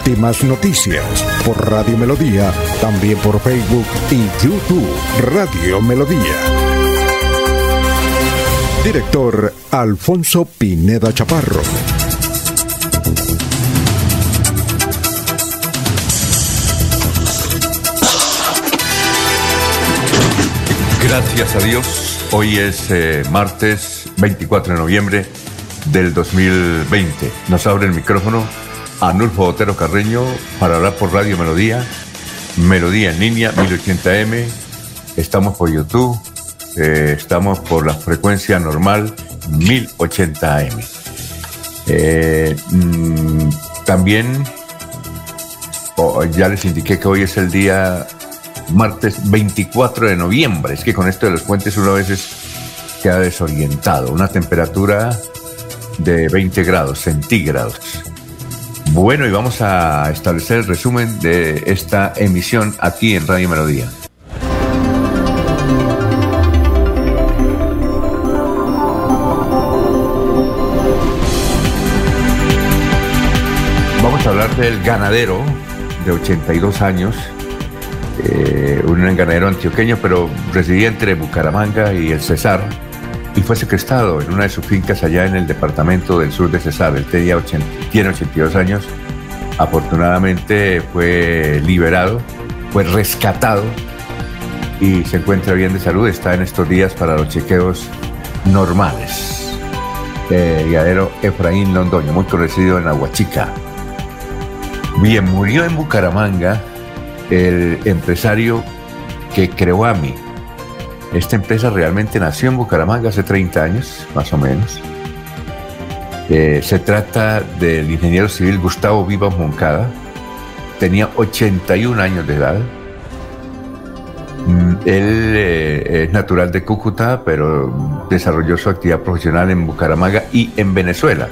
Últimas noticias por Radio Melodía, también por Facebook y YouTube Radio Melodía. Director Alfonso Pineda Chaparro. Gracias a Dios. Hoy es eh, martes 24 de noviembre del 2020. Nos abre el micrófono Anulfo Otero Carreño para hablar por Radio Melodía, Melodía en línea 1080M. Estamos por YouTube, eh, estamos por la frecuencia normal 1080M. Eh, mm, también ya les indiqué que hoy es el día martes 24 de noviembre. Es que con esto de los puentes uno a veces queda desorientado. Una temperatura de 20 grados centígrados. Bueno, y vamos a establecer el resumen de esta emisión aquí en Radio Melodía. Vamos a hablar del ganadero de 82 años eh, un ganadero antioqueño, pero residía entre Bucaramanga y el Cesar, y fue secuestrado en una de sus fincas allá en el departamento del sur de Cesar. Él tenía 80, tiene 82 años, afortunadamente fue liberado, fue rescatado y se encuentra bien de salud, está en estos días para los chequeos normales. Eh, Efraín Londoño, muy conocido en Aguachica. Bien, murió en Bucaramanga el empresario que creó AMI. Esta empresa realmente nació en Bucaramanga hace 30 años, más o menos. Eh, se trata del ingeniero civil Gustavo Vivas Moncada. Tenía 81 años de edad. Mm, él eh, es natural de Cúcuta, pero desarrolló su actividad profesional en Bucaramanga y en Venezuela.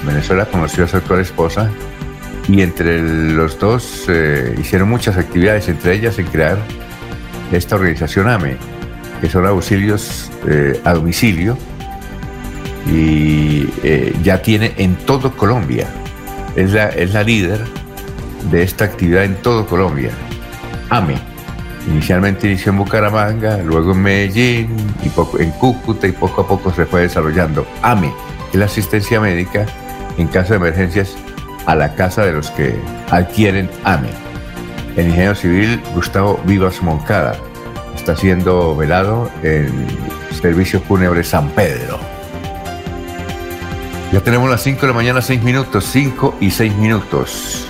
En Venezuela conoció a su actual esposa, y entre los dos eh, hicieron muchas actividades, entre ellas en crear esta organización AME, que son auxilios eh, a domicilio y eh, ya tiene en todo Colombia. Es la, es la líder de esta actividad en todo Colombia. AME. Inicialmente inició en Bucaramanga, luego en Medellín, y poco, en Cúcuta y poco a poco se fue desarrollando. AME, es la asistencia médica en caso de emergencias a la casa de los que adquieren AME. El ingeniero civil Gustavo Vivas Moncada está siendo velado en Servicio Fúnebre San Pedro. Ya tenemos las 5 de la mañana, 6 minutos, 5 y 6 minutos.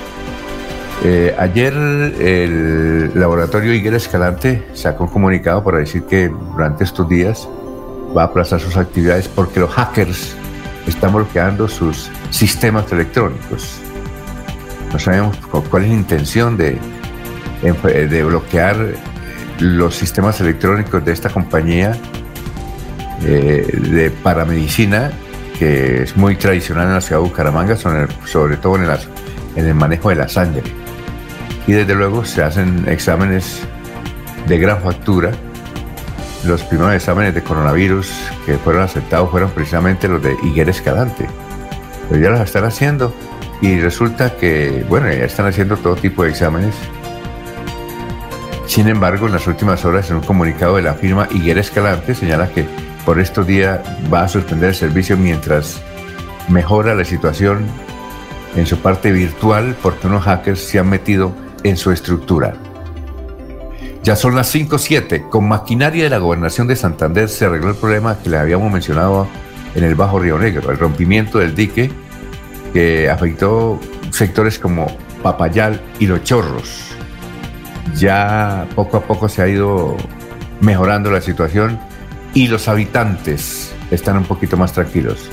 Eh, ayer el laboratorio Higuera Escalante sacó un comunicado para decir que durante estos días va a aplazar sus actividades porque los hackers están bloqueando sus sistemas electrónicos. No sabemos cuál es la intención de, de bloquear los sistemas electrónicos de esta compañía eh, de paramedicina, que es muy tradicional en la ciudad de Bucaramanga, sobre, todo en el, en el manejo de la sangre. Y desde luego se hacen exámenes de gran factura. Los primeros exámenes de coronavirus que fueron aceptados fueron precisamente los de Higuera Escalante. Pero ya los están haciendo y resulta que, bueno, ya están haciendo todo tipo de exámenes. Sin embargo, en las últimas horas, en un comunicado de la firma Higuera Escalante, señala que por estos días va a suspender el servicio mientras mejora la situación en su parte virtual porque unos hackers se han metido en su estructura. Ya son las 5.07. Con maquinaria de la gobernación de Santander se arregló el problema que le habíamos mencionado en el Bajo Río Negro, el rompimiento del dique que afectó sectores como Papayal y Los Chorros. Ya poco a poco se ha ido mejorando la situación y los habitantes están un poquito más tranquilos.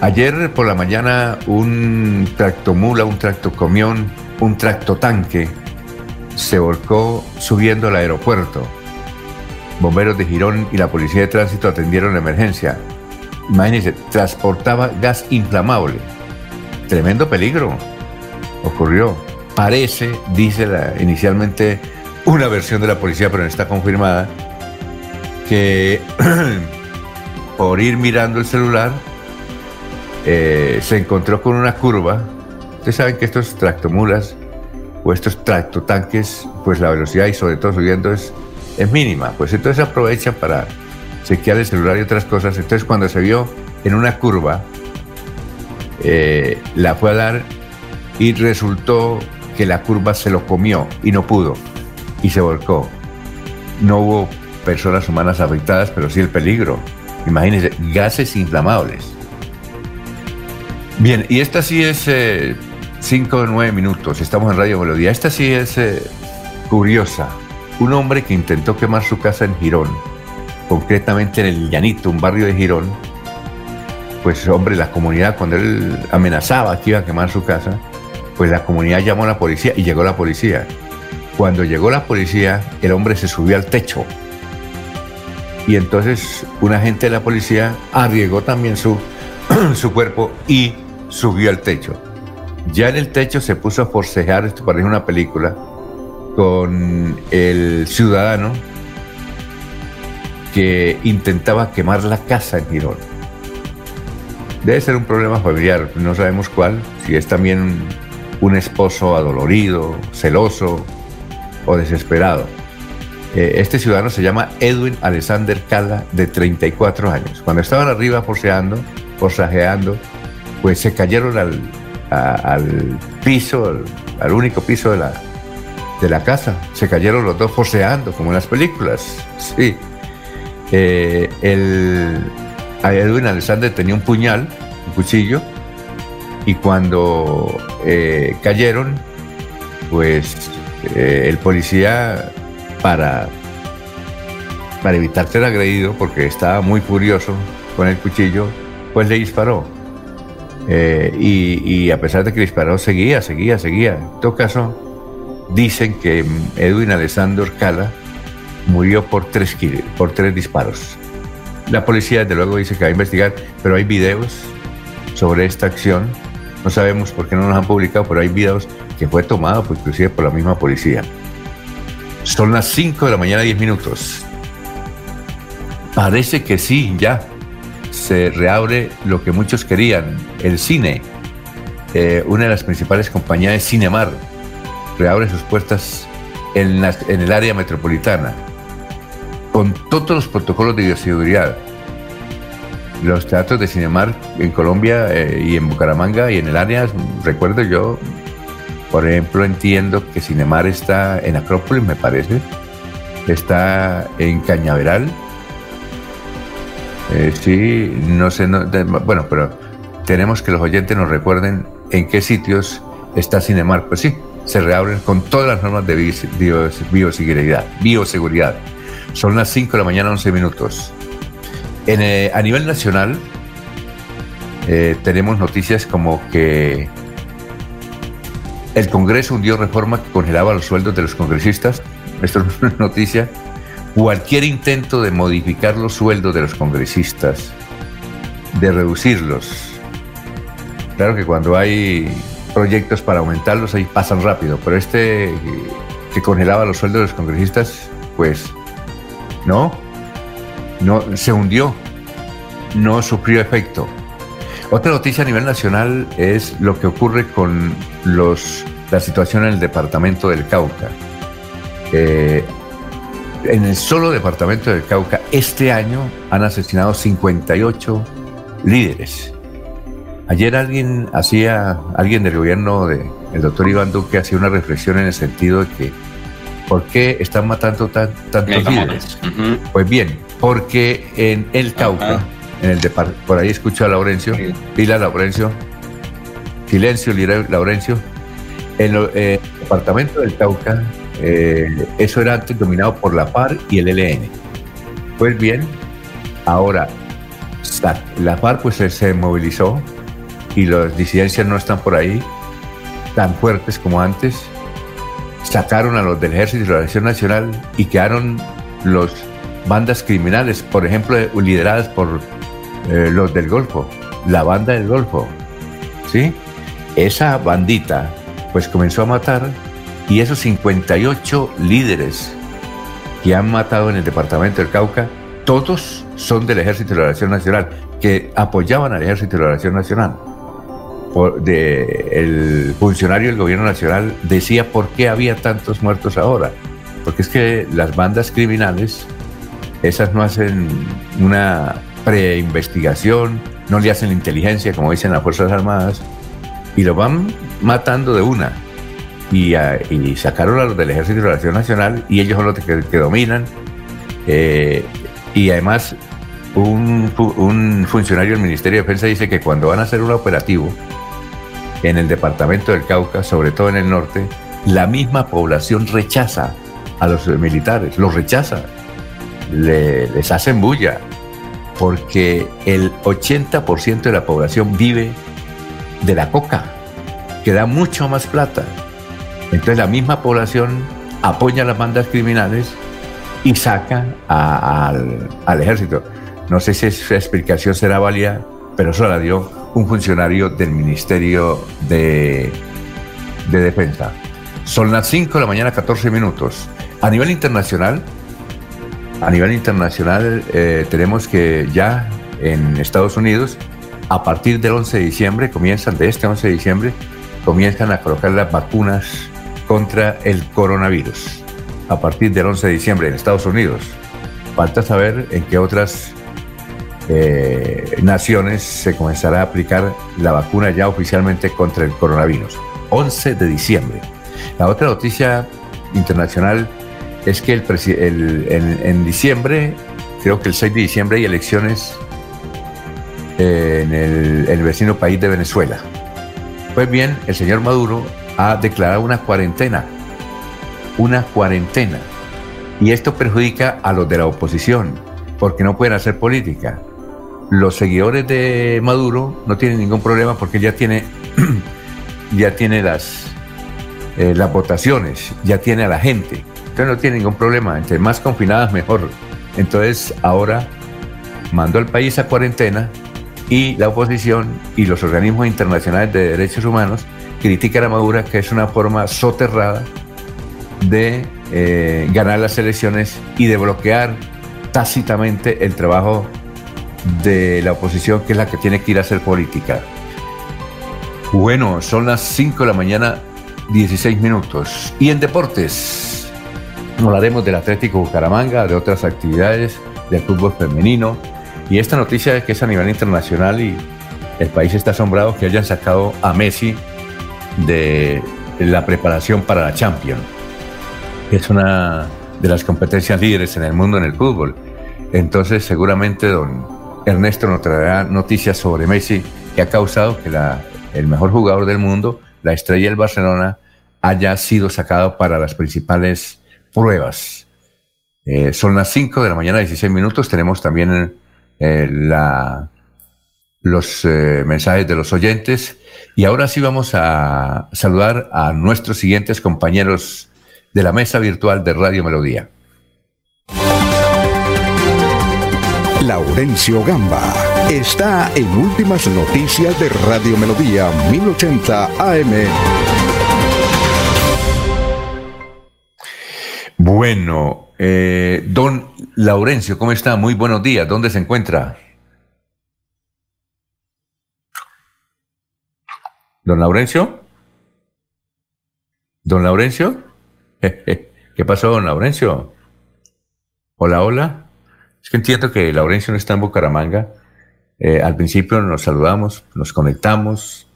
Ayer por la mañana un tractomula, un tractocomión, un tractotanque se volcó subiendo al aeropuerto. Bomberos de Girón y la policía de tránsito atendieron la emergencia. Imagínense, transportaba gas inflamable. Tremendo peligro ocurrió. Parece, dice inicialmente una versión de la policía, pero no está confirmada, que por ir mirando el celular eh, se encontró con una curva. Ustedes saben que estos tractomulas o estos tractotanques, pues la velocidad y sobre todo subiendo es, es mínima. Pues entonces aprovechan para chequear el celular y otras cosas. Entonces cuando se vio en una curva, eh, la fue a dar y resultó que la curva se lo comió y no pudo y se volcó. No hubo personas humanas afectadas, pero sí el peligro. Imagínense, gases inflamables. Bien, y esta sí es 5 o 9 minutos, estamos en Radio Melodía. Esta sí es eh, curiosa. Un hombre que intentó quemar su casa en Girón, concretamente en el Llanito, un barrio de Girón, pues hombre, la comunidad, cuando él amenazaba que iba a quemar su casa, pues la comunidad llamó a la policía y llegó la policía. Cuando llegó la policía, el hombre se subió al techo. Y entonces un agente de la policía arriesgó también su, su cuerpo y subió al techo. Ya en el techo se puso a forcejar, esto parece una película, con el ciudadano que intentaba quemar la casa en Girón. Debe ser un problema familiar, no sabemos cuál, si es también un esposo adolorido, celoso o desesperado. Eh, este ciudadano se llama Edwin Alexander Cala, de 34 años. Cuando estaban arriba forceando, forzajeando, pues se cayeron al, al piso, al, único piso de la, de la casa. Se cayeron los dos forceando, como en las películas. Sí. Eh, el, Edwin Alexander tenía un puñal, un cuchillo, y cuando eh, cayeron, pues eh, el policía, para, para evitar ser agredido, porque estaba muy furioso con el cuchillo, pues le disparó. Eh, y, a pesar de que disparó, seguía, seguía, seguía. En todo caso, dicen que Edwin Alessandro Cala murió por tres, por tres disparos. La policía, desde luego, dice que va a investigar, pero hay videos sobre esta acción. No sabemos por qué no nos han publicado, pero hay videos que fue tomado pues, inclusive por la misma policía. Son las 5 de la mañana, 10 minutos. Parece que sí, ya se reabre lo que muchos querían, el cine. Eh, una de las principales compañías es Cinemar. Reabre sus puertas en, en el área metropolitana, con todos los protocolos de bioseguridad. Los teatros de Cinemar en Colombia eh, y en Bucaramanga y en el área, recuerdo yo, por ejemplo, entiendo que Cinemar está en Acrópolis, me parece, está en Cañaveral, eh, sí, no sé, bueno, pero tenemos que los oyentes nos recuerden en qué sitios está Cinemar. Pues sí, se reabren con todas las normas de bioseguridad. bioseguridad. Son las 5 de la mañana, 11 minutos. Eh, a nivel nacional, eh, tenemos noticias como que el Congreso hundió reforma que congelaba los sueldos de los congresistas. Esto es una noticia cualquier intento de modificar los sueldos de los congresistas, de reducirlos. Claro que cuando hay proyectos para aumentarlos, ahí pasan rápido, pero este que congelaba los sueldos de los congresistas, pues no, no se hundió, no sufrió efecto. Otra noticia a nivel nacional es lo que ocurre con los, la situación en el departamento del Cauca. Eh, en el solo departamento del Cauca, este año han asesinado 58 líderes. Ayer alguien hacía, alguien del gobierno del doctor Iván Duque hacía una reflexión en el sentido de que ¿por qué están matando tantos líderes? Pues bien, porque en el Cauca, en el por ahí escucho a Laurencio, Pila Laurencio, silencio, Laurencio, en el eh, departamento del Cauca eh, eso era antes dominado por la FARC y el ELN. Pues bien, ahora la FARC pues se movilizó y las disidencias no están por ahí tan fuertes como antes. sacaron a los del Ejército de Liberación Nacional y quedaron los bandas criminales, por ejemplo, lideradas por eh, los del Golfo, la banda del Golfo. ¿Sí? Esa bandita pues comenzó a matar y esos 58 líderes que han matado en el departamento del Cauca, todos son del Ejército de Liberación Nacional, que apoyaban al Ejército de Liberación Nacional. el funcionario del gobierno nacional decía por qué había tantos muertos ahora. Porque es que las bandas criminales, esas no hacen una preinvestigación, no le hacen inteligencia, como dicen las Fuerzas Armadas, y lo van matando de una. Y, sacaron a los del Ejército de Liberación Nacional y ellos son los que, dominan. Eh, y además, un, un, funcionario del Ministerio de Defensa dice que cuando van a hacer un operativo en el departamento del Cauca, sobre todo en el norte, la misma población rechaza a los militares, los rechaza, les hacen bulla, porque el 80% de la población vive de la coca, que da mucho más plata. Entonces la misma población apoya a las bandas criminales y saca al, ejército. No sé si esa explicación será válida, pero eso la dio un funcionario del Ministerio de, de Defensa. Son las 5 de la mañana, 14 minutos. A nivel internacional, a nivel internacional eh, tenemos que ya en Estados Unidos, a partir del 11 de diciembre, comienzan, de este 11 de diciembre, comienzan a colocar las vacunas contra el coronavirus. A partir del 11 de diciembre en Estados Unidos. Falta saber en qué otras eh, naciones se comenzará a aplicar la vacuna ya oficialmente contra el coronavirus. 11 de diciembre. La otra noticia internacional es que el, en, diciembre, creo que el 6 de diciembre hay elecciones eh, en el, vecino país de Venezuela. Pues bien, el señor Maduro ha declarado una cuarentena, una cuarentena. Y esto perjudica a los de la oposición, porque no pueden hacer política. Los seguidores de Maduro no tienen ningún problema porque ya tiene, ya tiene las, eh, las votaciones, ya tiene a la gente. No tiene ningún problema. Entre más confinadas, mejor. Entonces ahora mandó al país a cuarentena y la oposición y los organismos internacionales de derechos humanos critican a Maduro que es una forma soterrada de eh, ganar las elecciones y de bloquear tácitamente el trabajo de la oposición, que es la que tiene que ir a hacer política. Bueno, son las 5 de la mañana, 16 minutos. Y en deportes, Hablaremos del Atlético Bucaramanga, de otras actividades, del fútbol femenino. Y esta noticia es que es a nivel internacional y el país está asombrado que hayan sacado a Messi de la preparación para la Champions. Es una de las competencias líderes en el mundo en el fútbol. Entonces seguramente don Ernesto nos traerá noticias sobre Messi que ha causado que el mejor jugador del mundo, la estrella del Barcelona, haya sido sacado para las principales pruebas. Eh, son las 5 de la mañana, 16 minutos. Tenemos también eh, la, los eh, mensajes de los oyentes. Y ahora sí vamos a saludar a nuestros siguientes compañeros de la mesa virtual de Radio Melodía. Laurencio Gamba está en Últimas Noticias de Radio Melodía 1080 AM. Bueno, eh, don Laurencio, ¿cómo está? Muy buenos días. ¿Dónde se encuentra? Don Laurencio. Don Laurencio. ¿Qué pasó, don Laurencio? Hola, hola. Es que entiendo que Laurencio no está en Bucaramanga. Eh, al principio nos saludamos, nos conectamos,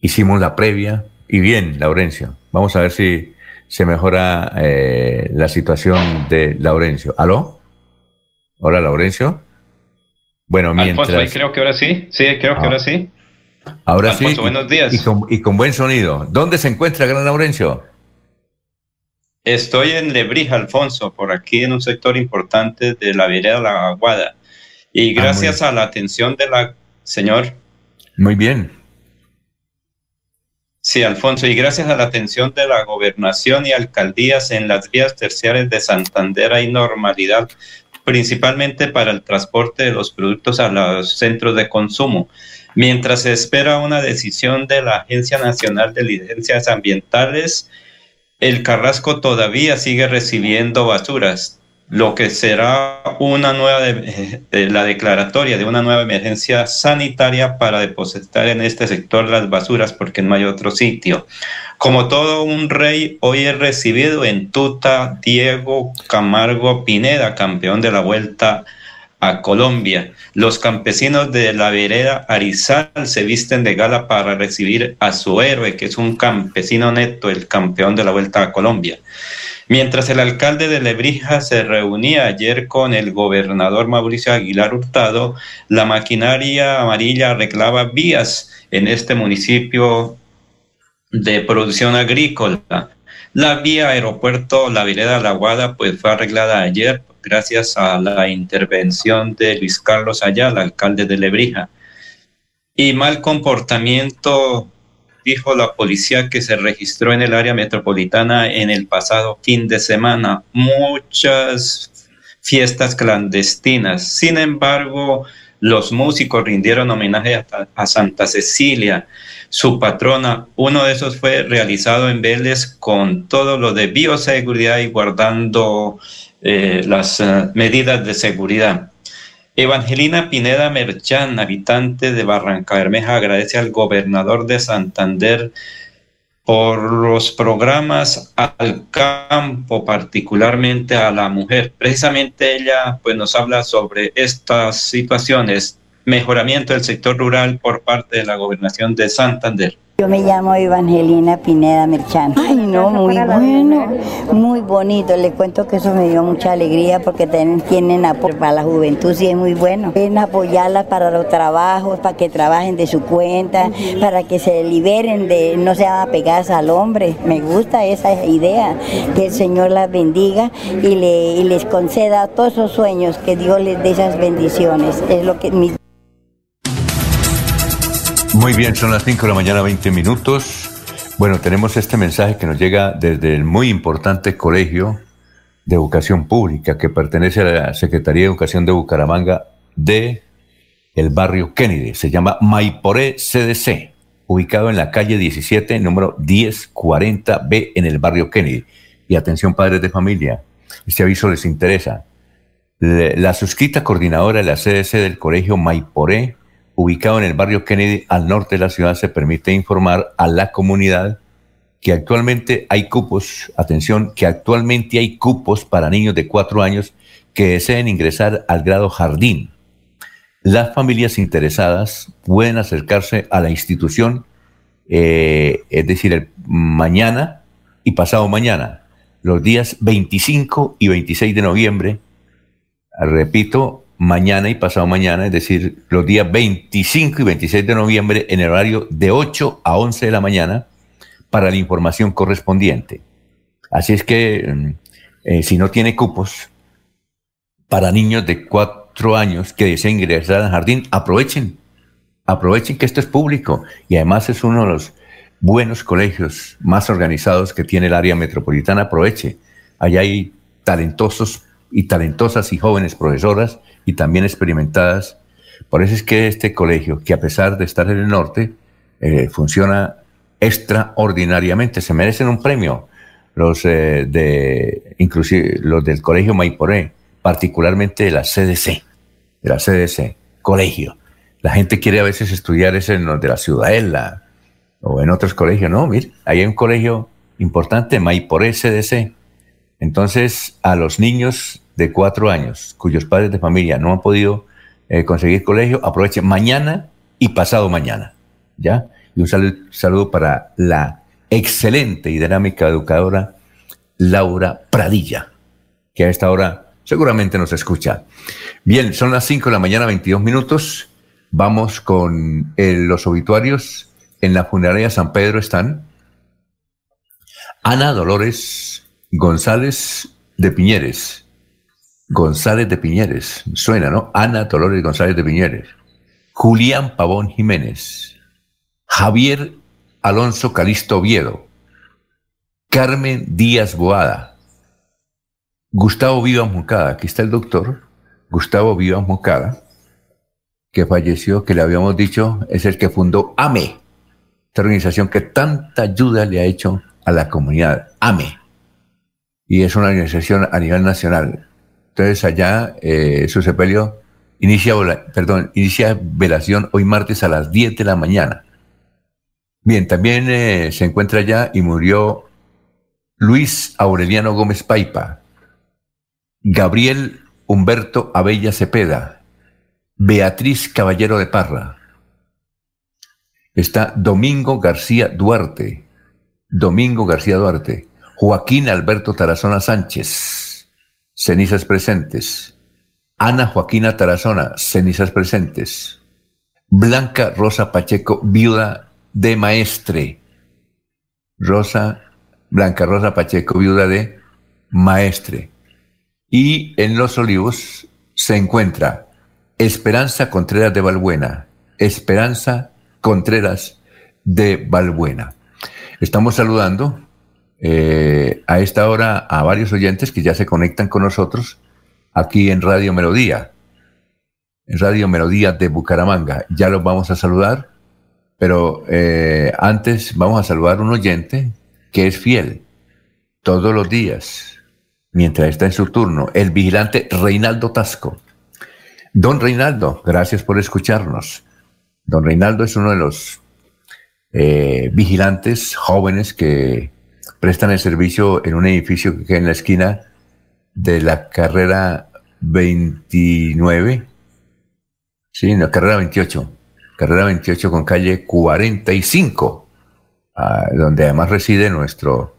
hicimos la previa. Y bien, Laurencio, vamos a ver si se mejora eh, la situación de Laurencio. ¿Aló? Hola, Laurencio. Bueno, mientras... Alfonso, creo que ahora sí. Sí, creo que ahora sí. Ahora sí. buenos días. Y con, buen sonido. ¿Dónde se encuentra Gran Laurencio? Estoy en Lebrija, Alfonso, por aquí en un sector importante de la vereda La Aguada. Y ah, gracias a la atención de la señor. Muy bien. Sí, Alfonso, y gracias a la atención de la gobernación y alcaldías en las vías terciarias de Santander hay normalidad, principalmente para el transporte de los productos a los centros de consumo. Mientras se espera una decisión de la Agencia Nacional de Licencias Ambientales, el Carrasco todavía sigue recibiendo basuras lo que será una nueva la declaratoria de una nueva emergencia sanitaria para depositar en este sector las basuras porque no hay otro sitio. Como todo un rey, hoy he recibido en Tuta Diego Camargo Pineda, campeón de la Vuelta a Colombia. Los campesinos de la vereda Arizal se visten de gala para recibir a su héroe, que es un campesino neto, el campeón de la Vuelta a Colombia. Mientras el alcalde de Lebrija se reunía ayer con el gobernador Mauricio Aguilar Hurtado, la maquinaria amarilla arreglaba vías en este municipio de producción agrícola. La vía aeropuerto La Vileda La Guada pues fue arreglada ayer gracias a la intervención de Luis Carlos Ayala, alcalde de Lebrija. Y mal comportamiento dijo la policía que se registró en el área metropolitana en el pasado fin de semana. Muchas fiestas clandestinas. Sin embargo, los músicos rindieron homenaje a, Santa Cecilia, su patrona. Uno de esos fue realizado en Vélez con todo lo de bioseguridad y guardando eh, las eh, medidas de seguridad. Evangelina Pineda Merchán, habitante de Barranca Bermeja, agradece al gobernador de Santander por los programas al campo, particularmente a la mujer. Precisamente ella pues, nos habla sobre estas situaciones, mejoramiento del sector rural por parte de la gobernación de Santander. Yo me llamo Evangelina Pineda Merchán. Ay, no, muy bueno, muy bonito. Le cuento que eso me dio mucha alegría porque tienen apoyo para la juventud, sí es muy bueno. Quieren apoyarlas para los trabajos, para que trabajen de su cuenta, para que se liberen de no sean apegadas al hombre. Me gusta esa idea. Que el Señor las bendiga y, le, les conceda todos esos sueños, que Dios les dé esas bendiciones. Es lo que mi muy bien, son las 5 de la mañana, 20 minutos. Bueno, tenemos este mensaje que nos llega desde el muy importante Colegio de Educación Pública que pertenece a la Secretaría de Educación de Bucaramanga de el barrio Kennedy. Se llama Maiporé CDC, ubicado en la calle 17, número 1040B en el barrio Kennedy. Y atención padres de familia, este aviso les interesa. La suscrita coordinadora de la CDC del Colegio Maiporé ubicado en el barrio Kennedy al norte de la ciudad, se permite informar a la comunidad que actualmente hay cupos, atención, que actualmente hay cupos para niños de cuatro años que deseen ingresar al grado jardín. Las familias interesadas pueden acercarse a la institución, eh, es decir, mañana y pasado mañana, los días 25 y 26 de noviembre. Repito, mañana y pasado mañana, es decir, los días 25 y 26 de noviembre en el horario de 8 a 11 de la mañana para la información correspondiente. Así es que mm, eh, si no tiene cupos para niños de 4 años que deseen ingresar al jardín, aprovechen, aprovechen que esto es público y además es uno de los buenos colegios más organizados que tiene el área metropolitana, aproveche. Allá hay talentosos y talentosas y jóvenes profesoras y también experimentadas. Por eso es que este colegio, que a pesar de estar en el norte, eh, funciona extraordinariamente. Se merecen un premio los eh, de inclusive los del colegio Maiporé, particularmente de la CDC, de la CDC, colegio. La gente quiere a veces estudiar ese en los de la Ciudadela o en otros colegios. No, mire, hay un colegio importante, Maiporé CDC. Entonces, a los niños de cuatro años cuyos padres de familia no han podido eh, conseguir colegio, aprovechen mañana y pasado mañana. ¿Ya? Y un saludo, para la excelente y dinámica educadora Laura Pradilla, que a esta hora seguramente nos escucha. Bien, son las 5 de la mañana, 22 minutos. Vamos con eh, los obituarios. En la funeraria San Pedro están Ana Dolores González de Piñeres, González de Piñeres, suena, ¿no? Ana Dolores González de Piñeres, Julián Pavón Jiménez, Javier Alonso Calisto Oviedo, Carmen Díaz Boada, Gustavo Vivas Mocada, aquí está el doctor, Gustavo Vivas Mocada, que falleció, que le habíamos dicho, es el que fundó AME, esta organización que tanta ayuda le ha hecho a la comunidad, AME, y es una organización a nivel nacional. Entonces allá eh, su sepelio inicia, perdón, inicia velación hoy martes a las 10 de la mañana. Bien, también eh, se encuentra allá y murió Luis Aureliano Gómez Paipa, Gabriel Humberto Abella Cepeda, Beatriz Caballero de Parra. Está Domingo García Duarte, Domingo García Duarte, Joaquín Alberto Tarazona Sánchez, cenizas presentes. Ana Joaquina Tarazona, cenizas presentes. Blanca Rosa Pacheco, viuda de maestre. Rosa, Blanca Rosa Pacheco, viuda de maestre. Y en Los Olivos se encuentra Esperanza Contreras de Valbuena. Esperanza Contreras de Valbuena. Estamos saludando eh, a esta hora a varios oyentes que ya se conectan con nosotros aquí en Radio Melodía, en Radio Melodía de Bucaramanga. Ya los vamos a saludar, pero eh, antes vamos a saludar a un oyente que es fiel todos los días, mientras está en su turno, el vigilante Reinaldo Tasco. Don Reinaldo, gracias por escucharnos. Don Reinaldo es uno de los eh, vigilantes jóvenes que prestan el servicio en un edificio que queda en la esquina de la carrera 29, sí, en la carrera 28, carrera 28 con calle 45, ah, donde además reside nuestro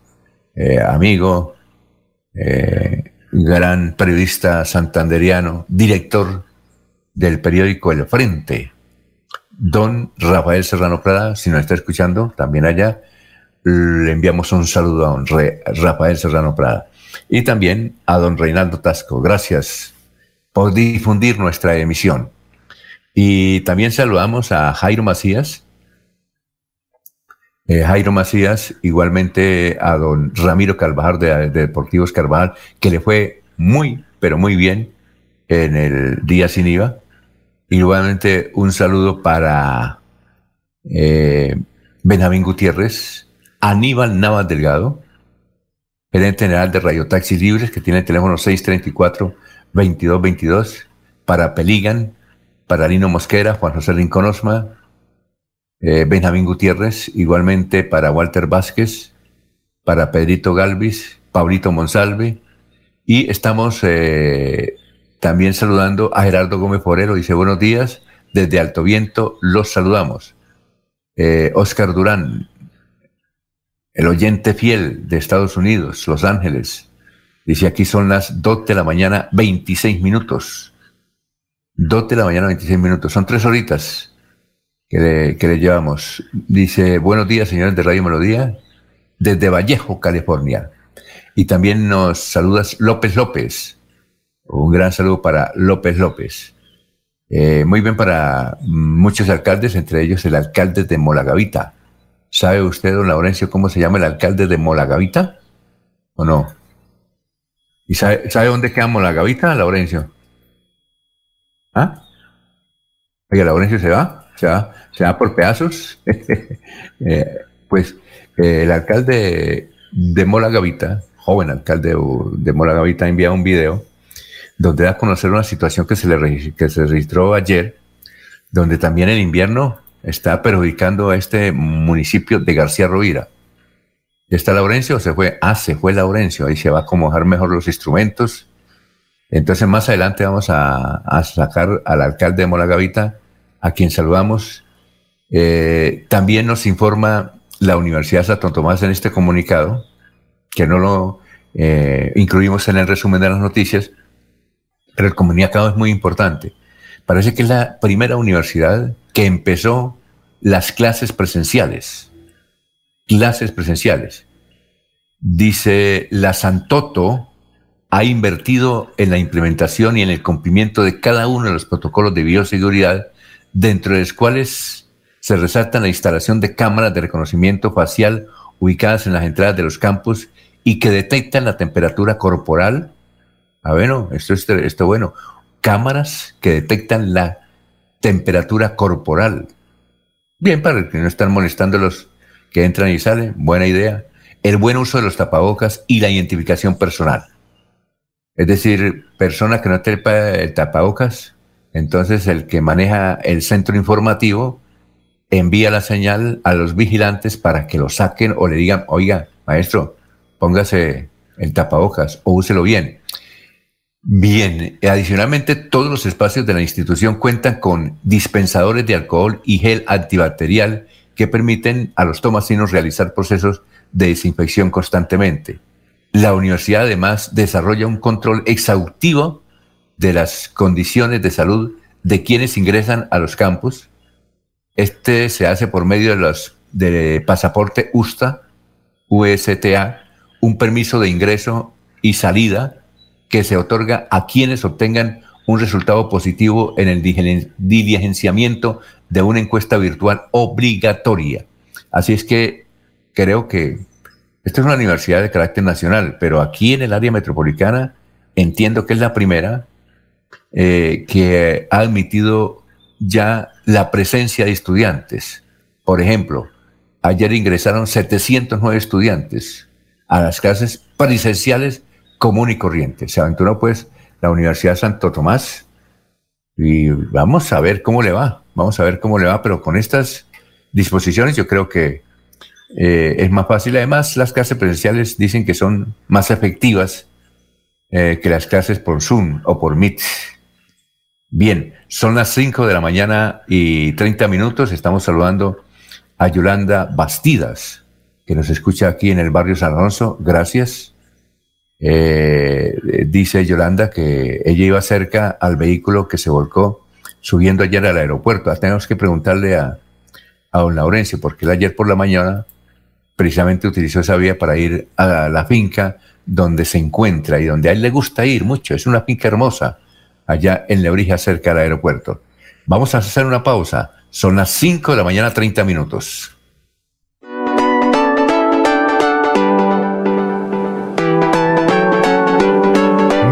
eh, amigo, eh, gran periodista santanderiano, director del periódico El Frente, don Rafael Serrano Prada, si nos está escuchando, también allá, le enviamos un saludo a don Rafael Serrano Prada. Y también a don Reinaldo Tasco. Gracias por difundir nuestra emisión. Y también saludamos a Jairo Macías. Eh, Jairo Macías, igualmente a don Ramiro Carvajal de, de Deportivos Carvajal, que le fue muy, pero muy bien en el día sin IVA. Igualmente un saludo para eh, Benjamín Gutiérrez, Aníbal Navas Delgado, gerente general de Radio Taxis Libres, que tiene el teléfono 634-2222, para Peligan, para Lino Mosquera, Juan José Rincón Osma, eh, Benjamín Gutiérrez, igualmente para Walter Vázquez, para Pedrito Galvis, Pablito Monsalve, y estamos eh, también saludando a Gerardo Gómez Forero, dice buenos días, desde Alto Viento los saludamos. Eh, Oscar Durán, el oyente fiel de Estados Unidos, Los Ángeles, dice aquí son las 2 de la mañana, 26 minutos. 2 de la mañana, 26 minutos. Son tres horitas que le, llevamos. Dice, buenos días, señores de Radio Melodía, desde Vallejo, California. Y también nos saludas López López. Un gran saludo para López López. Eh, muy bien para muchos alcaldes, entre ellos el alcalde de Molagavita. ¿Sabe usted, don Laurencio, cómo se llama el alcalde de Molagavita? ¿O no? ¿Y sabe, dónde queda Molagavita, Laurencio? ¿Ah? Oye, Laurencio se va, se va, se va por pedazos. Eh, pues eh, el alcalde de Molagavita, joven alcalde de Molagavita, envía un video donde da a conocer una situación que se, le, que se registró ayer, donde también el invierno está perjudicando a este municipio de García Rovira. ¿Está Laurencio o se fue? Ah, se fue Laurencio, ahí se va a acomodar mejor los instrumentos. Entonces más adelante vamos a, sacar al alcalde de Molagavita, a quien saludamos. Eh, también nos informa la Universidad Santo Tomás en este comunicado, que no lo eh, incluimos en el resumen de las noticias, pero el comunicado es muy importante. Parece que es la primera universidad que empezó las clases presenciales. Clases presenciales. Dice, la Santoto ha invertido en la implementación y en el cumplimiento de cada uno de los protocolos de bioseguridad, dentro de los cuales se resalta la instalación de cámaras de reconocimiento facial ubicadas en las entradas de los campus y que detectan la temperatura corporal. Ah, bueno, esto es esto bueno. Cámaras que detectan la temperatura corporal. Bien, para que no están molestando los que entran y salen, buena idea. El buen uso de los tapabocas y la identificación personal. Es decir, persona que no trepa el tapabocas, entonces el que maneja el centro informativo envía la señal a los vigilantes para que lo saquen o le digan, oiga, maestro, póngase el tapabocas o úselo bien. Bien, adicionalmente todos los espacios de la institución cuentan con dispensadores de alcohol y gel antibacterial que permiten a los tomasinos realizar procesos de desinfección constantemente. La universidad además desarrolla un control exhaustivo de las condiciones de salud de quienes ingresan a los campus. Este se hace por medio de los de pasaporte USTA, USTA, un permiso de ingreso y salida que se otorga a quienes obtengan un resultado positivo en el diligenciamiento de una encuesta virtual obligatoria. Así es que creo que esta es una universidad de carácter nacional, pero aquí en el área metropolitana entiendo que es la primera eh, que ha admitido ya la presencia de estudiantes. Por ejemplo, ayer ingresaron 709 estudiantes a las clases presenciales común y corriente. Se aventuró pues la Universidad Santo Tomás y vamos a ver cómo le va, vamos a ver cómo le va, pero con estas disposiciones yo creo que eh, es más fácil. Además, las clases presenciales dicen que son más efectivas eh, que las clases por Zoom o por Meet. Bien, son las 5 de la mañana y 30 minutos. Estamos saludando a Yolanda Bastidas, que nos escucha aquí en el barrio San Alonso. Gracias. Eh, dice Yolanda que ella iba cerca al vehículo que se volcó subiendo ayer al aeropuerto. Ah, tenemos que preguntarle a, a don Laurencio, porque él ayer por la mañana precisamente utilizó esa vía para ir a la finca donde se encuentra y donde a él le gusta ir mucho. Es una finca hermosa allá en Lebrija, cerca del aeropuerto. Vamos a hacer una pausa. Son las 5 de la mañana, 30 minutos.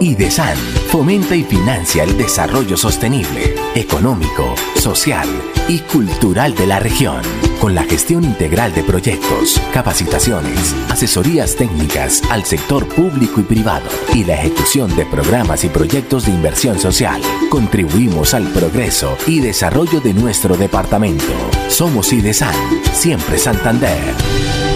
IDESAN fomenta y financia el desarrollo sostenible, económico, social y cultural de la región, con la gestión integral de proyectos, capacitaciones, asesorías técnicas al sector público y privado y la ejecución de programas y proyectos de inversión social. Contribuimos al progreso y desarrollo de nuestro departamento. Somos IDESAN, siempre Santander.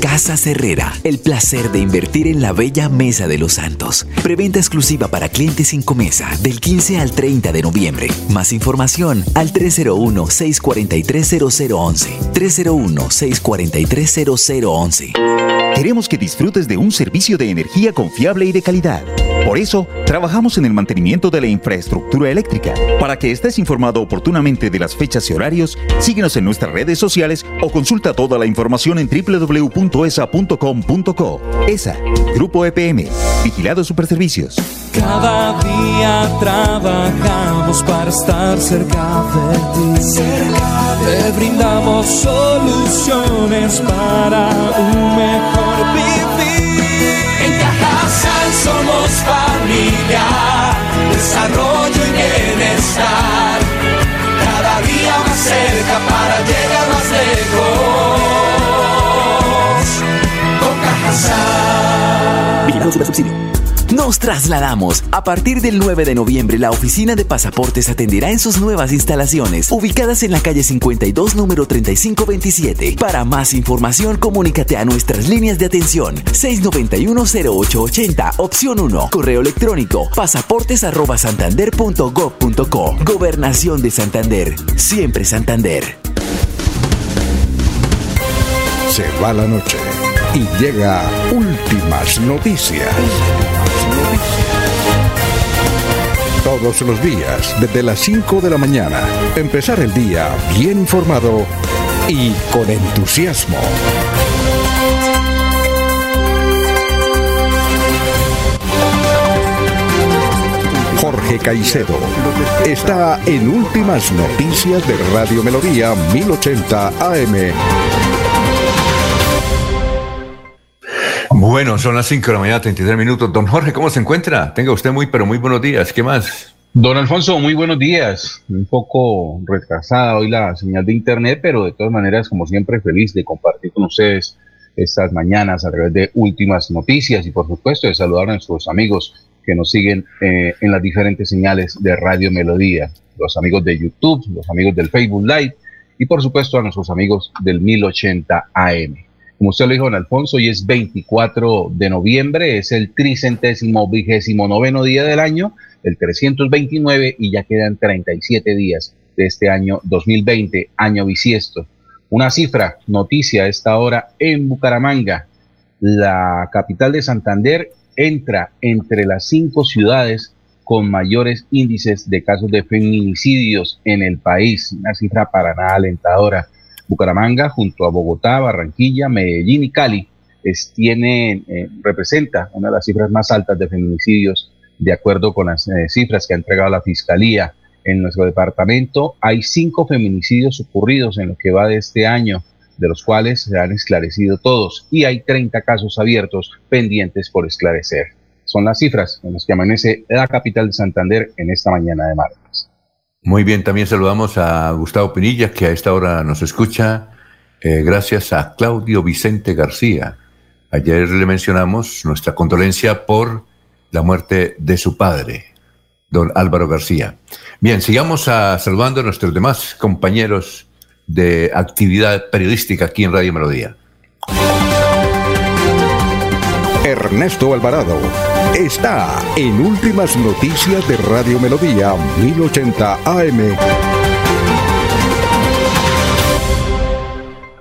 Casa Herrera, el placer de invertir en la bella Mesa de los Santos. Preventa exclusiva para clientes sin comesa del 15 al 30 de noviembre. Más información al 301-643-0011. 301-643-0011. Queremos que disfrutes de un servicio de energía confiable y de calidad. Por eso, trabajamos en el mantenimiento de la infraestructura eléctrica. Para que estés informado oportunamente de las fechas y horarios, síguenos en nuestras redes sociales o consulta toda la información en www.esa.com.co. ESA, Grupo EPM, Vigilado Superservicios. Cada día trabajamos para estar cerca de ti. Te brindamos soluciones para un mejor vivir. Cajasal somos familia, desarrollo y bienestar. Cada día más cerca para llegar más lejos. Con Cajasal. Supersubsidio. Nos trasladamos. A partir del 9 de noviembre, la oficina de pasaportes atenderá en sus nuevas instalaciones, ubicadas en la calle 52, número 3527. Para más información, comunícate a nuestras líneas de atención 691-0880, opción 1, correo electrónico pasaportes@santander.gov.co. Gobernación de Santander. Siempre Santander. se va la noche y llega últimas noticias. Todos los días, desde las 5 de la mañana, empezar el día bien informado y con entusiasmo. Jorge Caicedo está en Últimas Noticias de Radio Melodía 1080 AM. Bueno, son las 5 de la mañana, 33 minutos. Don Jorge, ¿cómo se encuentra? Tenga usted muy, pero muy buenos días. ¿Qué más? Don Alfonso, muy buenos días. Un poco retrasada hoy la señal de internet, pero de todas maneras, como siempre, feliz de compartir con ustedes estas mañanas a través de últimas noticias y por supuesto de saludar a nuestros amigos que nos siguen eh, en las diferentes señales de Radio Melodía, los amigos de YouTube, los amigos del Facebook Live y por supuesto a nuestros amigos del 1080 AM. Como usted lo dijo, don Alfonso, hoy es 24 de noviembre, es el tricentésimo vigésimo noveno día del año, el 329 y ya quedan 37 días de este año 2020, año bisiesto. Una cifra, noticia esta hora en Bucaramanga, la capital de Santander entra entre las cinco ciudades con mayores índices de casos de feminicidios en el país, una cifra para nada alentadora. Bucaramanga, junto a Bogotá, Barranquilla, Medellín y Cali, es, tiene, eh, representa una de las cifras más altas de feminicidios, de acuerdo con las eh, cifras que ha entregado la Fiscalía. En nuestro departamento hay cinco feminicidios ocurridos en lo que va de este año de los cuales se han esclarecido todos y hay 30 casos abiertos pendientes por esclarecer. Son las cifras en las que amanece la capital de Santander en esta mañana de martes. Muy bien, también saludamos a Gustavo Pinilla, que a esta hora nos escucha, eh, gracias a Claudio Vicente García. Ayer le mencionamos nuestra condolencia por la muerte de su padre, don Álvaro García. Bien, sigamos saludando a nuestros demás compañeros de actividad periodística aquí en Radio Melodía. Ernesto Alvarado está en Últimas Noticias de Radio Melodía 1080 AM.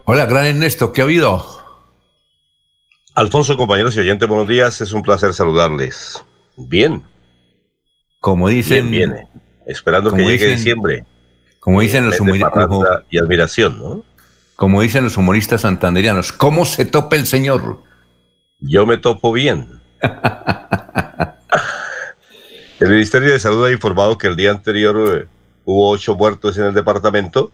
Hola, gran Ernesto, ¿qué ha habido? Alfonso, compañeros y oyentes, buenos días. Es un placer saludarles. Bien. Como dicen. Bien, viene. Esperando que llegue diciembre. Como dicen los humoristas. Y admiración, ¿no? Como dicen los humoristas santanderianos, ¿cómo se topa el señor? Yo me topo bien. el Ministerio de Salud ha informado que el día anterior eh, hubo ocho muertos en el departamento.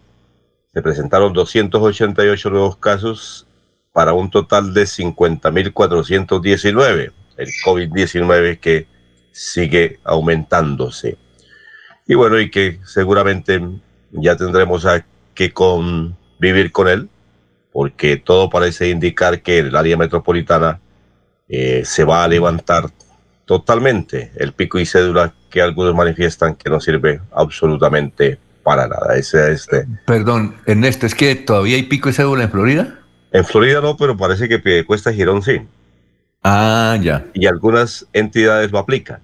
Se presentaron 288 nuevos casos para un total de 50.419. El COVID-19 que sigue aumentándose. Y bueno, y que seguramente ya tendremos a que convivir con él, porque todo parece indicar que el área metropolitana eh, se va a levantar totalmente el pico y cédula que algunos manifiestan que no sirve absolutamente para nada. Ese, este. Perdón, Ernesto, ¿es que todavía hay pico y cédula en Florida? En Florida no, pero parece que Cuesta Girón sí. Ah, ya. Y algunas entidades lo aplican.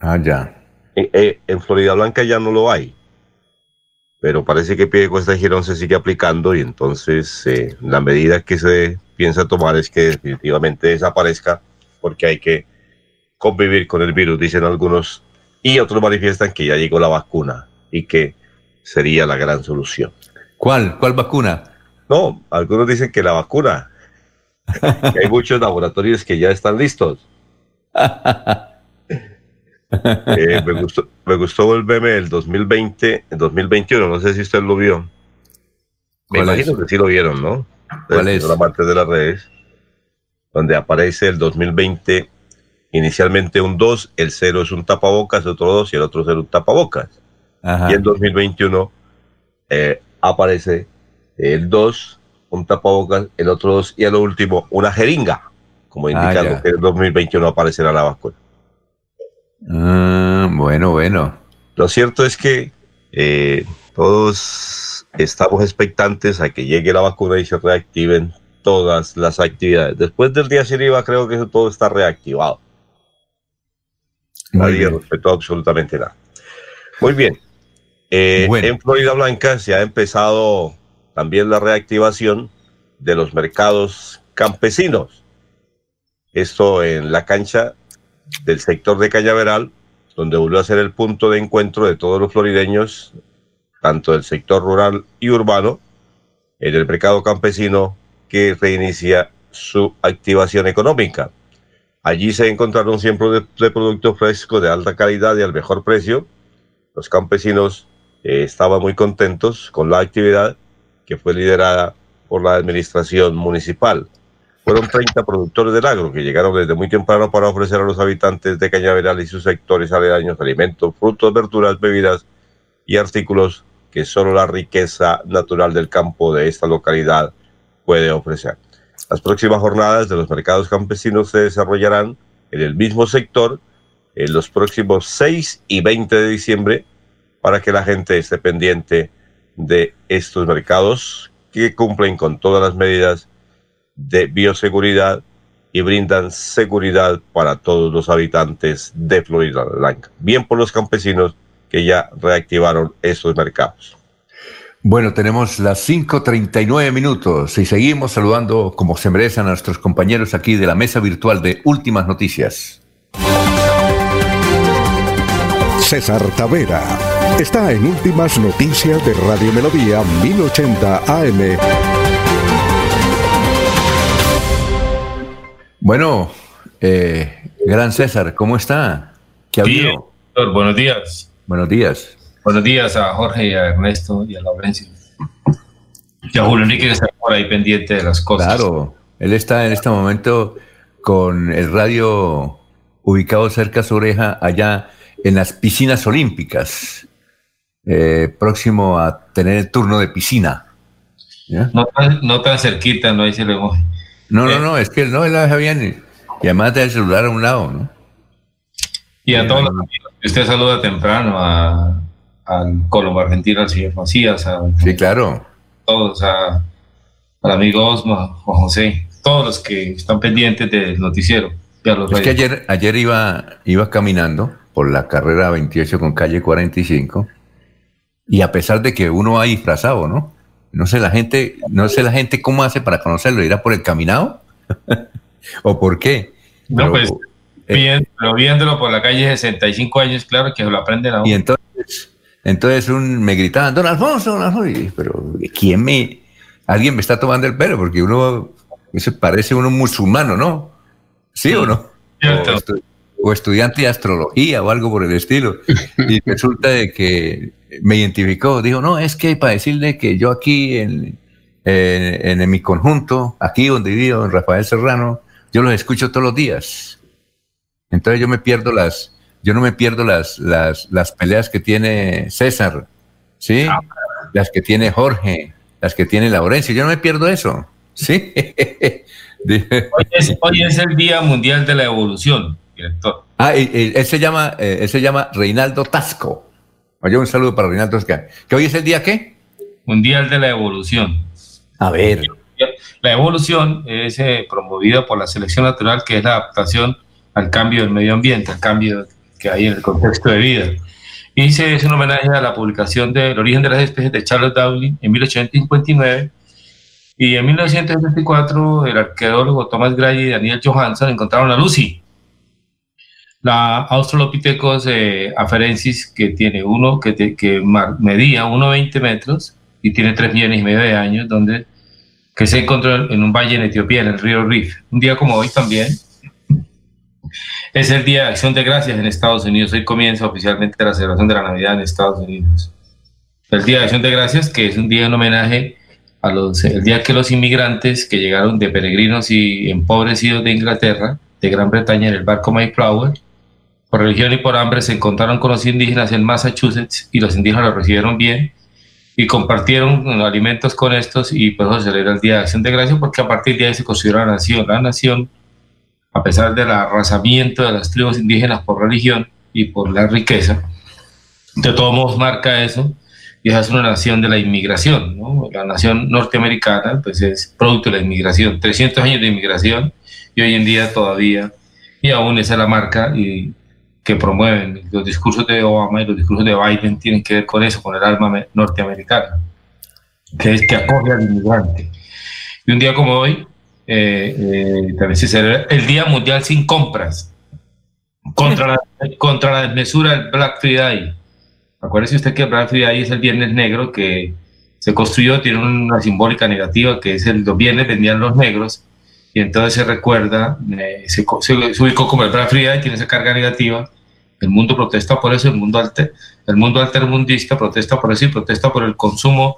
Ah, ya. Eh, eh, en Florida Blanca ya no lo hay pero parece que Pie Cuesta Girón se sigue aplicando y entonces eh, la medida que se piensa tomar es que definitivamente desaparezca porque hay que convivir con el virus, dicen algunos, y otros manifiestan que ya llegó la vacuna y que sería la gran solución. ¿Cuál? ¿Cuál vacuna? No, algunos dicen que la vacuna, que hay muchos laboratorios que ya están listos. Eh, me, gustó, me gustó el meme del 2020, el 2021, no sé si usted lo vio. Me imagino que sí lo vieron, ¿no? ¿Cuál es? La parte de las redes, donde aparece el 2020, inicialmente un 2, el 0 es un tapabocas, otro 2 y el otro 0 un tapabocas. Y el 2021 eh, aparece el 2, un tapabocas, el otro 2 y a lo último una jeringa, como ah, indicando que el 2021 aparecerá la vacuna. Ah, bueno, bueno. Lo cierto es que eh, todos estamos expectantes a que llegue la vacuna y se reactiven todas las actividades. Después del día sin IVA creo que todo está reactivado. Nadie respetó absolutamente nada. Muy bien. Eh, en Florida Blanca se ha empezado también la reactivación de los mercados campesinos. Esto en la cancha del sector de Cañaveral, donde volvió a ser el punto de encuentro de todos los florideños, tanto del sector rural y urbano, en el mercado campesino que reinicia su activación económica. Allí se encontraron siempre de, productos frescos de alta calidad y al mejor precio. Los campesinos eh, estaban muy contentos con la actividad que fue liderada por la administración municipal. Fueron 30 productores del agro que llegaron desde muy temprano para ofrecer a los habitantes de Cañaveral y sus sectores aledaños alimentos, frutos, verduras, bebidas y artículos que solo la riqueza natural del campo de esta localidad puede ofrecer. Las próximas jornadas de los mercados campesinos se desarrollarán en el mismo sector en los próximos 6 y 20 de diciembre para que la gente esté pendiente de estos mercados que cumplen con todas las medidas de bioseguridad y brindan seguridad para todos los habitantes de Florida Blanca. Bien por los campesinos que ya reactivaron estos mercados. Bueno, tenemos las 5.39 minutos y seguimos saludando como se merecen a nuestros compañeros aquí de la mesa virtual de Últimas Noticias. César Tavera está en Últimas Noticias de Radio Melodía 1080 AM. Bueno, eh, Gran César, ¿cómo está? ¿Qué ha Bien, habido? doctor, buenos días. Buenos días. Buenos días a Jorge y a Ernesto y a Laurencio. Y a Julio Enrique que está por ahí pendiente de las cosas. Claro, él está en este momento con el radio ubicado cerca a su oreja, allá en las piscinas olímpicas, eh, próximo a tener el turno de piscina. ¿ya? No tan, no tan cerquita, no se le mueve. No, Eh. no, no, es que no, él la deja bien. Y además del celular a un lado, ¿no? Y a todos los amigos usted saluda temprano, a, al Colombo Argentino, al señor Macías, a Sí, claro. todos, a, al amigo Osma, Juan José, todos los que están pendientes del noticiero. Y a los Es que ayer, ayer iba, iba caminando por la carrera 28 con calle 45 y a pesar de que uno va disfrazado, ¿no? No sé la gente, no sé la gente cómo hace para conocerlo, irá por el caminado o por qué. No, Pero, pues, eh, viéndolo por la calle 65 años, claro que se lo aprenden a uno. y entonces, entonces un, me gritaban, don Alfonso, don Alfonso, y, pero ¿quién me, alguien me está tomando el pelo? Porque uno, eso parece uno musulmano, ¿no? ¿Sí o no? Cierto. O, estu- o estudiante de astrología o algo por el estilo. Y resulta de que me identificó, dijo, no, es que para decirle que yo aquí en, en, en mi conjunto, aquí donde vivo, en Rafael Serrano, yo los escucho todos los días. Entonces yo me pierdo las, yo no me pierdo las, las, las peleas que tiene César, ¿sí? Las que tiene Jorge, las que tiene Laurencio, yo no me pierdo eso, ¿sí? Hoy es, hoy es el Día Mundial de la Evolución, director. Ah, y- y él se llama, eh, él se llama Reinaldo Tasco. Oye, un saludo para Reinaldo Tasco. ¿Que hoy es el día qué? Mundial de la Evolución. A ver. La evolución es eh, promovida por la selección natural, que es la adaptación al cambio del medio ambiente, al cambio que hay en el contexto de vida. Y se, es un homenaje a la publicación del origen de las especies de Charles Darwin en 1859. Y en 1974, el arqueólogo Thomas Gray y Daniel Johansson encontraron a Lucy, la Australopithecus eh, afarensis, que tiene uno que, te- que medía 1,20 metros y tiene 3 millones y medio de años, donde que se encontró en un valle en Etiopía, en el río Rif. Un día como hoy también es el Día de Acción de Gracias en Estados Unidos. Hoy comienza oficialmente la celebración de la Navidad en Estados Unidos. El Día de Acción de Gracias, que es un día en homenaje a los, el día que los inmigrantes que llegaron de peregrinos y empobrecidos de Inglaterra, de Gran Bretaña, en el barco Mayflower, por religión y por hambre, se encontraron con los indígenas en Massachusetts y los indígenas los recibieron bien y compartieron alimentos con estos y pues se celebra el Día de Acción de Gracias porque a partir de ahí se construyó la nación. La nación, a pesar del arrasamiento de las tribus indígenas por religión y por la riqueza, de todos modos marca eso y esa es una nación de la inmigración. ¿no? La nación norteamericana pues es producto de la inmigración, 300 años de inmigración y hoy en día todavía, y aún esa es la marca y que promueven. Los discursos de Obama y los discursos de Biden tienen que ver con eso, con el alma me- norteamericana, que es que acoge al inmigrante. Y un día como hoy, eh, eh, también se celebra el Día Mundial sin Compras, contra la, contra la desmesura del Black Friday. Acuérdese usted que el Black Friday es el Viernes Negro que se construyó, tiene una simbólica negativa, que es el, los viernes vendían los negros, y entonces se recuerda, eh, se, se, ubicó como el Black Friday, tiene esa carga negativa, el mundo protesta por eso, el mundo, alter, el mundo altermundista protesta por eso y protesta por el consumo,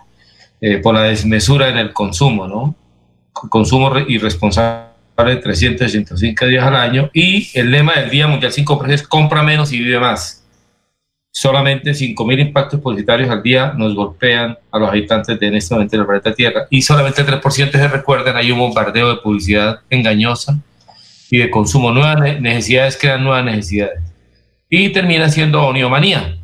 eh, por la desmesura en el consumo, ¿no? Consumo irresponsable de 365 días al año y el lema del Día Mundial sin compras es compra menos y vive más. Solamente 5.000 impactos publicitarios al día nos golpean a los habitantes de en este momento del planeta Tierra y solamente el 3% se recuerdan, hay un bombardeo de publicidad engañosa y de consumo. Nuevas necesidades crean nuevas necesidades y termina siendo oniomanía.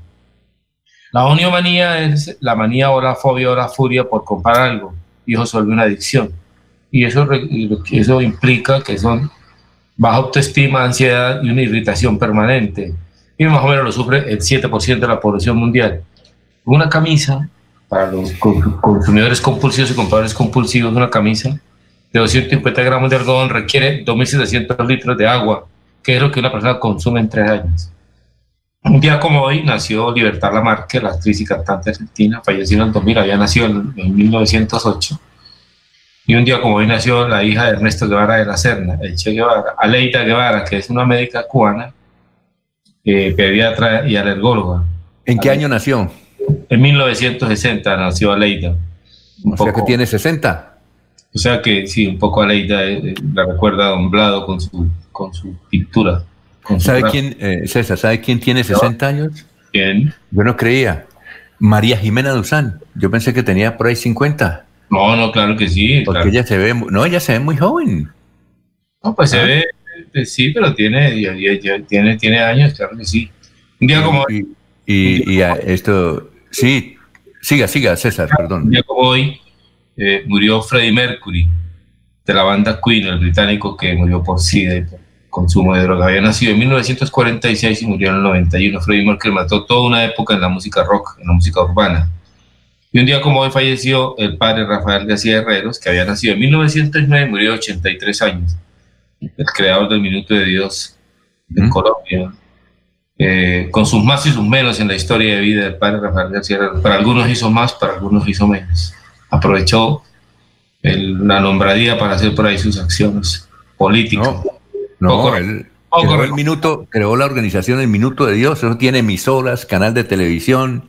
La oniomanía es la manía o la fobia o la furia por comprar algo y eso vuelve una adicción. Y eso, eso implica que son baja autoestima, ansiedad y una irritación permanente. Y más o menos lo sufre el 7% de la población mundial. Una camisa, para los consumidores compulsivos y compradores compulsivos, una camisa de 250 gramos de algodón requiere 2.700 litros de agua, que es lo que una persona consume en tres años. Un día como hoy nació Libertad Lamarque, la actriz y cantante argentina, falleció en el 2000, había nacido en, 1908. Y un día como hoy nació la hija de Ernesto Guevara de la Serna, el Che Guevara, Aleida Guevara, que es una médica cubana, eh, pediatra y alergóloga. ¿En qué año nació? En 1960 nació Aleida. Un o poco, sea que tiene 60. O sea que sí, un poco Aleida eh, eh, la recuerda a Blado con su, con su pintura. ¿Sabe quién, eh, César, sabe quién tiene 60 años? ¿Quién? Yo no creía. María Jimena Duzán. Yo pensé que tenía por ahí 50. No, no, claro que sí. Porque ella se ve, no, ella se ve muy joven. No, pues se ¿Ah? ve, sí, pero tiene, ya, ya, tiene, tiene años, claro que sí. Un día como y, y, y esto, sí, siga, siga, César, perdón. Un día como hoy eh, murió Freddie Mercury de la banda Queen, el británico que murió por SIDA y por consumo de droga. Había nacido en 1946 y murió en el 91. Freddie Mercury mató toda una época en la música rock, en la música urbana. Y un día como hoy falleció el padre Rafael García Herreros, que había nacido en 1909 y murió de 83 años. El creador del Minuto de Dios en Colombia. Eh, con sus más y sus menos en la historia de vida del padre Rafael García. Para algunos hizo más, para algunos hizo menos. Aprovechó la nombradía para hacer por ahí sus acciones políticas. No, él creó el minuto, creó la organización El Minuto de Dios, eso tiene emisoras, canal de televisión,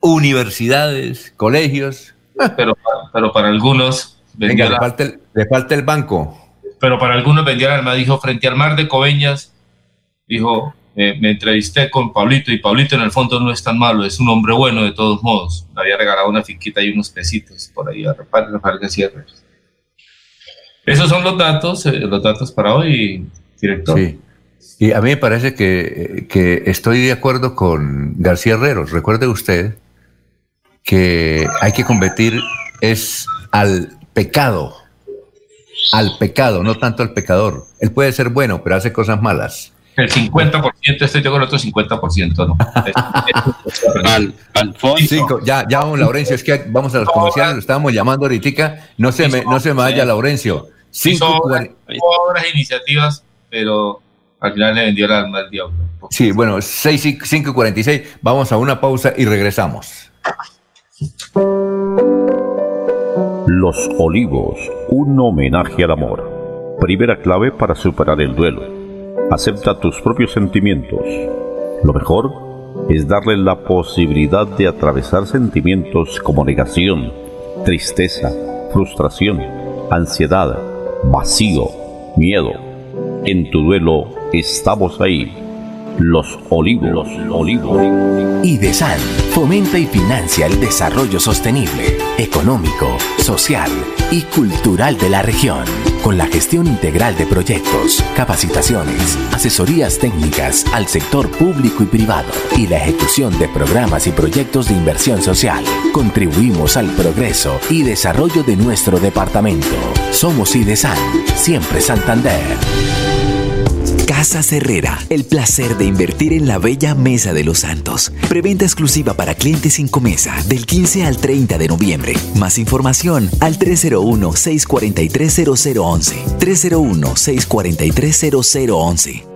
universidades, colegios. Pero, pero para algunos Venga, le, falta el, le, falta el, banco. Pero para algunos vendió el alma, dijo, frente al mar de Coveñas, dijo, eh, me entrevisté con Pablito y Pablito en el fondo no es tan malo, es un hombre bueno de todos modos. Le había regalado una finquita y unos pesitos por ahí a Rafael García Esos son los datos, eh, los datos para hoy director. Sí. Y a mí me parece que, que, estoy de acuerdo con García Herreros. Recuerde usted que hay que combatir es al pecado, al pecado, no tanto al pecador. Él puede ser bueno, pero hace cosas malas. El 50% estoy de acuerdo, otro 50% no. al, Alfonso. ya, ya vamos, Laurencio, es que vamos a los comerciales, lo estábamos llamando ahorita. No se me, no se me vaya, Laurencio. Cinco, obras, iniciativas pero al final le vendió el alma al diablo. Sí, bueno, 6 y 5 y 46, vamos a una pausa y regresamos. Los Olivos, un homenaje al amor. Primera clave para superar el duelo. Acepta tus propios sentimientos. Lo mejor es darle la posibilidad de atravesar sentimientos como negación, tristeza, frustración, ansiedad, vacío, miedo en tu duelo estamos ahí. Los olivos, los olivos. IDESAN fomenta y financia el desarrollo sostenible, económico, social y cultural de la región, con la gestión integral de proyectos, capacitaciones, asesorías técnicas al sector público y privado y la ejecución de programas y proyectos de inversión social. Contribuimos al progreso y desarrollo de nuestro departamento. Somos IDESAN, siempre Santander. Casa Herrera, el placer de invertir en la bella Mesa de los Santos. Preventa exclusiva para clientes sin comesa del 15 al 30 de noviembre. Más información al 301-643-0011. 301-643-0011.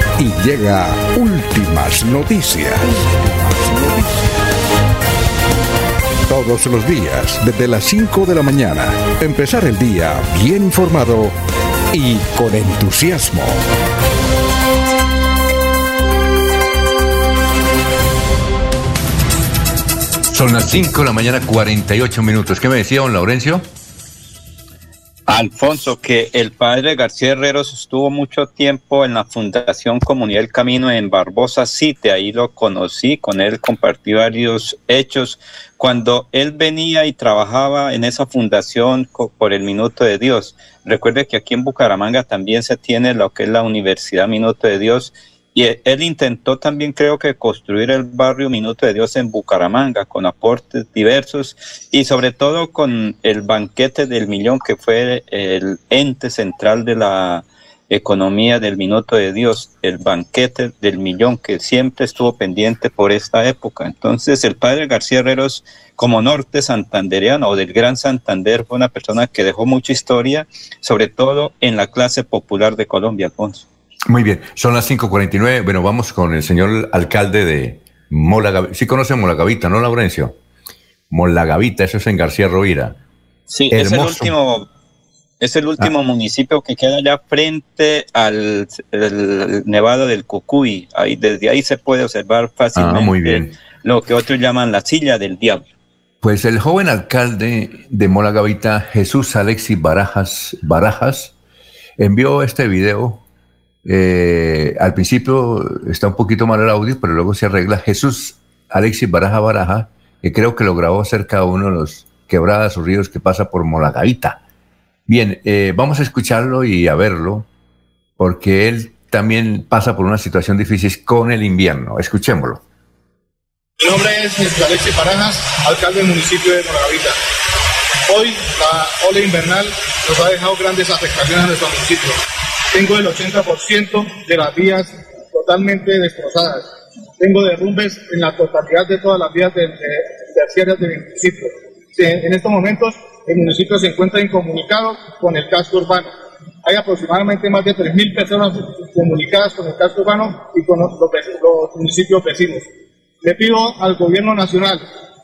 y llega últimas noticias. Todos los días, desde las 5 de la mañana, empezar el día bien informado y con entusiasmo. Son las 5 de la mañana, 48 minutos. ¿Qué me decía don Laurencio? Alfonso, que el padre García Herreros estuvo mucho tiempo en la Fundación Comunidad del Camino en Barbosa City, ahí lo conocí, con él compartí varios hechos. Cuando él venía y trabajaba en esa fundación por el Minuto de Dios, recuerde que aquí en Bucaramanga también se tiene lo que es la Universidad Minuto de Dios y él intentó también, creo que, construir el barrio Minuto de Dios en Bucaramanga con aportes diversos y sobre todo con el banquete del millón, que fue el ente central de la economía del Minuto de Dios, el banquete del millón, que siempre estuvo pendiente por esta época. Entonces, el padre García Herreros, como norte santandereano o del Gran Santander, fue una persona que dejó mucha historia, sobre todo en la clase popular de Colombia, Alfonso. Muy bien, son las 5.49. Bueno, vamos con el señor alcalde de Molagavita. Sí conoce Molagavita, ¿no, Laurencio? Molagavita, eso es en García Rovira. Sí, es el último, es el último ah. municipio que queda allá frente al Nevado del Cucuy. Ahí, desde ahí se puede observar fácilmente ah, muy bien. lo que otros llaman la silla del diablo. Pues el joven alcalde de Molagavita, Jesús Alexis Barajas, Barajas, envió este video eh, al principio está un poquito mal el audio, pero luego se arregla. Jesús Alexis Baraja Baraja, que creo que lo grabó cerca de uno de los quebradas o ríos que pasa por Molagaita. Bien, eh, vamos a escucharlo y a verlo, porque él también pasa por una situación difícil con el invierno. Escuchémoslo. Mi nombre es Jesús Alexis Barajas, alcalde del municipio de Molagavita. Hoy la ola invernal nos ha dejado grandes afectaciones a nuestro municipio tengo el 80% de las vías totalmente destrozadas. Tengo derrumbes en la totalidad de todas las vías de, terciarias del municipio. En estos momentos el municipio se encuentra incomunicado con el casco urbano. Hay aproximadamente más de 3.000 personas comunicadas con el casco urbano y con los, los municipios vecinos. Le pido al gobierno nacional,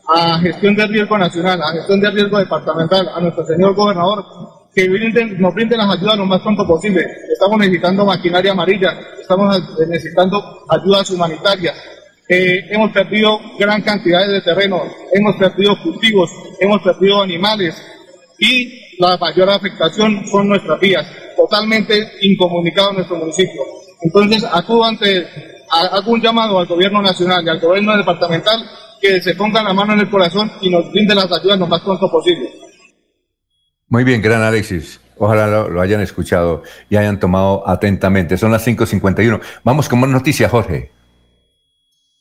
a gestión de riesgo nacional, a gestión de riesgo departamental, a nuestro señor gobernador, que nos brinden las ayudas lo más pronto posible. Estamos necesitando maquinaria amarilla, estamos necesitando ayudas humanitarias. Eh, hemos perdido gran cantidad de terreno, hemos perdido cultivos, hemos perdido animales y la mayor afectación son nuestras vías, totalmente incomunicados nuestro municipio. Entonces, acudo ante, hago un llamado al gobierno nacional y al gobierno departamental que se pongan la mano en el corazón y nos brinden las ayudas lo más pronto posible. Muy bien, gran Alexis. Ojalá lo, hayan escuchado y hayan tomado atentamente. Son las 5.51. Vamos con más noticias, Jorge.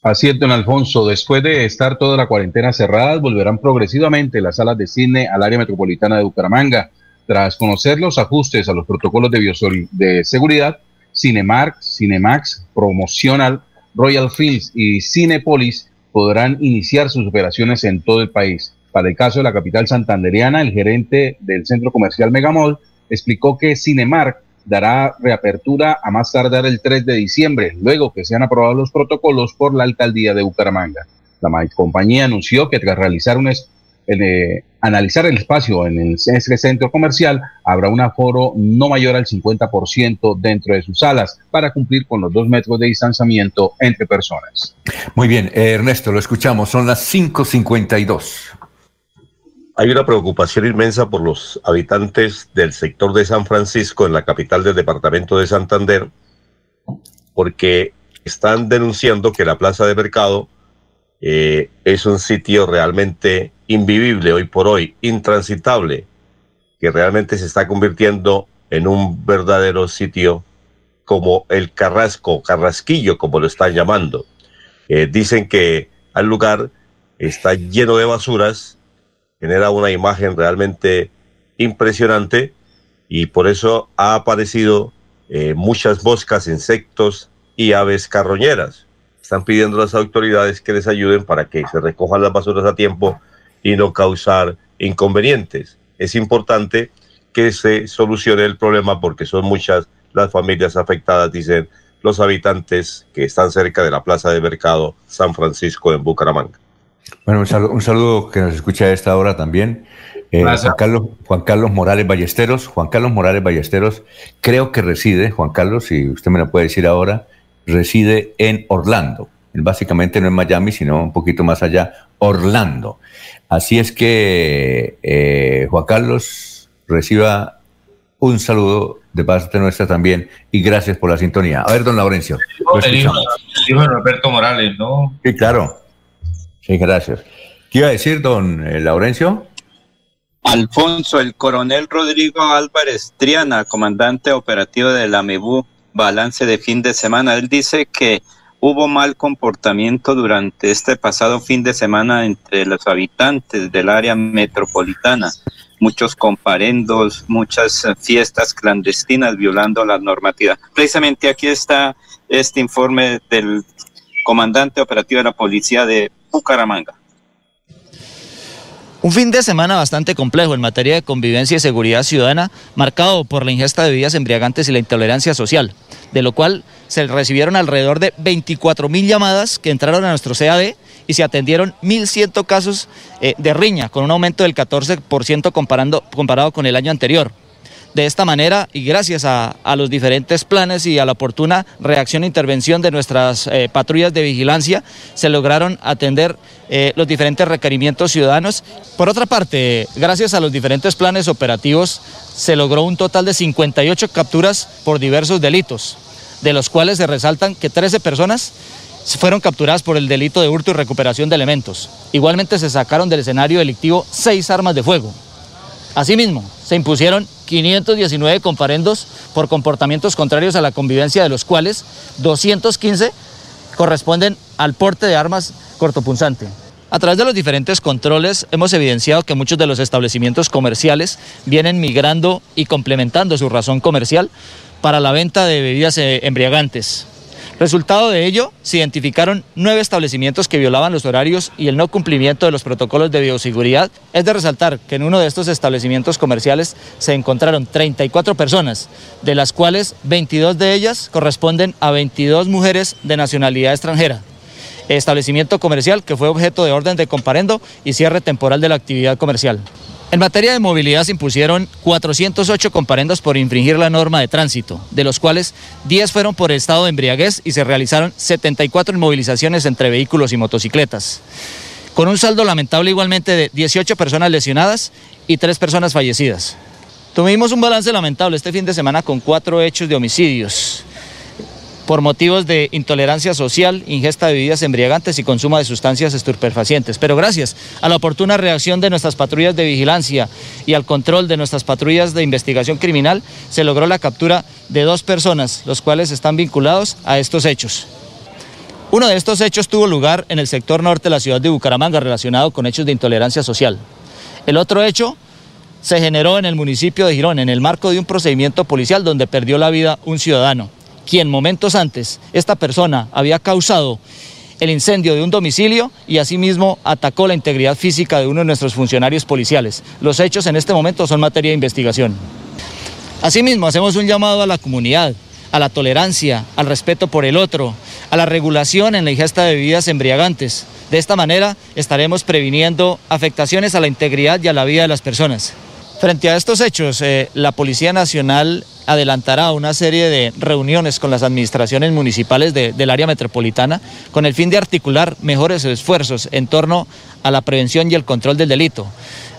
Así es, don Alfonso. Después de estar toda la cuarentena cerrada, volverán progresivamente las salas de cine al área metropolitana de Bucaramanga. Tras conocer los ajustes a los protocolos de, de seguridad, Cinemark, Cinemax, Promotional, Royal Films y Cinepolis podrán iniciar sus operaciones en todo el país. Para el caso de la capital santanderiana, el gerente del centro comercial Megamall explicó que Cinemark dará reapertura a más tardar el 3 de diciembre, luego que sean aprobados los protocolos por la alcaldía de Bucaramanga. La compañía anunció que tras realizar un eh, analizar el espacio en el, centro comercial, habrá un aforo no mayor al 50% dentro de sus salas para cumplir con los dos metros de distanciamiento entre personas. Muy bien, eh, Ernesto, lo escuchamos, son las 5.52. Hay una preocupación inmensa por los habitantes del sector de San Francisco, en la capital del departamento de Santander, porque están denunciando que la plaza de mercado eh, es un sitio realmente invivible hoy por hoy, intransitable, que realmente se está convirtiendo en un verdadero sitio como el Carrasco, Carrasquillo, como lo están llamando. Eh, dicen que al lugar está lleno de basuras, genera una imagen realmente impresionante y por eso ha aparecido eh, muchas moscas, insectos y aves carroñeras. Están pidiendo a las autoridades que les ayuden para que se recojan las basuras a tiempo y no causar inconvenientes. Es importante que se solucione el problema porque son muchas las familias afectadas, dicen los habitantes que están cerca de la plaza de mercado San Francisco en Bucaramanga. Bueno, un saludo, que nos escucha a esta hora también. Eh, Juan, Carlos, Juan Carlos Morales Ballesteros. Juan Carlos Morales Ballesteros, creo que reside, Juan Carlos, si usted me lo puede decir ahora, reside en Orlando. básicamente no en Miami, sino un poquito más allá, Orlando. Así es que, eh, Juan Carlos, reciba un saludo de parte nuestra también y gracias por la sintonía. A ver, don Laurencio. El hijo, de Roberto Morales, ¿no? Sí, claro. Sí, gracias. ¿Qué iba a decir, don eh, Laurencio? Alfonso, el coronel Rodrigo Álvarez Triana, comandante operativo de la MEBU, balance de fin de semana. Él dice que hubo mal comportamiento durante este pasado fin de semana entre los habitantes del área metropolitana. Muchos comparendos, muchas fiestas clandestinas violando la normativa. Precisamente aquí está este informe del comandante operativo de la policía de Bucaramanga. Un fin de semana bastante complejo en materia de convivencia y seguridad ciudadana, marcado por la ingesta de bebidas embriagantes y la intolerancia social, de lo cual se recibieron alrededor de 24 mil llamadas que entraron a nuestro CAD y se atendieron 1.100 casos eh, de riña, con un aumento del 14% comparando, comparado con el año anterior. De esta manera, y gracias a, los diferentes planes y a la oportuna reacción e intervención de nuestras eh, patrullas de vigilancia, se lograron atender eh, los diferentes requerimientos ciudadanos. Por otra parte, gracias a los diferentes planes operativos, se logró un total de 58 capturas por diversos delitos, de los cuales se resaltan que 13 personas fueron capturadas por el delito de hurto y recuperación de elementos. Igualmente se sacaron del escenario delictivo seis armas de fuego. Asimismo, se impusieron 519 comparendos por comportamientos contrarios a la convivencia, de los cuales 215 corresponden al porte de armas cortopunzante. A través de los diferentes controles hemos evidenciado que muchos de los establecimientos comerciales vienen migrando y complementando su razón comercial para la venta de bebidas eh, embriagantes. Resultado de ello, se identificaron nueve establecimientos que violaban los horarios y el no cumplimiento de los protocolos de bioseguridad. Es de resaltar que en uno de estos establecimientos comerciales se encontraron 34 personas, de las cuales 22 de ellas corresponden a 22 mujeres de nacionalidad extranjera. Establecimiento comercial que fue objeto de orden de comparendo y cierre temporal de la actividad comercial. En materia de movilidad se impusieron 408 comparendos por infringir la norma de tránsito, de los cuales 10 fueron por estado de embriaguez y se realizaron 74 inmovilizaciones entre vehículos y motocicletas. Con un saldo lamentable igualmente de 18 personas lesionadas y 3 personas fallecidas. Tuvimos un balance lamentable este fin de semana con 4 hechos de homicidios por motivos de intolerancia social, ingesta de bebidas embriagantes y consumo de sustancias estupefacientes. Pero gracias a la oportuna reacción de nuestras patrullas de vigilancia y al control de nuestras patrullas de investigación criminal, se logró la captura de dos personas, los cuales están vinculados a estos hechos. Uno de estos hechos tuvo lugar en el sector norte de la ciudad de Bucaramanga relacionado con hechos de intolerancia social. El otro hecho se generó en el municipio de Girón en el marco de un procedimiento policial donde perdió la vida un ciudadano quien momentos antes esta persona había causado el incendio de un domicilio y asimismo atacó la integridad física de uno de nuestros funcionarios policiales. Los hechos en este momento son materia de investigación. Asimismo, hacemos un llamado a la comunidad, a la tolerancia, al respeto por el otro, a la regulación en la ingesta de bebidas embriagantes. De esta manera estaremos previniendo afectaciones a la integridad y a la vida de las personas. Frente a estos hechos, eh, la Policía Nacional adelantará una serie de reuniones con las administraciones municipales del área metropolitana con el fin de articular mejores esfuerzos en torno a la prevención y el control del delito.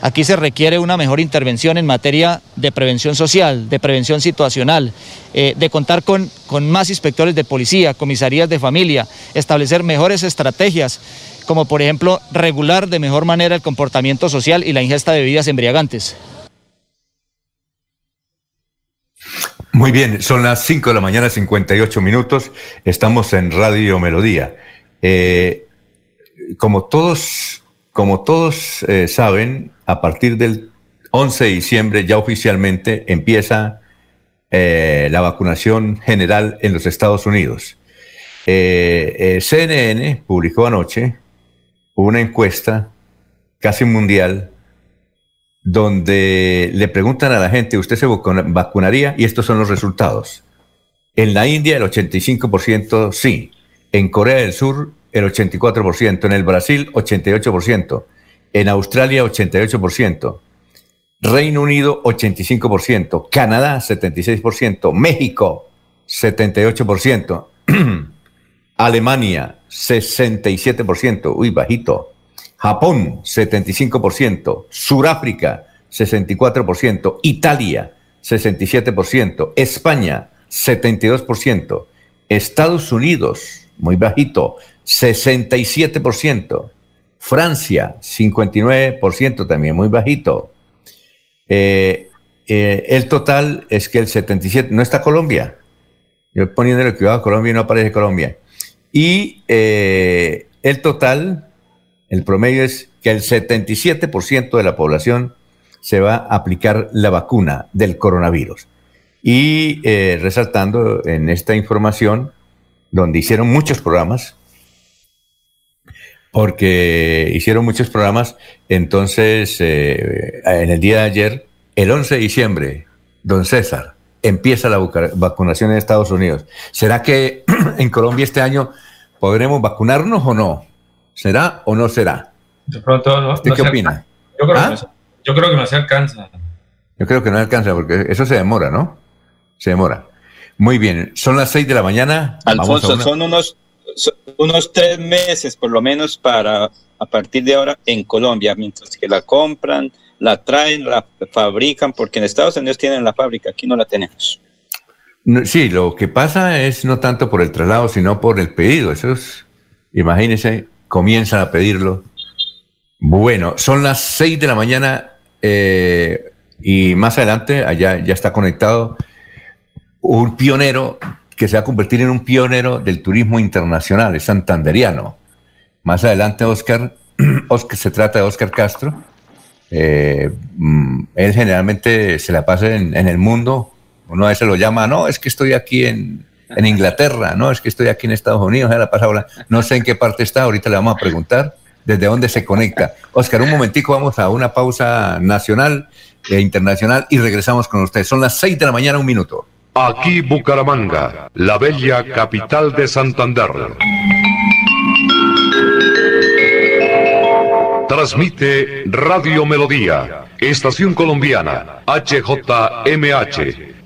Aquí se requiere una mejor intervención en materia de prevención social, de prevención situacional, eh, de contar con, con más inspectores de policía, comisarías de familia, establecer mejores estrategias, como por ejemplo regular de mejor manera el comportamiento social y la ingesta de bebidas embriagantes. Muy bien, son las 5 de la mañana, 58 minutos. Estamos en Radio Melodía. Eh, como todos, como todos eh, saben, a partir del 11 de diciembre ya oficialmente empieza eh, la vacunación general en los Estados Unidos. CNN publicó anoche una encuesta casi mundial donde le preguntan a la gente, ¿usted se vacunaría? Y estos son los resultados. En la India el 85% sí, en Corea del Sur el 84%, en el Brasil 88%, en Australia 88%, Reino Unido 85%, Canadá 76%, México 78%, Alemania 67%, uy, bajito, Japón, 75%, Suráfrica, 64%, Italia, 67%, España, 72%, Estados Unidos, muy bajito, 67%, Francia, 59% también, muy bajito. Eh, eh, el total es que el 77%, no está Colombia. Yo poniendo el cuidado a Colombia y no aparece Colombia. Y eh, el total el promedio es que el 77% de la población se va a aplicar la vacuna del coronavirus. Y eh, resaltando en esta información, donde hicieron muchos programas, porque hicieron muchos programas, entonces eh, en el día de ayer, el 11 de diciembre, don César, empieza la vacunación en Estados Unidos. ¿Será que en Colombia este año podremos vacunarnos o no? ¿Será o no será? De pronto no. ¿Usted qué opina? Yo creo, que ¿Ah? no, yo creo que no se alcanza. Yo creo que no alcanza porque eso se demora, ¿no? Se demora. Muy bien, son las seis de la mañana. Alfonso, son unos, unos tres meses por lo menos para a partir de ahora en Colombia, mientras que la compran, la traen, la fabrican, porque en Estados Unidos tienen la fábrica, aquí no la tenemos. sí, lo que pasa es no tanto por el traslado, sino por el pedido. Eso es, imagínense, comienzan a pedirlo. Bueno, son las 6 de la mañana eh, y más adelante, allá ya está conectado un pionero que se va a convertir en un pionero del turismo internacional, es santanderiano. Más adelante, Oscar, Oscar se trata de Oscar Castro. Eh, mm, él generalmente se la pasa en, en, el mundo. Uno a veces lo llama, no, es que estoy aquí en, en Inglaterra, no, es que estoy aquí en Estados Unidos, la pasa no sé en qué parte está, ahorita le vamos a preguntar desde dónde se conecta. Oscar, un momentico, vamos a una pausa nacional e internacional y regresamos con usted. Son las seis de la mañana, un minuto. Aquí Bucaramanga, la bella capital de Santander. Transmite Radio Melodía, Estación Colombiana, HJMH.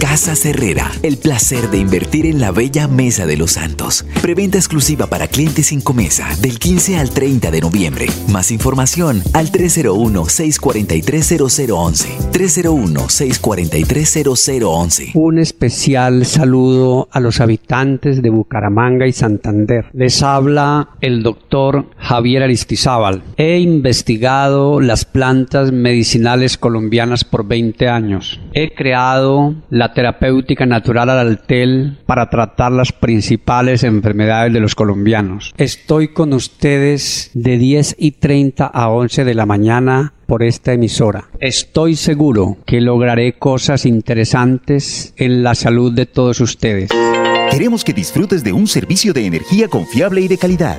Casa Herrera, el placer de invertir en la bella Mesa de los Santos. Preventa exclusiva para clientes sin comesa del 15 al 30 de noviembre. Más información al 301-643-0011. 301-643-0011. Un especial saludo a los habitantes de Bucaramanga y Santander. Les habla el doctor Javier Aristizábal. He investigado las plantas medicinales colombianas por 20 años. He creado la terapéutica natural al altel para tratar las principales enfermedades de los colombianos. Estoy con ustedes de 10 y 30 a 11 de la mañana por esta emisora. Estoy seguro que lograré cosas interesantes en la salud de todos ustedes. Queremos que disfrutes de un servicio de energía confiable y de calidad.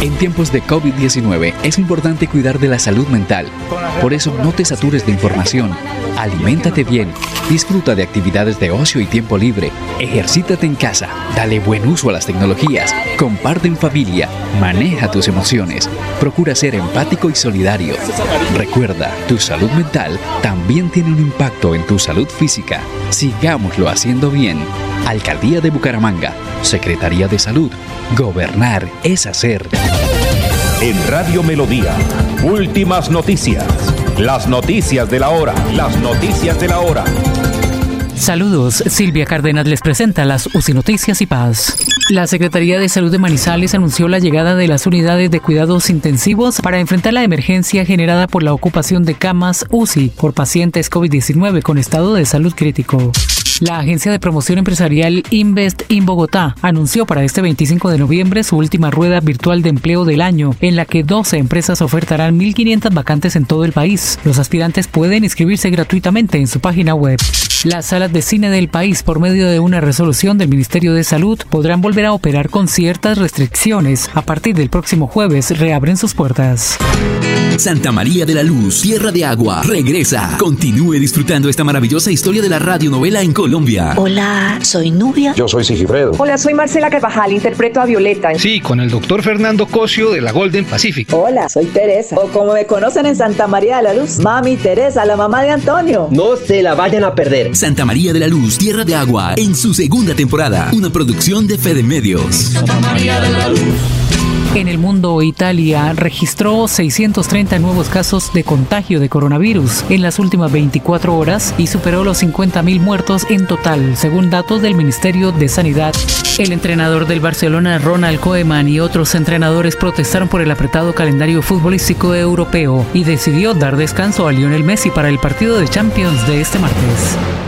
En tiempos de COVID-19 es importante cuidar de la salud mental. Por eso no te satures de información. Aliméntate bien, disfruta de actividades de ocio y tiempo libre, ejercítate en casa, dale buen uso a las tecnologías, comparte en familia, maneja tus emociones, procura ser empático y solidario. Recuerda, tu salud mental también tiene un impacto en tu salud física. Sigámoslo haciendo bien. Alcaldía de Bucaramanga, Secretaría de Salud. Gobernar es hacer. En Radio Melodía, últimas noticias. Las noticias de la hora. Las noticias de la hora. Saludos, Silvia Cárdenas les presenta las UCI Noticias y Paz. La Secretaría de Salud de Manizales anunció la llegada de las unidades de cuidados intensivos para enfrentar la emergencia generada por la ocupación de camas UCI por pacientes COVID-19 con estado de salud crítico. La agencia de promoción empresarial Invest in Bogotá anunció para este 25 de noviembre su última rueda virtual de empleo del año, en la que 12 empresas ofertarán 1.500 vacantes en todo el país. Los aspirantes pueden inscribirse gratuitamente en su página web. Las salas de cine del país, por medio de una resolución del Ministerio de Salud, podrán volver a operar con ciertas restricciones. A partir del próximo jueves reabren sus puertas. Santa María de la Luz, Tierra de Agua, regresa. Continúe disfrutando esta maravillosa historia de la radionovela en Colombia. Hola, soy Nubia. Yo soy Sigifredo. Hola, soy Marcela Carvajal, interpreto a Violeta. Sí, con el doctor Fernando Cosio de la Golden Pacific. Hola, soy Teresa. O como me conocen en Santa María de la Luz, Mami Teresa, la mamá de Antonio. No se la vayan a perder. Santa María de la Luz, Tierra de Agua, en su segunda temporada. Una producción de Fede Medios. Santa María de la Luz. En el mundo, Italia registró 630 nuevos casos de contagio de coronavirus en las últimas 24 horas y superó los 50.000 muertos en total, según datos del Ministerio de Sanidad. El entrenador del Barcelona, Ronald Koeman, y otros entrenadores protestaron por el apretado calendario futbolístico europeo y decidió dar descanso a Lionel Messi para el partido de Champions de este martes.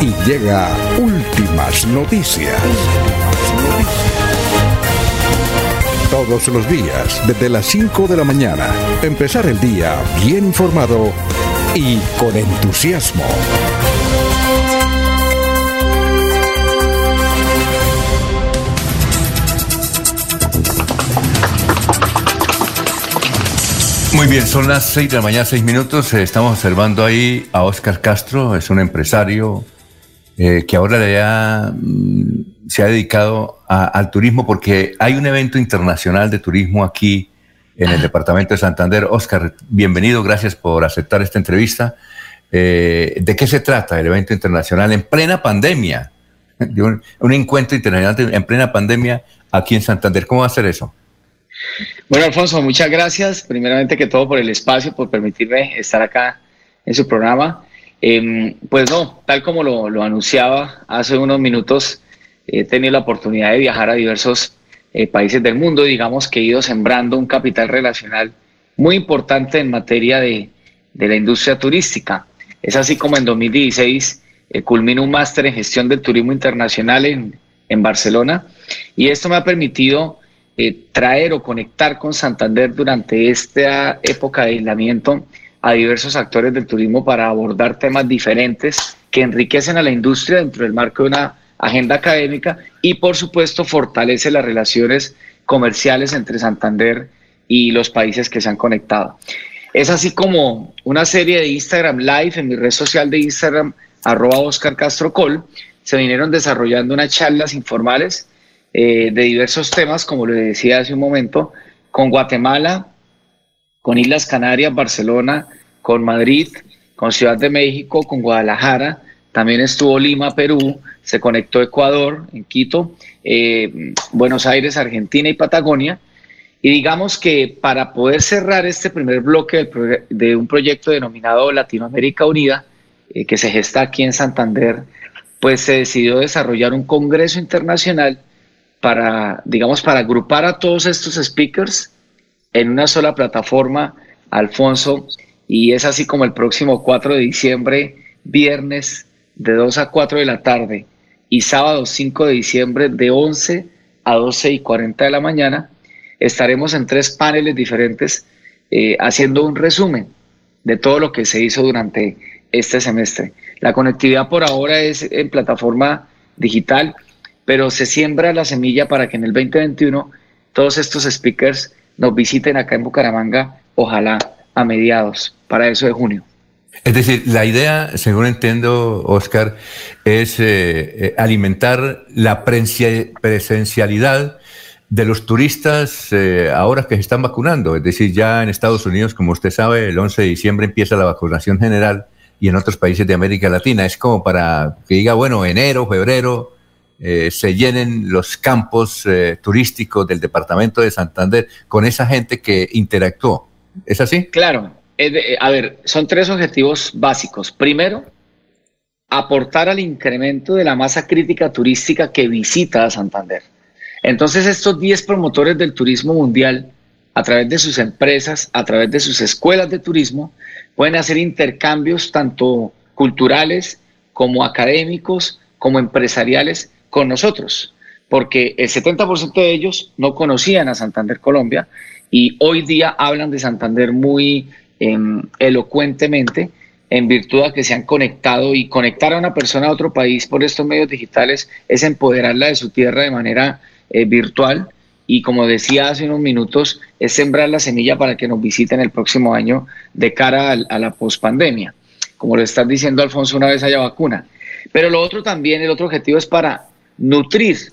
y llega últimas noticias. Todos los días, desde las 5 de la mañana, empezar el día bien informado y con entusiasmo. Muy bien, son las 6 de la mañana, 6 minutos. Eh, estamos observando ahí a Oscar Castro, es un empresario eh, que ahora mm, se ha dedicado al turismo porque hay un evento internacional de turismo aquí en el departamento de Santander. Oscar, bienvenido, gracias por aceptar esta entrevista. Eh, ¿De qué se trata el evento internacional en plena pandemia? Un, un encuentro internacional en plena pandemia aquí en Santander. ¿Cómo va a ser eso? Bueno, Alfonso, muchas gracias. Primeramente que todo por el espacio, por permitirme estar acá en su programa. Em, pues no, tal como lo, anunciaba hace unos minutos, he tenido la oportunidad de viajar a diversos eh, países del mundo, digamos que he ido sembrando un capital relacional muy importante en materia de, la industria turística. Es así como en 2016 eh, culmino un máster en gestión del turismo internacional en, en Barcelona y esto me ha permitido eh, traer o conectar con Santander durante esta época de aislamiento a diversos actores del turismo para abordar temas diferentes que enriquecen a la industria dentro del marco de una agenda académica y por supuesto fortalece las relaciones comerciales entre Santander y los países que se han conectado. Es así como una serie de Instagram Live en mi red social de Instagram, arroba Oscar Castro Col, se vinieron desarrollando unas charlas informales eh, de diversos temas, como le decía hace un momento, con Guatemala, con Islas Canarias, Barcelona, con Madrid, con Ciudad de México, con Guadalajara, también estuvo Lima, Perú, se conectó Ecuador, en Quito, eh, Buenos Aires, Argentina y Patagonia. Y digamos que para poder cerrar este primer bloque de, un proyecto denominado Latinoamérica Unida, eh, que se gesta aquí en Santander, pues se decidió desarrollar un congreso internacional para, digamos, para agrupar a todos estos speakers en una sola plataforma, Alfonso, y es así como el próximo 4 de diciembre, viernes, de 2 a 4 de la tarde, y sábado 5 de diciembre, de 11 a 12 y 40 de la mañana, estaremos en tres paneles diferentes eh, haciendo un resumen de todo lo que se hizo durante este semestre. La conectividad por ahora es en plataforma digital pero se siembra la semilla para que en el 2021 todos estos speakers nos visiten acá en Bucaramanga, ojalá a mediados, para eso de junio. Es decir, la idea, según entiendo, Oscar, es eh, eh, alimentar la presencialidad de los turistas eh, ahora que se están vacunando. Es decir, ya en Estados Unidos, como usted sabe, el 11 de diciembre empieza la vacunación general y en otros países de América Latina. Es como para que diga, bueno, enero, febrero, eh, se llenen los campos eh, turísticos del departamento de Santander con esa gente que interactuó. ¿Es así? Claro. A ver, son tres objetivos básicos. Primero, aportar al incremento de la masa crítica turística que visita a Santander. Entonces, estos 10 promotores del turismo mundial, a través de sus empresas, a través de sus escuelas de turismo, pueden hacer intercambios tanto culturales como académicos, como empresariales, con nosotros, porque el 70% de ellos no conocían a Santander Colombia y hoy día hablan de Santander muy em, elocuentemente en virtud de que se han conectado y conectar a una persona a otro país por estos medios digitales es empoderarla de su tierra de manera eh, virtual y como decía hace unos minutos, es sembrar la semilla para que nos visiten el próximo año de cara a, a la pospandemia. Como lo estás diciendo, Alfonso, una vez haya vacuna. Pero lo otro también, el otro objetivo es para nutrir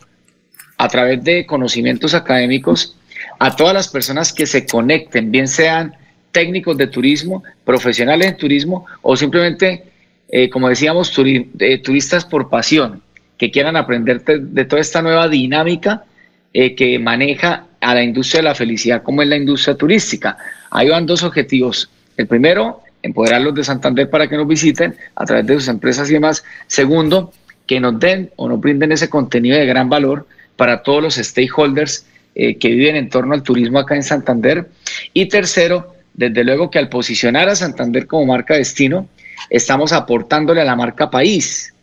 a través de conocimientos académicos a todas las personas que se conecten, bien sean técnicos de turismo, profesionales en turismo o simplemente, eh, como decíamos, eh, turistas por pasión, que quieran aprender de, toda esta nueva dinámica eh, que maneja a la industria de la felicidad como es la industria turística. Ahí van dos objetivos. El primero, empoderarlos de Santander para que nos visiten a través de sus empresas y demás. Segundo, que nos den o nos brinden ese contenido de gran valor para todos los stakeholders eh, que viven en torno al turismo acá en Santander. Y tercero, desde luego que al posicionar a Santander como marca destino, estamos aportándole a la marca país.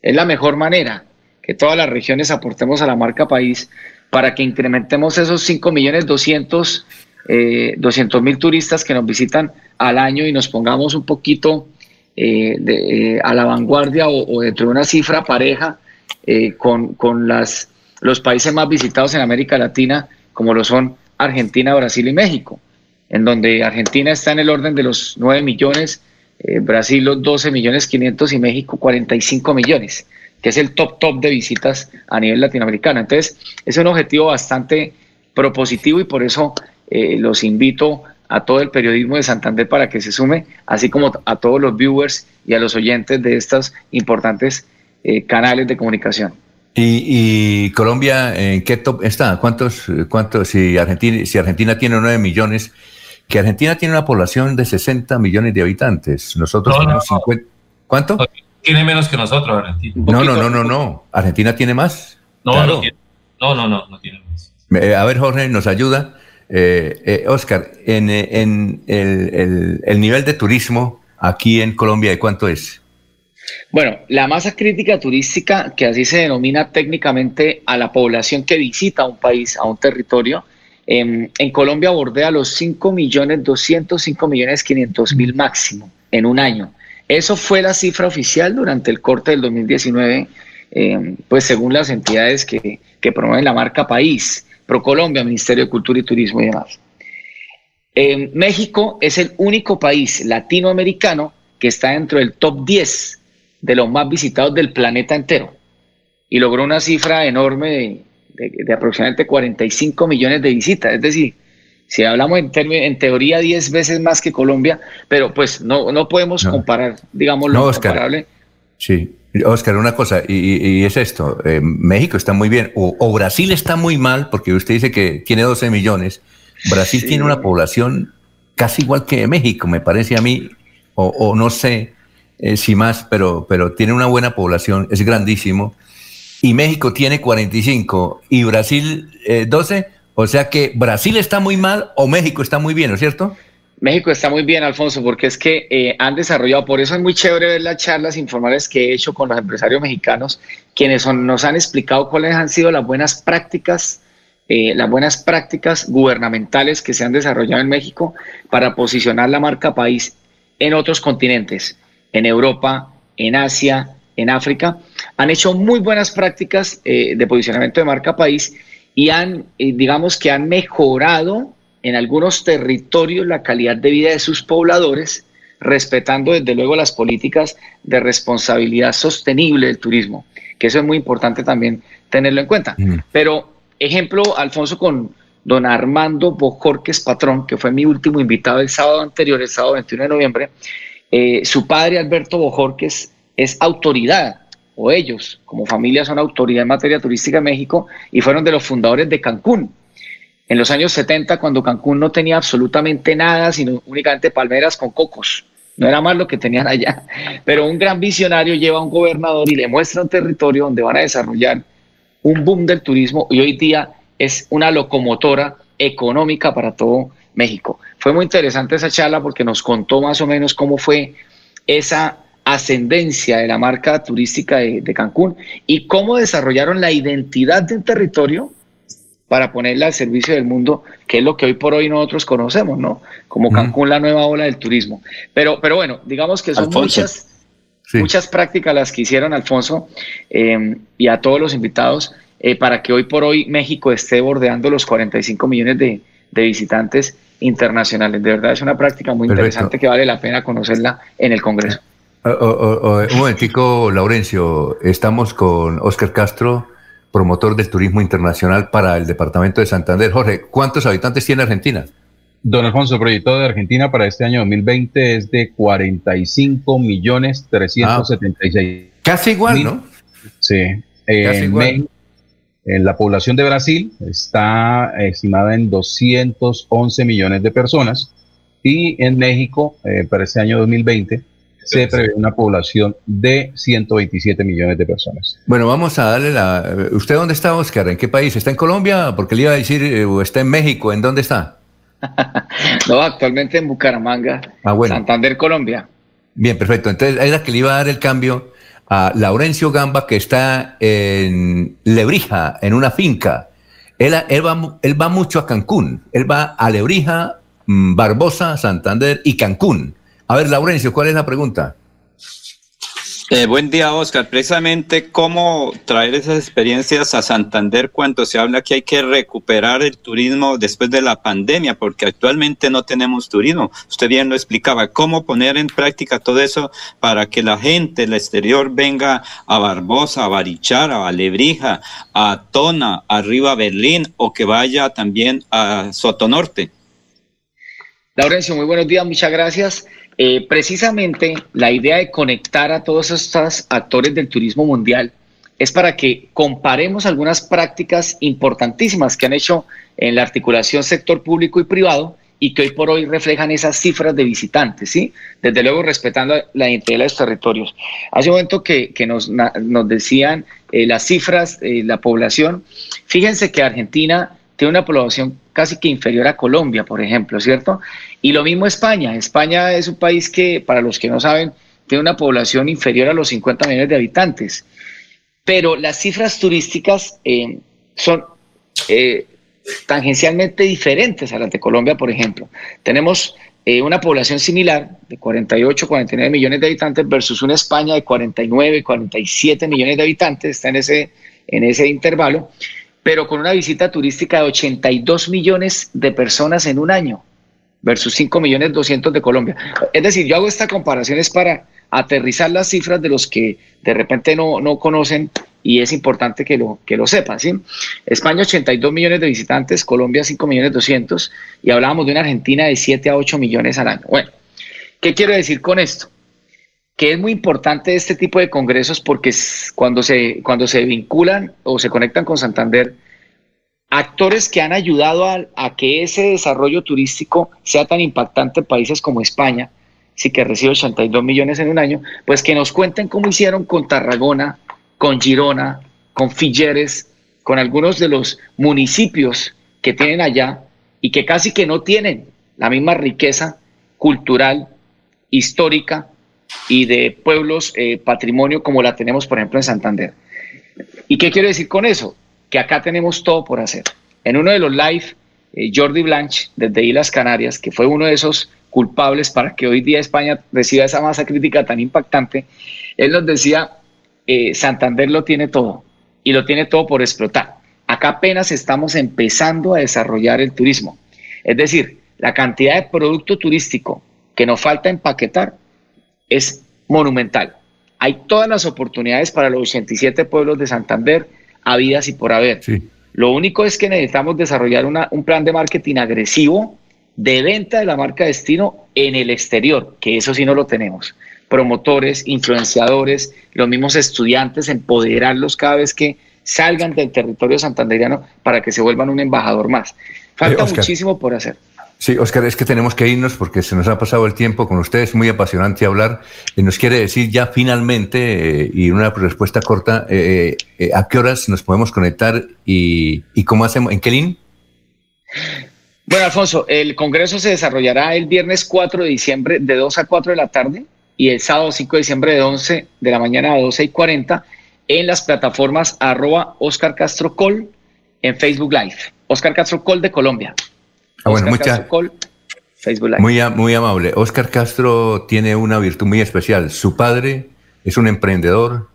Es la mejor manera que todas las regiones aportemos a la marca país para que incrementemos esos 5 millones 200 eh, mil turistas que nos visitan al año y nos pongamos un poquito eh, eh, a la vanguardia o, dentro de una cifra pareja eh, con, con las, los países más visitados en América Latina, como lo son Argentina, Brasil y México, en donde Argentina está en el orden de los 9 millones, Brasil los 12 millones 500 y México 45 millones, que es el top top de visitas a nivel latinoamericano. Entonces, es un objetivo bastante propositivo y por eso los invito a todo el periodismo de Santander para que se sume, así como a todos los viewers y a los oyentes de estos importantes eh, canales de comunicación. ¿Y, Colombia en qué top está? ¿Cuántos, cuántos si, Argentina, si Argentina tiene 9 millones, que Argentina tiene una población de 60 millones de habitantes, nosotros tenemos 50... ¿Cuánto? Tiene menos que nosotros Argentina. No, no, no, no, no. ¿Argentina tiene más? No, no, no, no, no, no tiene más. Eh, a ver, Jorge, ¿nos ayuda? Eh, eh, Oscar, en, el, nivel de turismo aquí en Colombia, ¿de cuánto es? Bueno, la masa crítica turística, que así se denomina técnicamente a la población que visita un país, a un territorio, em, en Colombia bordea los 5 millones 200, 5 millones 500 mil máximo en un año. Eso fue la cifra oficial durante el corte del 2019, em, pues según las entidades que, que promueven la marca País, ProColombia, Ministerio de Cultura y Turismo y demás. Eh, México es el único país latinoamericano que está dentro del top 10 de los más visitados del planeta entero y logró una cifra enorme de, aproximadamente 45 millones de visitas. Es decir, si hablamos en, en teoría 10 veces más que Colombia, pero pues no, no podemos comparar, digamos, lo comparable. Sí, Oscar, una cosa, y, es esto, eh, México está muy bien, o, Brasil está muy mal, porque usted dice que tiene 12 millones, Brasil tiene una población casi igual que México, me parece a mí, o, no sé eh, si más, pero, pero tiene una buena población, es grandísimo. Y México tiene 45 y Brasil 12, eh, o sea que Brasil está muy mal o México está muy bien, ¿no es cierto? México está muy bien, Alfonso, porque es que eh, han desarrollado, por eso es muy chévere ver las charlas informales que he hecho con los empresarios mexicanos, quienes nos han explicado cuáles han sido las buenas prácticas eh, las buenas prácticas gubernamentales que se han desarrollado en México para posicionar la marca país en otros continentes, en Europa, en Asia, en África. Han hecho muy buenas prácticas eh, de posicionamiento de marca país y han, digamos que han mejorado en algunos territorios la calidad de vida de sus pobladores, respetando desde luego las políticas de responsabilidad sostenible del turismo, que eso es muy importante también tenerlo en cuenta. Mm. Pero Ejemplo, Alfonso, con don Armando Bojorques Patrón, que fue mi último invitado el sábado anterior, el sábado 21 de noviembre. Eh, su padre, Alberto Bojorques, es autoridad, o ellos, como familia, son autoridad en materia turística en México y fueron de los fundadores de Cancún. En los años 70, cuando Cancún no tenía absolutamente nada, sino únicamente palmeras con cocos. No era más lo que tenían allá. Pero un gran visionario lleva a un gobernador y le muestra un territorio donde van a desarrollar un boom del turismo y hoy día es una locomotora económica para todo México. Fue muy interesante esa charla porque nos contó más o menos cómo fue esa ascendencia de la marca turística de, Cancún y cómo desarrollaron la identidad del territorio para ponerla al servicio del mundo, que es lo que hoy por hoy nosotros conocemos, ¿no? Como Cancún, la nueva ola del turismo. Pero, pero bueno, digamos que son muchas Muchas prácticas las que hicieron Alfonso eh, y a todos los invitados eh, para que hoy por hoy México esté bordeando los 45 millones de, visitantes internacionales. De verdad es una práctica muy interesante que vale la pena conocerla en el Congreso. un momentico, Laurencio. Estamos con Oscar Castro, promotor del turismo internacional para el departamento de Santander. Jorge, ¿cuántos habitantes tiene Argentina? Don Alfonso, el proyecto de Argentina para este año 2020 es de 45 millones 376. Ah, casi igual, ¿no? Sí. Casi igual. En la población de Brasil está estimada en 211 millones de personas y en México eh, para este año 2020 se prevé una población de 127 millones de personas. Bueno, vamos a darle la... ¿Usted dónde está, Oscar? ¿En qué país? ¿Está en Colombia? Porque le iba a decir, eh, o está en México. ¿En dónde está? no, actualmente en Bucaramanga, ah, Santander, Colombia. Bien, perfecto. Entonces, era que le iba a dar el cambio a Laurencio Gamba, que está en Lebrija, en una finca. Él, él, va, él va mucho a Cancún. Él va a Lebrija, mm, Barbosa, Santander y Cancún. A ver, Laurencio, ¿cuál es la pregunta? Eh, buen día, Oscar. Precisamente cómo traer esas experiencias a Santander cuando se habla que hay que recuperar el turismo después de la pandemia, porque actualmente no tenemos turismo. Usted bien lo explicaba, cómo poner en práctica todo eso para que la gente del exterior venga a Barbosa, a Barichara, a Alebrija, a Tona, arriba a Berlín o que vaya también a Sotonorte. Laurencio, muy buenos días, muchas gracias. Eh, precisamente la idea de conectar a todos estos actores del turismo mundial es para que comparemos algunas prácticas importantísimas que han hecho en la articulación sector público y privado y que hoy por hoy reflejan esas cifras de visitantes, ¿sí? Desde luego respetando la identidad de los territorios. Hace un momento que, nos, decían eh, las cifras, eh, la población, fíjense que Argentina tiene una población casi que inferior a Colombia, por ejemplo, ¿cierto? Y lo mismo España. España es un país que, para los que no saben, tiene una población inferior a los 50 millones de habitantes. Pero las cifras turísticas eh, son, eh, tangencialmente diferentes a las de Colombia, por ejemplo. Tenemos eh, una población similar de 48, 49 millones de habitantes versus una España de 49, 47 millones de habitantes, está en ese, en ese intervalo, pero con una visita turística de 82 millones de personas en un año versus 5 millones 200 de Colombia. Es decir, yo hago esta comparación es para aterrizar las cifras de los que de repente no, no conocen y es importante que lo, que lo sepan. ¿sí? España 82 millones de visitantes, Colombia 5 millones 200 y hablábamos de una Argentina de 7 a 8 millones al año. Bueno, ¿qué quiero decir con esto? Que es muy importante este tipo de congresos porque cuando se, cuando se vinculan o se conectan con Santander, actores que han ayudado a, a que ese desarrollo turístico sea tan impactante en países como España, sí que recibe 82 millones en un año, pues que nos cuenten cómo hicieron con Tarragona, con Girona, con Figueres, con algunos de los municipios que tienen allá y que casi que no tienen la misma riqueza cultural, histórica y de pueblos eh, patrimonio como la tenemos, por ejemplo, en Santander. ¿Y qué quiero decir con eso? Que acá tenemos todo por hacer. En uno de los live, eh, Jordi Blanche, desde Islas Canarias, que fue uno de esos culpables para que hoy día España reciba esa masa crítica tan impactante, él nos decía eh, Santander lo tiene todo y lo tiene todo por explotar. Acá apenas estamos empezando a desarrollar el turismo. Es decir, la cantidad de producto turístico que nos falta empaquetar es monumental. Hay todas las oportunidades para los 87 pueblos de Santander, habidas y por haber. Lo único es que necesitamos desarrollar un plan de marketing agresivo de venta de la marca destino en el exterior, que eso sí no lo tenemos promotores, influenciadores, los mismos estudiantes, empoderarlos cada vez que salgan del territorio santanderiano para que se vuelvan un embajador más. Falta muchísimo por hacer. Sí, Oscar, es que tenemos que irnos porque se nos ha pasado el tiempo con ustedes, muy apasionante hablar. Y nos quiere decir ya finalmente, eh, y una respuesta corta, eh, eh, ¿a qué horas nos podemos conectar y, y cómo hacemos? ¿En qué link? Bueno, Alfonso, el Congreso se desarrollará el viernes 4 de diciembre de 2 a 4 de la tarde y el sábado 5 de diciembre de 11 de la mañana a 12 y 40 en las plataformas arroba Oscar Castro Col en Facebook Live. Oscar Castro Col de Colombia. Ah, bueno, mucha, Facebook Live. Muy, muy amable. Oscar Castro tiene una virtud muy especial. Su padre es un emprendedor.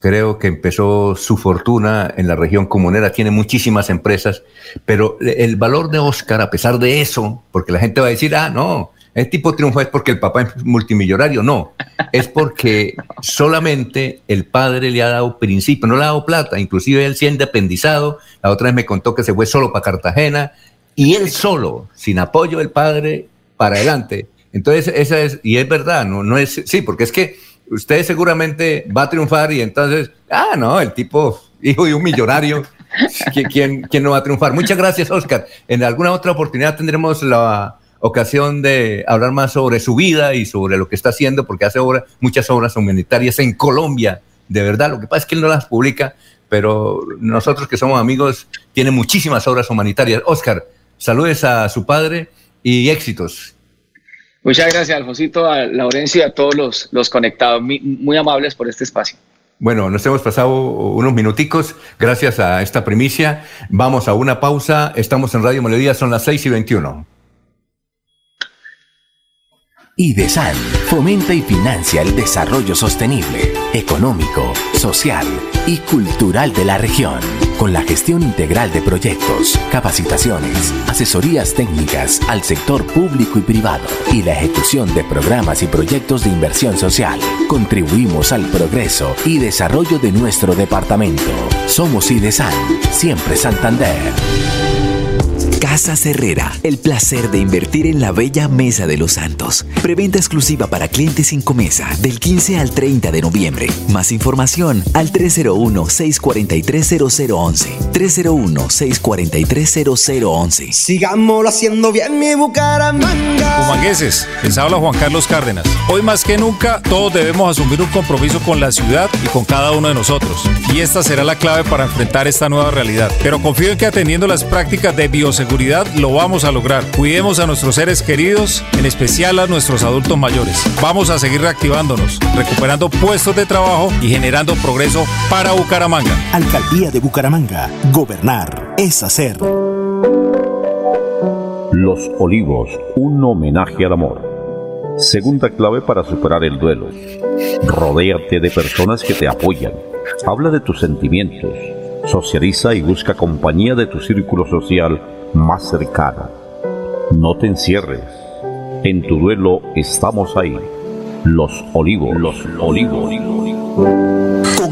Creo que empezó su fortuna en la región comunera, tiene muchísimas empresas, pero el valor de Oscar, a pesar de eso, porque la gente va a decir, ah, no, el tipo triunfa es porque el papá es multimillonario, no. Es porque solamente el padre le ha dado principio, no le ha dado plata. Inclusive él se ha independizado. La otra vez me contó que se fue solo para Cartagena y él solo, sin apoyo del padre, para adelante. Entonces, esa es, y es verdad, no, no es, sí, porque es que usted seguramente va a triunfar y entonces, ah, no, el tipo, hijo de un millonario, ¿quién, quién no va a triunfar? Muchas gracias, Oscar. En alguna otra oportunidad tendremos la ocasión de hablar más sobre su vida y sobre lo que está haciendo, porque hace obra, muchas obras humanitarias en Colombia, de verdad. Lo que pasa es que él no las publica, pero nosotros que somos amigos, tiene muchísimas obras humanitarias. Oscar, saludes a su padre y éxitos. Muchas gracias, Alfonsito, a Laurencio y a todos los, los conectados, muy, muy amables por este espacio. Bueno, nos hemos pasado unos minuticos gracias a esta primicia. Vamos a una pausa. Estamos en Radio Melodía, son las 6 y 21. IDESAN fomenta y financia el desarrollo sostenible, económico, social y cultural de la región, con la gestión integral de proyectos, capacitaciones, asesorías técnicas al sector público y privado y la ejecución de programas y proyectos de inversión social. Contribuimos al progreso y desarrollo de nuestro departamento. Somos IDESAN, siempre Santander. Casa Herrera, el placer de invertir en la bella Mesa de los Santos. Preventa exclusiva para clientes sin comesa del 15 al 30 de noviembre. Más información al 301-643-0011. 301-643-0011. Sigámoslo haciendo bien mi Bucaramanga. Humangueses, les habla Juan Carlos Cárdenas. Hoy más que nunca, todos debemos asumir un compromiso con la ciudad y con cada uno de nosotros. Y esta será la clave para enfrentar esta nueva realidad. Pero confío en que atendiendo las prácticas de bioseguridad, lo vamos a lograr. Cuidemos a nuestros seres queridos, en especial a nuestros adultos mayores. Vamos a seguir reactivándonos, recuperando puestos de trabajo y generando progreso para Bucaramanga. Alcaldía de Bucaramanga. Gobernar es hacer. Los Olivos, un homenaje al amor. Segunda clave para superar el duelo. Rodéate de personas que te apoyan. Habla de tus sentimientos. Socializa y busca compañía de tu círculo social más cercano. No te encierres. En tu duelo estamos ahí. Los Olivos. Los Olivos.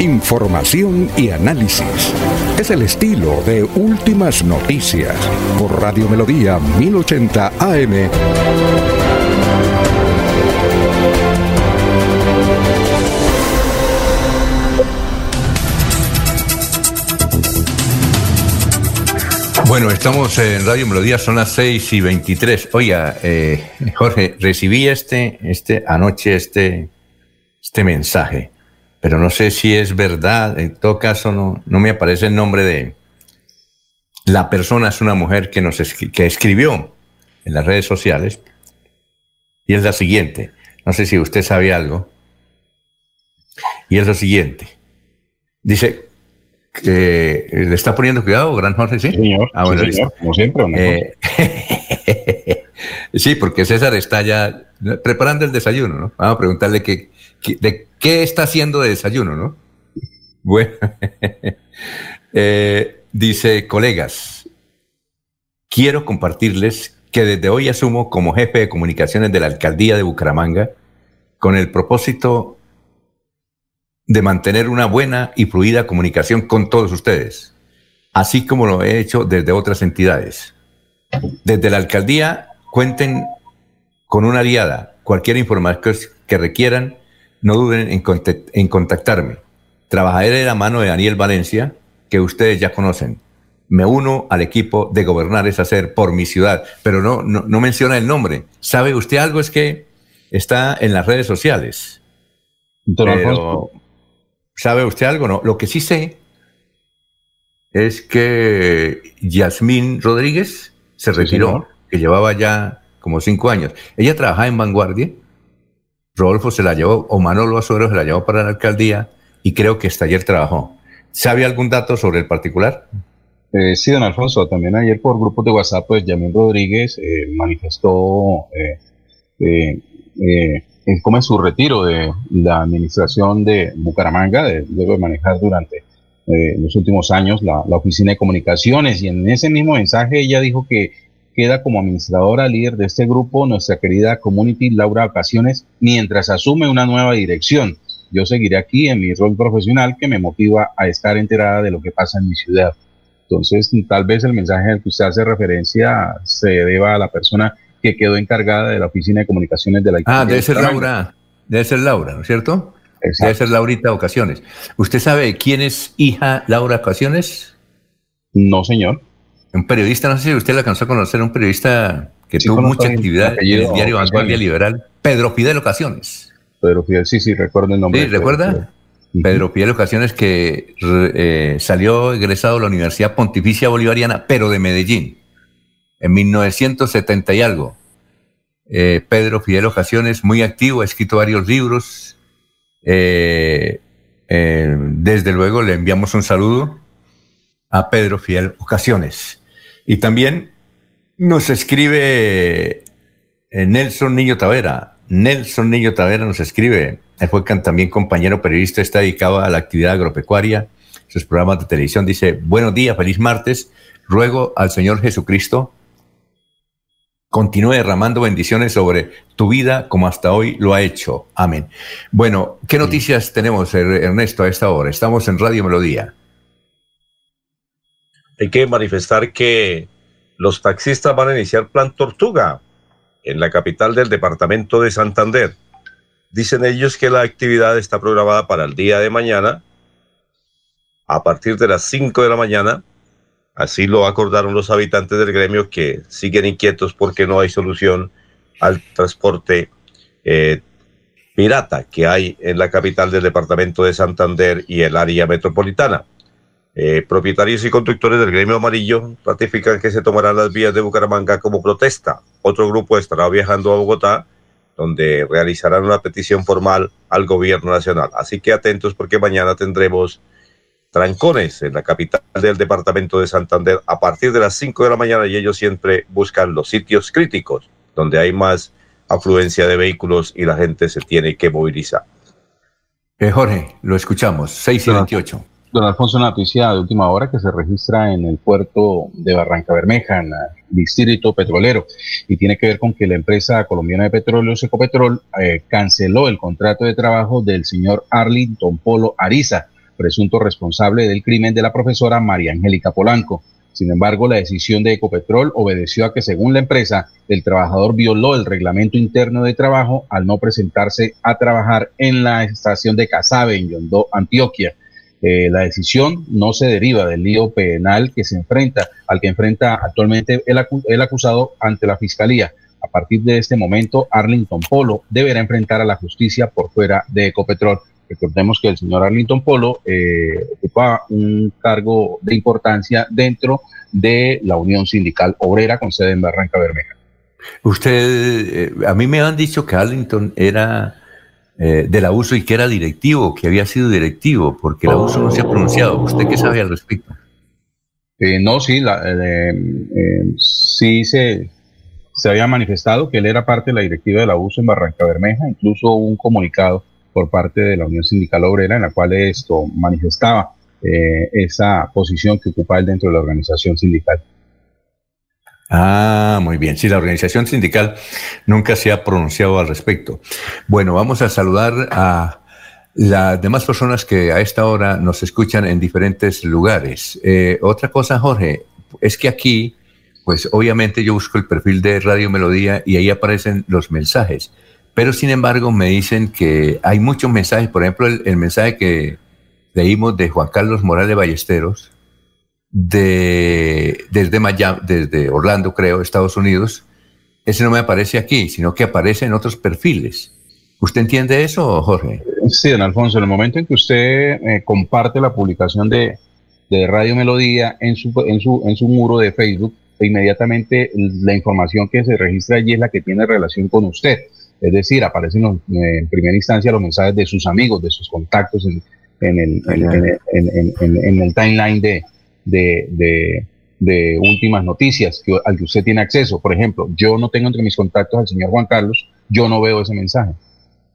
Información y análisis. Es el estilo de Últimas Noticias por Radio Melodía 1080 AM. Bueno, estamos en Radio Melodía, son las 6 y 23. Oiga, eh, Jorge, recibí este, este, anoche este, este mensaje pero no sé si es verdad. En todo caso, no, no me aparece el nombre de la persona, es una mujer que, nos que escribió en las redes sociales. Y es la siguiente. No sé si usted sabe algo. Y es lo siguiente. Dice que le está poniendo cuidado, gran Jorge, ¿sí? señor. Ah, bueno, como siempre. Eh, sí, porque César está ya preparando el desayuno, ¿no? Vamos a preguntarle qué, de qué está haciendo de desayuno, ¿no? Bueno, eh, dice, colegas, quiero compartirles que desde hoy asumo como jefe de comunicaciones de la alcaldía de Bucaramanga con el propósito de mantener una buena y fluida comunicación con todos ustedes, así como lo he hecho desde otras entidades. Desde la alcaldía cuenten con una aliada, cualquier información que requieran no duden en, contactarme. Trabajaré de la mano de Daniel Valencia, que ustedes ya conocen. Me uno al equipo de gobernar es hacer por mi ciudad, pero no, no, menciona el nombre. ¿Sabe usted algo? Es que está en las redes sociales. ¿Sabe usted algo? No. Lo que sí sé es que Yasmín Rodríguez se retiró, que llevaba ya como cinco años. Ella trabajaba en Vanguardia Rodolfo se la llevó, o Manolo Azuero se la llevó para la alcaldía y creo que hasta ayer trabajó. ¿Sabe algún dato sobre el particular? Eh, sí, don Alfonso, también ayer por grupos de WhatsApp, pues Yamín Rodríguez eh, manifestó eh, eh como en su retiro de la administración de Bucaramanga, de, luego de manejar durante los últimos años la, la, oficina de comunicaciones, y en ese mismo mensaje ella dijo que queda como administradora líder de este grupo nuestra querida community Laura Ocasiones mientras asume una nueva dirección. Yo seguiré aquí en mi rol profesional que me motiva a estar enterada de lo que pasa en mi ciudad. Entonces, tal vez el mensaje al que usted hace referencia se deba a la persona que quedó encargada de la oficina de comunicaciones de la Ah, debe ser Laura, debe ser Laura, ¿no es cierto? Debe ser Laurita Ocasiones. ¿Usted sabe quién es hija Laura Ocasiones? No, señor un periodista, no sé si usted lo alcanzó a conocer, un periodista que tuvo mucha actividad en el diario Vanguardia Liberal, Pedro Fidel Ocasiones. Pedro Fidel, sí, sí, recuerdo el nombre. Sí, ¿recuerda? Pedro Fidel Ocasiones que eh, salió egresado de la Universidad Pontificia Bolivariana, pero de Medellín, en 1970 y algo. Eh, Pedro Fidel Ocasiones, muy activo, ha escrito varios libros. Eh, desde luego le enviamos un saludo a Pedro Fidel Ocasiones. Y también nos escribe eh, Nelson Niño Tavera. Nelson Niño Tavera nos escribe. Él fue también compañero periodista, está dedicado a la actividad agropecuaria, sus programas de televisión. Dice, buenos días, feliz martes. Ruego al Señor Jesucristo continúe derramando bendiciones sobre tu vida como hasta hoy lo ha hecho. Amén. Bueno, ¿qué noticias tenemos, Ernesto, a esta hora? Estamos en Radio Melodía hay que manifestar que los taxistas van a iniciar plan Tortuga en la capital del departamento de Santander. Dicen ellos que la actividad está programada para el día de mañana a partir de las 5 de la mañana. Así lo acordaron los habitantes del gremio que siguen inquietos porque no hay solución al transporte eh, pirata que hay en la capital del departamento de Santander y el área metropolitana. Eh, propietarios y conductores del gremio amarillo ratifican que se tomarán las vías de Bucaramanga como protesta. Otro grupo estará viajando a Bogotá, donde realizarán una petición formal al gobierno nacional. Así que atentos porque mañana tendremos trancones en la capital del departamento de Santander a partir de las 5 de la mañana y ellos siempre buscan los sitios críticos donde hay más afluencia de vehículos y la gente se tiene que movilizar. Eh, Jorge, lo escuchamos, 6 y 28. Don Alfonso, una noticia de última hora que se registra en el puerto de Barranca Bermeja, en el distrito petrolero, y tiene que ver con que la empresa colombiana de petróleo, Ecopetrol, eh, canceló el contrato de trabajo del señor Arlington Polo Ariza, presunto responsable del crimen de la profesora María Angélica Polanco. Sin embargo, la decisión de Ecopetrol obedeció a que, según la empresa, el trabajador violó el reglamento interno de trabajo al no presentarse a trabajar en la estación de Casabe, en Yondó, Antioquia. Eh, la decisión no se deriva del lío penal que se enfrenta, al que enfrenta actualmente el, el acusado ante la fiscalía. A partir de este momento, Arlington Polo deberá enfrentar a la justicia por fuera de Ecopetrol. Recordemos que el señor Arlington Polo eh, ocupa un cargo de importancia dentro de la Unión Sindical Obrera con sede en Barranca Bermeja. Usted, eh, a mí me han dicho que Arlington era eh, del abuso y que era directivo, que había sido directivo, porque el abuso no se ha pronunciado. ¿Usted qué sabe al respecto? Eh, no, sí, la, eh, sí se, se había manifestado que él era parte de la directiva del abuso en Barranca Bermeja, incluso un comunicado por parte de la Unión Sindical Obrera en la cual esto manifestaba esa posición que ocupa él dentro de la organización sindical. Ah, muy bien. Sí, la organización sindical nunca se ha pronunciado al respecto. Bueno, vamos a saludar a las demás personas que a esta hora nos escuchan en diferentes lugares. Eh, otra cosa, Jorge, es que aquí, pues obviamente yo busco el perfil de Radio Melodía y ahí aparecen los mensajes. Pero sin embargo me dicen que hay muchos mensajes, por ejemplo, el, el mensaje que leímos de Juan Carlos Morales Ballesteros, de, desde, Miami, desde Orlando, creo, Estados Unidos, ese no me aparece aquí, sino que aparece en otros perfiles. ¿Usted entiende eso, Jorge? Sí, don Alfonso, en el momento en que usted eh, comparte la publicación de, de, Radio Melodía en su, en, su, en su muro de Facebook, inmediatamente la información que se registra allí es la que tiene relación con usted. Es decir, aparecen en primera instancia los mensajes de sus amigos, de sus contactos en, en el, en el timeline de, de, de, últimas noticias que, al que usted tiene acceso. Por ejemplo, yo no tengo entre mis contactos al señor Juan Carlos, yo no veo ese mensaje.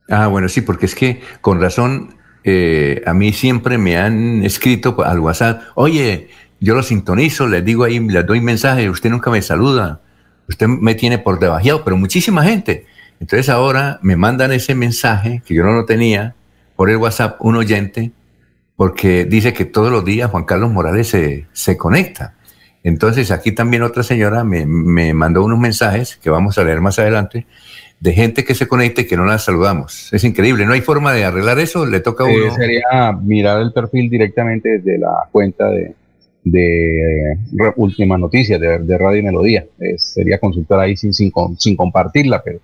Ah, bueno, sí, porque es que con razón eh, a mí siempre me han escrito al WhatsApp, oye, yo lo sintonizo, les digo ahí, les doy mensaje, usted nunca me saluda, usted me tiene por debajeado, pero muchísima gente. Entonces ahora me mandan ese mensaje que yo no lo tenía por el WhatsApp, un oyente, porque dice que todos los días Juan Carlos Morales se, se conecta. Entonces aquí también otra señora me, me, mandó unos mensajes que vamos a leer más adelante de gente que se conecta y que no la saludamos. Es increíble, no hay forma de arreglar eso, le toca a uno. Eh, sería mirar el perfil directamente desde la cuenta de, de eh, Última Noticia, de, de, Radio y Melodía. sería consultar ahí sin, sin, sin compartirla, pero,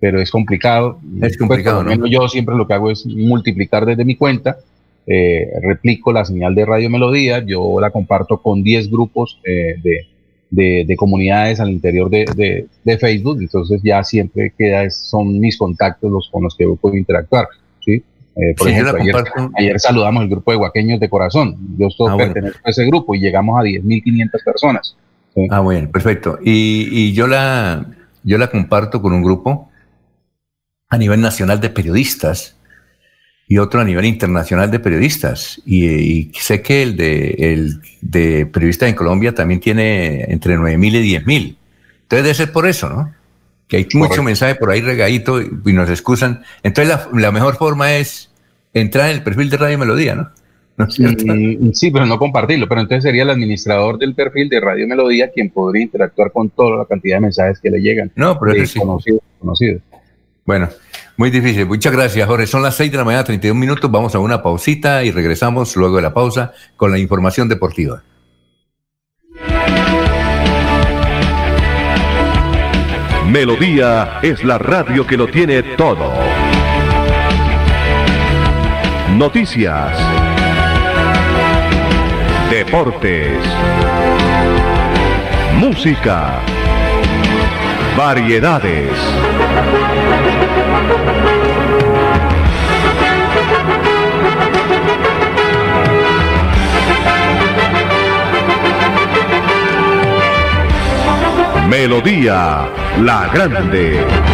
pero es complicado. Es complicado, pues, ¿no? Yo siempre lo que hago es multiplicar desde mi cuenta eh, replico la señal de Radio Melodía, yo la comparto con 10 grupos eh, de, de, comunidades al interior de, de, Facebook, entonces ya siempre queda, son mis contactos los con los que puedo interactuar. ¿sí? Eh, por ejemplo, ayer, saludamos el grupo de Guaqueños de Corazón, yo estoy ah, pertenezco a ese grupo y llegamos a 10.500 personas. Ah, bueno, perfecto. Y, y yo, la, yo la comparto con un grupo a nivel nacional de periodistas y otro a nivel internacional de periodistas. Y, sé que el de, el de periodistas en Colombia también tiene entre 9.000 y 10.000. Entonces debe ser por eso, ¿no? Que hay mucho mensaje por ahí regadito y, nos excusan. Entonces la, mejor forma es entrar en el perfil de Radio Melodía, ¿no? Mm, sí, pero no compartirlo. Pero entonces sería el administrador del perfil de Radio Melodía quien podría interactuar con toda la cantidad de mensajes que le llegan. No, pero es conocido, conocido. Bueno, muy difícil. Muchas gracias, Jorge. Son las 6 de la mañana, 31 minutos. Vamos a una pausita y regresamos luego de la pausa con la información deportiva. Melodía es la radio que lo tiene todo. Noticias. Deportes. Música. Variedades. Melodía La Grande.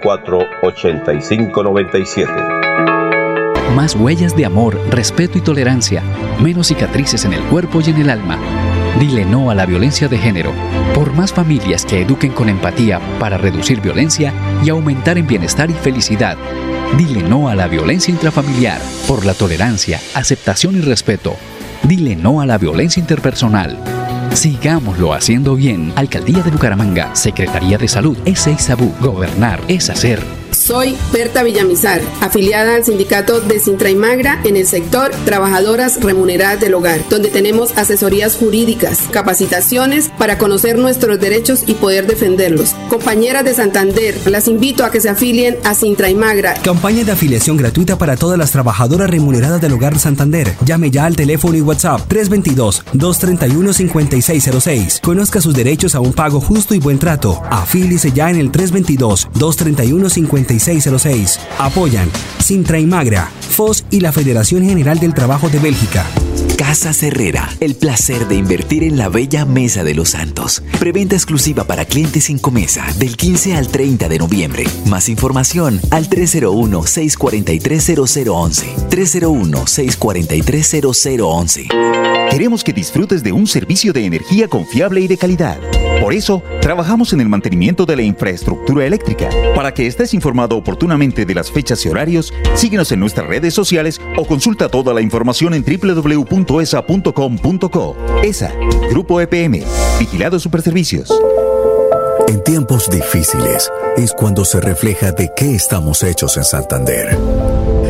8597 Más huellas de amor, respeto y tolerancia. Menos cicatrices en el cuerpo y en el alma. Dile no a la violencia de género. Por más familias que eduquen con empatía para reducir violencia y aumentar en bienestar y felicidad. Dile no a la violencia intrafamiliar. Por la tolerancia, aceptación y respeto. Dile no a la violencia interpersonal. Sigámoslo haciendo bien. Alcaldía de Bucaramanga, Secretaría de Salud, es Sabú. Gobernar es hacer. Soy Berta Villamizar, afiliada al sindicato de Sintra y Magra en el sector Trabajadoras Remuneradas del Hogar, donde tenemos asesorías jurídicas, capacitaciones para conocer nuestros derechos y poder defenderlos. Compañeras de Santander, las invito a que se afilien a Sintra y Magra. Campaña de afiliación gratuita para todas las trabajadoras remuneradas del Hogar Santander. Llame ya al teléfono y WhatsApp 322-231-5606. Conozca sus derechos a un pago justo y buen trato. Afíliese ya en el 322-231-5606. 5606. Apoyan Sintra y Magra, FOS y la Federación General del Trabajo de Bélgica. Casa Herrera, el placer de invertir en la bella Mesa de los Santos. Preventa exclusiva para clientes sin comesa del 15 al 30 de noviembre. Más información al 301-643-0011. 301-643-0011. Queremos que disfrutes de un servicio de energía confiable y de calidad. Por eso, trabajamos en el mantenimiento de la infraestructura eléctrica. Para que estés informado oportunamente de las fechas y horarios, síguenos en nuestras redes sociales o consulta toda la información en www.esa.com.co. ESA, Grupo EPM, Vigilado Superservicios. En tiempos difíciles es cuando se refleja de qué estamos hechos en Santander.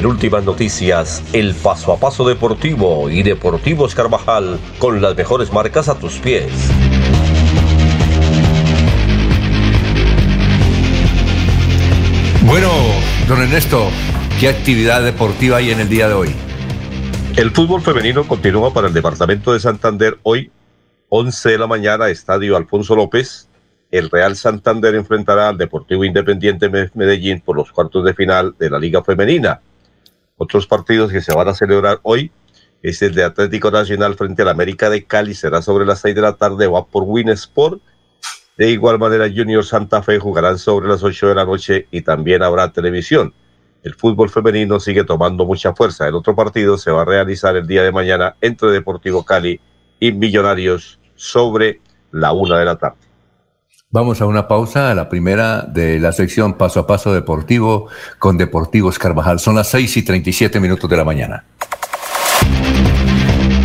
En últimas noticias, el paso a paso deportivo y Deportivos Carvajal con las mejores marcas a tus pies. Bueno, don Ernesto, ¿qué actividad deportiva hay en el día de hoy? El fútbol femenino continúa para el departamento de Santander hoy, 11 de la mañana, Estadio Alfonso López. El Real Santander enfrentará al Deportivo Independiente Medellín por los cuartos de final de la Liga Femenina. Otros partidos que se van a celebrar hoy es el de Atlético Nacional frente al América de Cali, será sobre las 6 de la tarde, va por Winsport. De igual manera, Junior Santa Fe jugarán sobre las 8 de la noche y también habrá televisión. El fútbol femenino sigue tomando mucha fuerza. El otro partido se va a realizar el día de mañana entre Deportivo Cali y Millonarios sobre la una de la tarde. Vamos a una pausa, a la primera de la sección Paso a Paso Deportivo con Deportivos Carvajal. Son las 6 y 37 minutos de la mañana.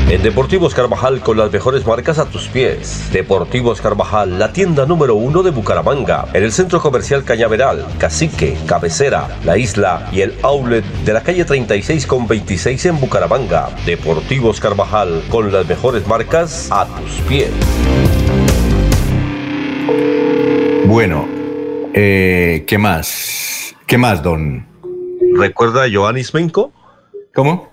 En Deportivos Carvajal con las mejores marcas a tus pies. Deportivos Carvajal, la tienda número uno de Bucaramanga, en el centro comercial Cañaveral, Cacique, Cabecera, La Isla y el outlet de la calle 36 con 26 en Bucaramanga. Deportivos Carvajal con las mejores marcas a tus pies. Bueno, eh, ¿qué más? ¿Qué más, don? ¿Recuerda a Joanis Menko? ¿Cómo?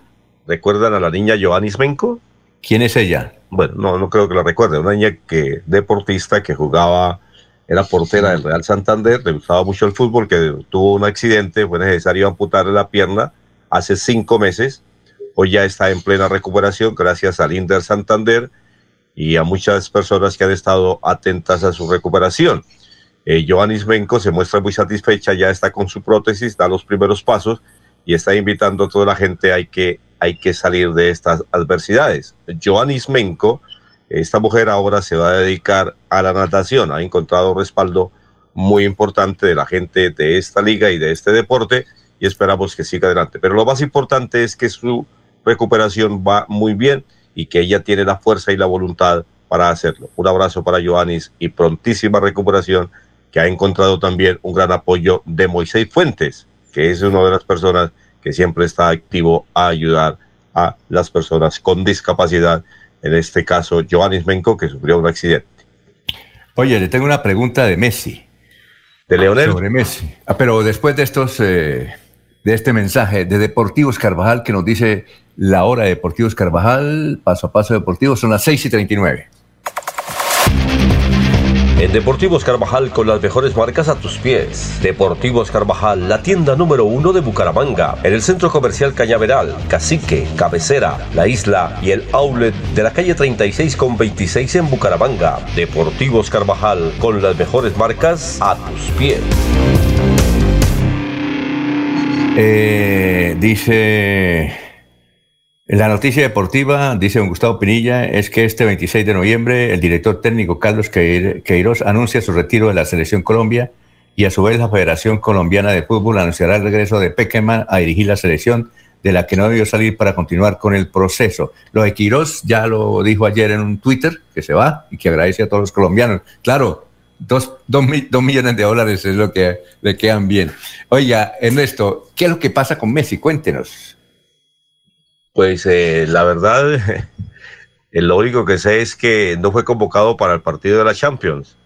¿Recuerdan a la niña Joanis Menko? ¿Quién es ella? Bueno, no, no creo que la recuerde. Una niña que deportista que jugaba, era portera del Real Santander, le gustaba mucho el fútbol, que tuvo un accidente, fue necesario amputarle la pierna hace cinco meses. Hoy ya está en plena recuperación gracias al Inder Santander y a muchas personas que han estado atentas a su recuperación. Eh, Joanis Menko se muestra muy satisfecha, ya está con su prótesis, da los primeros pasos y está invitando a toda la gente hay que, hay que salir de estas adversidades. Joanis Menko, esta mujer ahora se va a dedicar a la natación, ha encontrado respaldo muy importante de la gente de esta liga y de este deporte y esperamos que siga adelante. Pero lo más importante es que su recuperación va muy bien y que ella tiene la fuerza y la voluntad para hacerlo. Un abrazo para Joanis y prontísima recuperación que ha encontrado también un gran apoyo de Moisés Fuentes, que es una de las personas que siempre está activo a ayudar a las personas con discapacidad, en este caso Joanis Menko, que sufrió un accidente. Oye, le tengo una pregunta de Messi. ¿De Leonel? Sobre Messi. Ah, pero después de estos, eh, de este mensaje de Deportivos Carvajal que nos dice la hora de Deportivos Carvajal, paso a paso deportivo, son las 6 y 39. En Deportivos Carvajal con las mejores marcas a tus pies. Deportivos Carvajal, la tienda número uno de Bucaramanga, en el centro comercial Cañaveral, Cacique, Cabecera, La Isla y el outlet de la calle 36 con 26 en Bucaramanga. Deportivos Carvajal con las mejores marcas a tus pies. Eh, dice la noticia deportiva, dice don Gustavo Pinilla, es que este 26 de noviembre el director técnico Carlos Queiroz anuncia su retiro de la Selección Colombia y a su vez la Federación Colombiana de Fútbol anunciará el regreso de Pequeman a dirigir la selección de la que no debió salir para continuar con el proceso. Lo de Queiroz ya lo dijo ayer en un Twitter, que se va y que agradece a todos los colombianos. Claro, dos, dos millones de dólares es lo que le quedan bien. Oiga, Ernesto, ¿qué es lo que pasa con Messi? Cuéntenos. Pues eh, la verdad, lo único que sé es que no fue convocado para el partido de la Champions.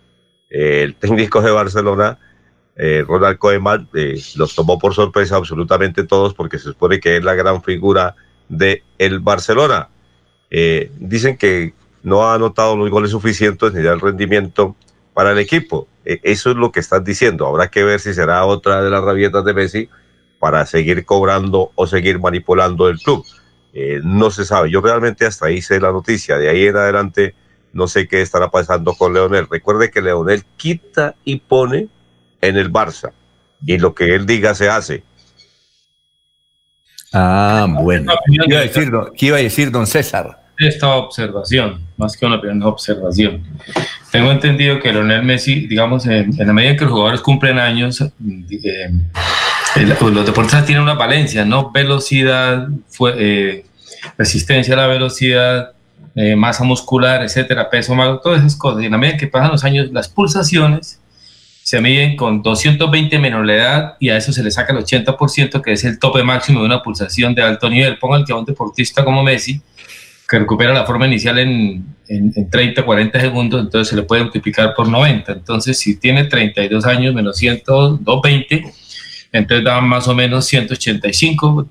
Eh, el técnico de Barcelona, eh, Ronald Koeman, los tomó por sorpresa absolutamente todos porque se supone que es la gran figura de el Barcelona. dicen que no ha anotado los goles suficientes ni el rendimiento para el equipo. eso es lo que están diciendo. Habrá que ver si será otra de las rabietas de Messi para seguir cobrando o seguir manipulando el club. Eh, no se sabe. Yo realmente hasta ahí sé la noticia. De ahí en adelante no sé qué estará pasando con Leonel. Recuerde que Leonel quita y pone en el Barça. Y lo que él diga se hace. Ah, bueno. ¿Qué iba a decir, ¿qué iba a decir don César? Esta observación, más que una opinión, observación. Tengo entendido que Leonel Messi, digamos, en, la medida que los jugadores cumplen años, eh, los deportistas tienen una valencia, ¿no? Velocidad, fue, eh, resistencia a la velocidad, eh, masa muscular, etcétera, peso, todas esas cosas. Y en la medida que pasan los años, las pulsaciones se miden con 220 menos la edad y a eso se le saca el 80%, que es el tope máximo de una pulsación de alto nivel. Pongan que a un deportista como Messi, que recupera la forma inicial en, en, en, 30, 40 segundos, entonces se le puede multiplicar por 90. Entonces, si tiene 32 años menos 100, 220, entonces da más o menos 185,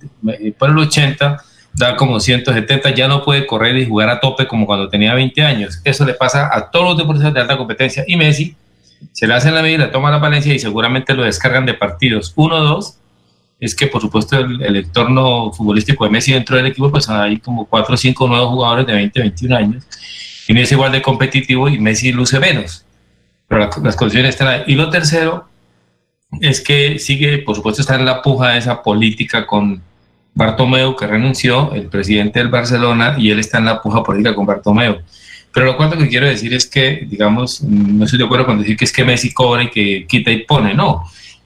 por el 80 da como 170, ya no puede correr y jugar a tope como cuando tenía 20 años. Eso le pasa a todos los deportistas de alta competencia y Messi se le hace la medida, toma la Valencia y seguramente lo descargan de partidos 1-2. Es que, por supuesto, el, entorno futbolístico de Messi dentro del equipo, pues hay como 4 o 5 nuevos jugadores de 20, 21 años y no es igual de competitivo y Messi luce menos. pero las condiciones están ahí. Y lo tercero es que sigue, por supuesto, está en la puja de esa política con Bartomeu, que renunció, el presidente del Barcelona, y él está en la puja política con Bartomeu. Pero lo cuarto que quiero decir es que, digamos, no estoy de acuerdo con decir que es que Messi cobra y que quita y pone, no.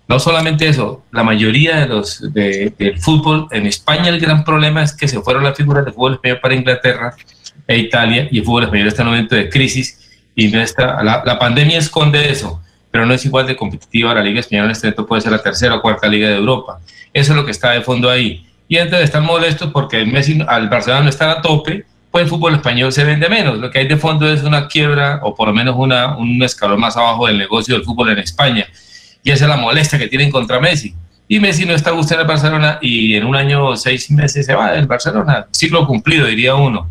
No solamente eso, la mayoría de los del fútbol en España el gran problema es que se fueron las figuras del fútbol español para Inglaterra e Italia y el fútbol español está en un momento de crisis y no la pandemia esconde eso, pero no es igual de competitiva la Liga Española en este momento puede ser la tercera o cuarta liga de Europa. Eso es lo que está de fondo ahí. Y entonces están molestos porque Messi al Barcelona no está a tope, pues el fútbol español se vende menos. Lo que hay de fondo es una quiebra o por lo menos una, un escalón más abajo del negocio del fútbol en España y esa es la molestia que tienen contra Messi. Y Messi no está gustando el Barcelona y en un año o seis meses se va del Barcelona. Ciclo cumplido, diría uno.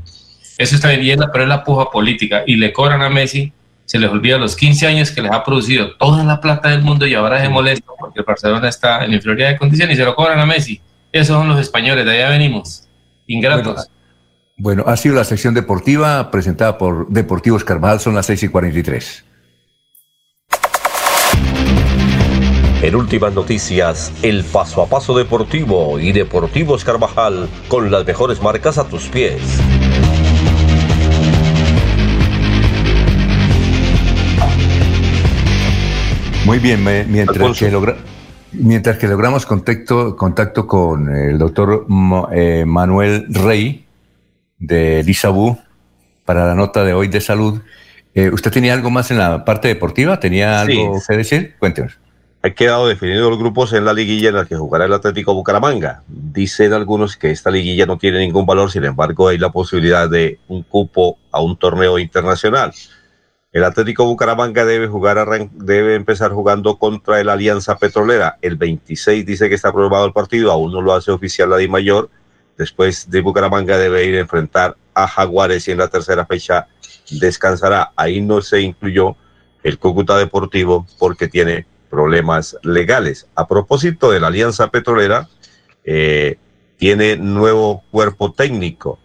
Eso está bien, pero es la puja política. Y le cobran a Messi, se les olvida los 15 años que les ha producido toda la plata del mundo y ahora se molesta porque el Barcelona está en inferioridad de condiciones y se lo cobran a Messi. Esos son los españoles, de allá venimos. Ingratos. Bueno, ha sido la sección deportiva presentada por Deportivos Carvajal, son las 6 y 43. En últimas noticias, el paso a paso deportivo y Deportivos Carvajal con las mejores marcas a tus pies. Muy bien, mientras que, mientras que logramos contacto, contacto con el doctor eh, Manuel Rey de Lisabú para la nota de hoy de salud, eh, ¿usted tenía algo más en la parte deportiva? ¿Tenía algo que decir? Cuéntenos. Ha quedado definidos los grupos en la liguilla en la que jugará el Atlético Bucaramanga. Dicen algunos que esta liguilla no tiene ningún valor, sin embargo hay la posibilidad de un cupo a un torneo internacional. El Atlético Bucaramanga debe, jugar debe empezar jugando contra el Alianza Petrolera. El 26 dice que está aprobado el partido, aún no lo hace oficial la Di Mayor. Después de Bucaramanga debe ir a enfrentar a Jaguares y en la tercera fecha descansará. Ahí no se incluyó el Cúcuta Deportivo porque tiene problemas legales. A propósito de la Alianza Petrolera, eh, tiene nuevo cuerpo técnico.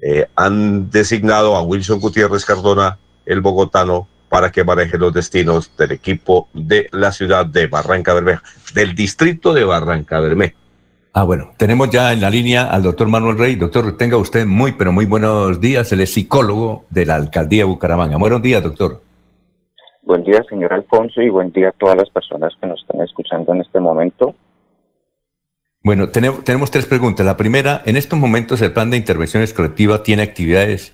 Eh, han designado a Wilson Gutiérrez Cardona, el bogotano, para que maneje los destinos del equipo de la ciudad de Barranca Bermeja, del distrito de Barranca Bermeja. Ah, bueno, tenemos ya en la línea al doctor Manuel Rey. Doctor, tenga usted muy, pero muy buenos días. Él es psicólogo de la alcaldía de Bucaramanga. Buenos días, doctor. Buen día, señor Alfonso, y buen día a todas las personas que nos están escuchando en este momento. Bueno, tenemos, tenemos tres preguntas. La primera, en estos momentos el plan de intervenciones colectiva tiene actividades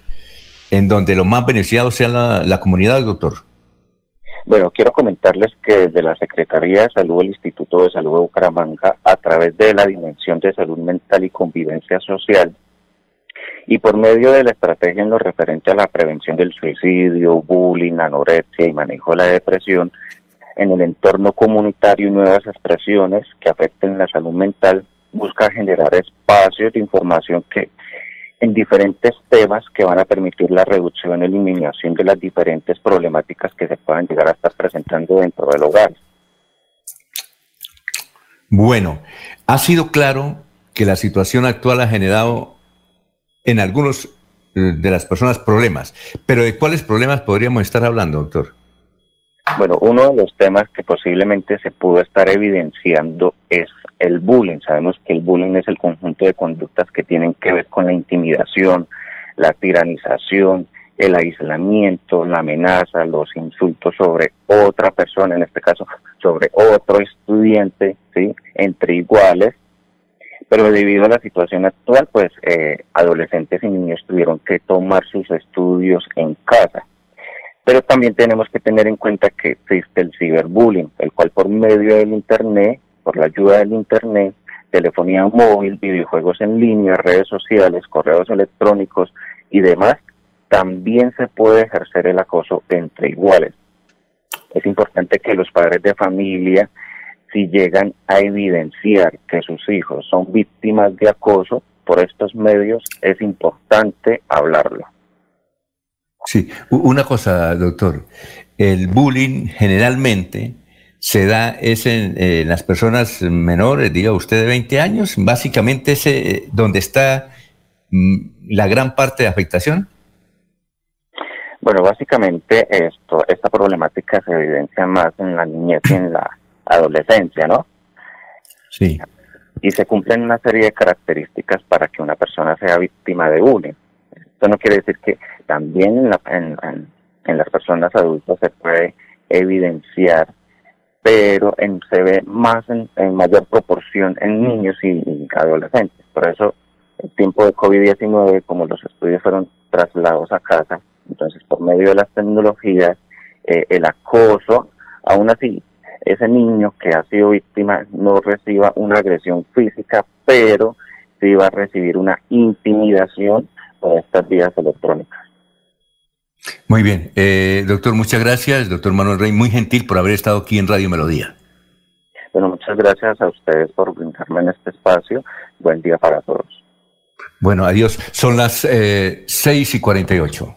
en donde lo más beneficiado sea la, comunidad, doctor. Bueno, quiero comentarles que desde la Secretaría de Salud del Instituto de Salud de Bucaramanga, a través de la Dimensión de Salud Mental y Convivencia Social, y por medio de la estrategia en lo referente a la prevención del suicidio, bullying, anorexia y manejo de la depresión, en el entorno comunitario y nuevas expresiones que afecten la salud mental, busca generar espacios de información que en diferentes temas que van a permitir la reducción y eliminación de las diferentes problemáticas que se puedan llegar a estar presentando dentro del hogar. Bueno, ha sido claro que la situación actual ha generado en algunos eh, de las personas problemas. Pero ¿de cuáles problemas podríamos estar hablando, doctor? Bueno, uno de los temas que posiblemente se pudo estar evidenciando es el bullying. Sabemos que el bullying es el conjunto de conductas que tienen que ver con la intimidación, la tiranización, el aislamiento, la amenaza, los insultos sobre otra persona, en este caso sobre otro estudiante, ¿sí? entre iguales, pero debido a la situación actual, pues eh, adolescentes y niños tuvieron que tomar sus estudios en casa. Pero también tenemos que tener en cuenta que existe el ciberbullying, el cual por medio del Internet, por la ayuda del Internet, telefonía móvil, videojuegos en línea, redes sociales, correos electrónicos y demás, también se puede ejercer el acoso entre iguales. Es importante que los padres de familia si llegan a evidenciar que sus hijos son víctimas de acoso por estos medios, es importante hablarlo. Sí, una cosa, doctor. El bullying generalmente se da es en, las personas menores, diga usted de 20 años, básicamente es donde está mm, la gran parte de afectación. Bueno, básicamente esto, esta problemática se evidencia más en la niñez y en la adolescencia, ¿no? Sí. Y se cumplen una serie de características para que una persona sea víctima de bullying. Esto no quiere decir que también en, la, en, en, las personas adultas se puede evidenciar, pero en, se ve más en, mayor proporción en niños y, adolescentes. Por eso, el tiempo de COVID-19, como los estudios fueron trasladados a casa, entonces por medio de las tecnologías, eh, el acoso, aún así, ese niño que ha sido víctima no reciba una agresión física, pero sí va a recibir una intimidación por estas vías electrónicas. Muy bien, eh, doctor, muchas gracias, doctor Manuel Rey, muy gentil por haber estado aquí en Radio Melodía. Bueno, muchas gracias a ustedes por brindarme en este espacio. Buen día para todos. Bueno, adiós. Son las eh, 6 y 48.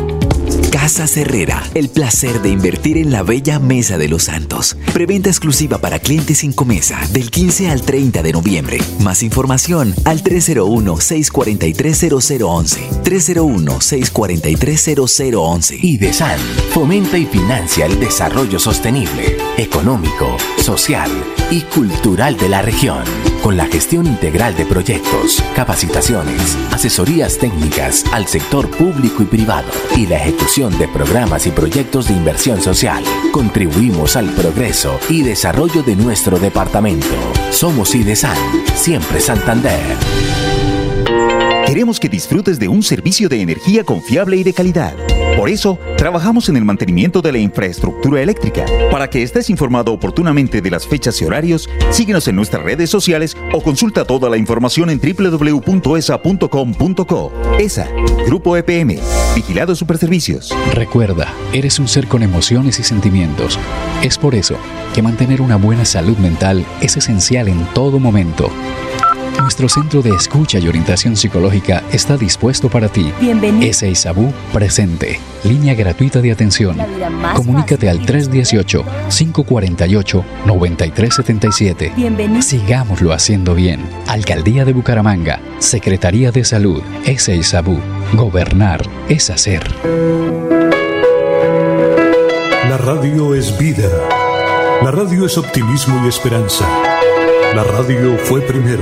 Casa Herrera, el placer de invertir en la bella Mesa de los Santos. Preventa exclusiva para clientes sin comesa del 15 al 30 de noviembre. Más información al 301-643-0011. 301-643-0011. IDESAN fomenta y financia el desarrollo sostenible, económico, social y cultural de la región. Con la gestión integral de proyectos, capacitaciones, asesorías técnicas al sector público y privado y la ejecución de programas y proyectos de inversión social. Contribuimos al progreso y desarrollo de nuestro departamento. Somos IDESAN, siempre Santander. Queremos que disfrutes de un servicio de energía confiable y de calidad. Por eso, trabajamos en el mantenimiento de la infraestructura eléctrica. Para que estés informado oportunamente de las fechas y horarios, síguenos en nuestras redes sociales o consulta toda la información en www.esa.com.co. ESA, Grupo EPM, Vigilado Superservicios. Recuerda, eres un ser con emociones y sentimientos. Es por eso que mantener una buena salud mental es esencial en todo momento. Nuestro centro de escucha y orientación psicológica está dispuesto para ti. Bienvenido. Ese Isabú presente. Línea gratuita de atención. Comunícate al 318-548-9377. Bienvenido. Sigámoslo haciendo bien. Alcaldía de Bucaramanga. Secretaría de Salud. Ese Isabú. Gobernar es hacer. La radio es vida. La radio es optimismo y esperanza. La radio fue primero.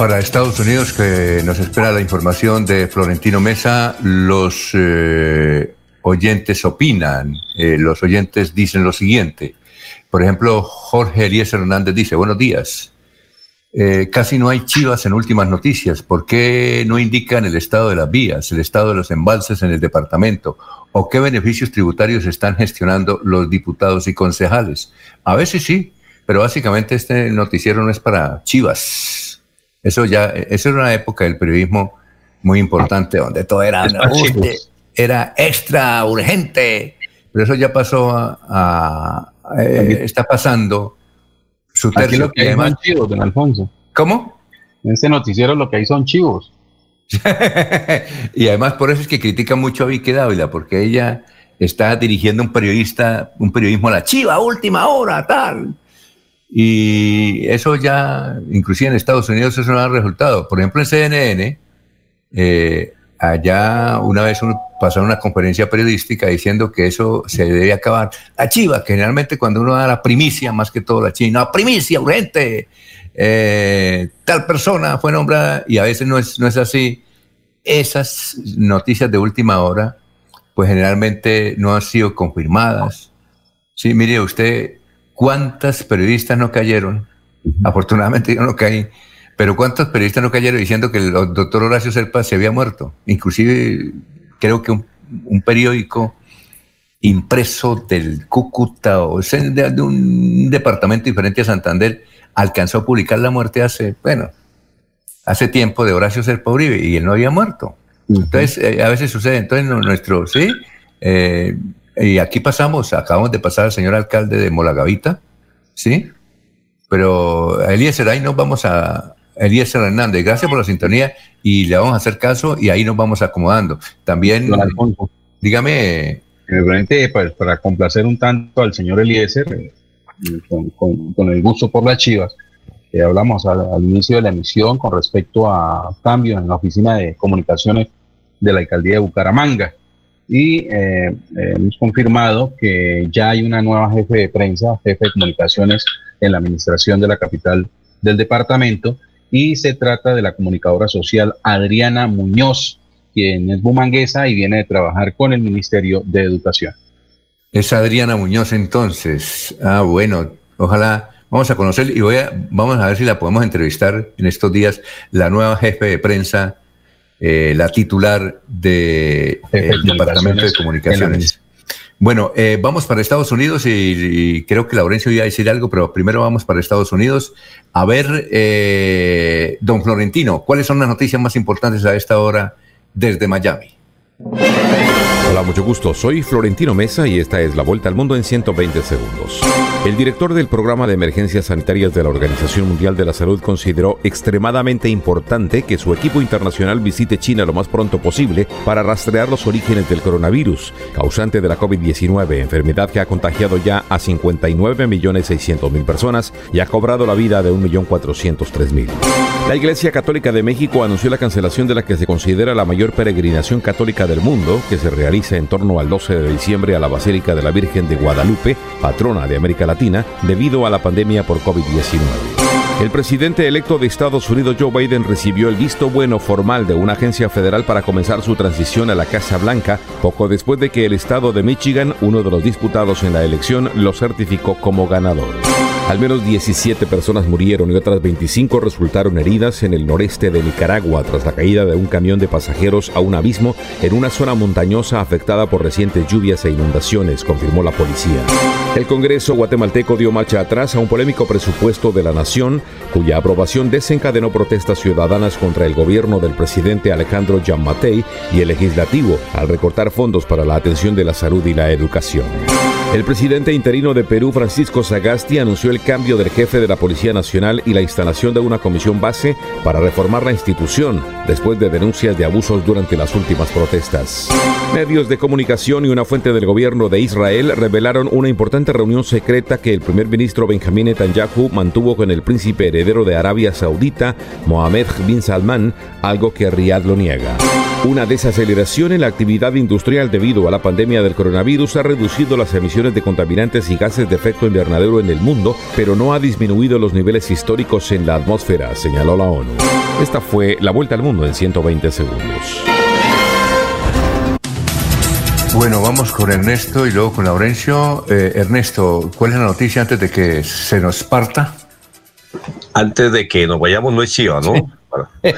para Estados Unidos, que nos espera la información de Florentino Mesa, los eh, oyentes opinan, eh, los oyentes dicen lo siguiente. Por ejemplo, Jorge Elías Hernández dice, buenos días. Eh, casi no hay chivas en últimas noticias. ¿Por qué no indican el estado de las vías, el estado de los embalses en el departamento? ¿O qué beneficios tributarios están gestionando los diputados y concejales? A veces sí, pero básicamente este noticiero no es para chivas. Eso ya, eso era una época del periodismo muy importante, donde todo era, era extra urgente, pero eso ya pasó a, eh, está pasando su tercio. Aquí lo que hay son chivos, don Alfonso. ¿Cómo? En ese noticiero lo que hay son chivos. y además por eso es que critica mucho a Vicky Dávila, porque ella está dirigiendo un periodista, un periodismo a la chiva, última hora, tal. Y eso ya, inclusive en Estados Unidos, eso no ha resultado. Por ejemplo, en CNN, eh, allá una vez uno pasó una conferencia periodística diciendo que eso se debe acabar. La chiva, que generalmente cuando uno da la primicia, más que todo la chiva, no, primicia urgente, eh, tal persona fue nombrada y a veces no es, no es así. Esas noticias de última hora, pues generalmente no han sido confirmadas. Sí, mire, usted ¿Cuántas periodistas no cayeron? Afortunadamente yo no caí, pero ¿cuántos periodistas no cayeron diciendo que el doctor Horacio Serpa se había muerto? Inclusive creo que un, periódico impreso del Cúcuta o de, un departamento diferente a Santander, alcanzó a publicar la muerte hace, bueno, hace tiempo de Horacio Serpa Uribe y él no había muerto. Entonces, eh, a veces sucede. Entonces, nuestro, sí, eh, y aquí pasamos, acabamos de pasar al señor alcalde de Molagavita, ¿sí? Pero a Eliezer, ahí nos vamos a, Eliezer Hernández, gracias por la sintonía y le vamos a hacer caso y ahí nos vamos acomodando. También, dígame. Realmente, para, para, complacer un tanto al señor Eliezer, eh, con, el gusto por las chivas, que hablamos al, inicio de la emisión con respecto a cambios en la oficina de comunicaciones de la alcaldía de Bucaramanga y eh, eh, hemos confirmado que ya hay una nueva jefe de prensa, jefe de comunicaciones en la administración de la capital del departamento y se trata de la comunicadora social Adriana Muñoz, quien es bumanguesa y viene de trabajar con el Ministerio de Educación. Es Adriana Muñoz entonces. Ah, bueno, ojalá vamos a conocer y voy a, vamos a ver si la podemos entrevistar en estos días, la nueva jefe de prensa eh, la titular del Departamento de Comunicaciones. Bueno, eh, vamos para Estados Unidos y, creo que Laurencio iba a decir algo, pero primero vamos para Estados Unidos. A ver, eh, don Florentino, ¿cuáles son las noticias más importantes a esta hora desde Miami? Hola, mucho gusto. Soy Florentino Mesa y esta es la vuelta al mundo en 120 segundos. El director del programa de emergencias sanitarias de la Organización Mundial de la Salud consideró extremadamente importante que su equipo internacional visite China lo más pronto posible para rastrear los orígenes del coronavirus, causante de la COVID-19, enfermedad que ha contagiado ya a 59.600.000 personas y ha cobrado la vida de 1.403.000. La Iglesia Católica de México anunció la cancelación de la que se considera la mayor peregrinación católica del mundo, que se realiza en torno al 12 de diciembre a la Basílica de la Virgen de Guadalupe, patrona de América Latina, debido a la pandemia por COVID-19. El presidente electo de Estados Unidos, Joe Biden, recibió el visto bueno formal de una agencia federal para comenzar su transición a la Casa Blanca, poco después de que el estado de Michigan, uno de los disputados en la elección, lo certificó como ganador. Al menos 17 personas murieron y otras 25 resultaron heridas en el noreste de Nicaragua tras la caída de un camión de pasajeros a un abismo en una zona montañosa afectada por recientes lluvias e inundaciones, confirmó la policía. El Congreso guatemalteco dio marcha atrás a un polémico presupuesto de la nación, cuya aprobación desencadenó protestas ciudadanas contra el gobierno del presidente Alejandro Matei y el legislativo al recortar fondos para la atención de la salud y la educación. El presidente interino de Perú, Francisco Sagasti, anunció el cambio del jefe de la Policía Nacional y la instalación de una comisión base para reformar la institución después de denuncias de abusos durante las últimas protestas. Medios de comunicación y una fuente del gobierno de Israel revelaron una importante reunión secreta que el primer ministro Benjamín Netanyahu mantuvo con el príncipe heredero de Arabia Saudita, Mohammed bin Salman, algo que Riyadh lo niega. Una desaceleración en la actividad industrial debido a la pandemia del coronavirus ha reducido las emisiones de contaminantes y gases de efecto invernadero en el mundo, pero no ha disminuido los niveles históricos en la atmósfera, señaló la ONU. Esta fue la vuelta al mundo en 120 segundos. Bueno, vamos con Ernesto y luego con Laurencio. Eh, Ernesto, ¿cuál es la noticia antes de que se nos parta? Antes de que nos vayamos, no es chiva, ¿no?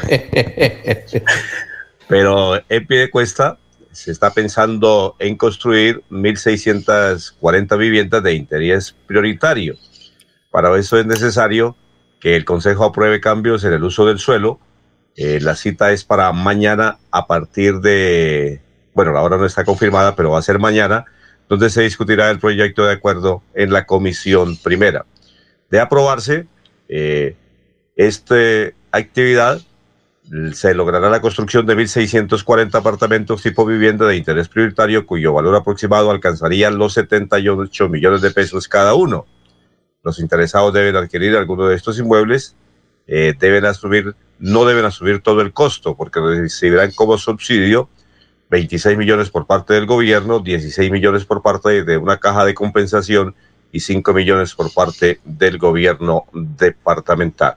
Pero en pie de cuesta se está pensando en construir 1.640 viviendas de interés prioritario. Para eso es necesario que el Consejo apruebe cambios en el uso del suelo. Eh, la cita es para mañana a partir de, bueno, la hora no está confirmada, pero va a ser mañana, donde se discutirá el proyecto de acuerdo en la comisión primera. De aprobarse eh, esta actividad, se logrará la construcción de 1.640 apartamentos tipo vivienda de interés prioritario cuyo valor aproximado alcanzaría los 78 millones de pesos cada uno. Los interesados deben adquirir alguno de estos inmuebles, eh, deben asumir, no deben asumir todo el costo porque recibirán como subsidio 26 millones por parte del gobierno, 16 millones por parte de una caja de compensación y 5 millones por parte del gobierno departamental.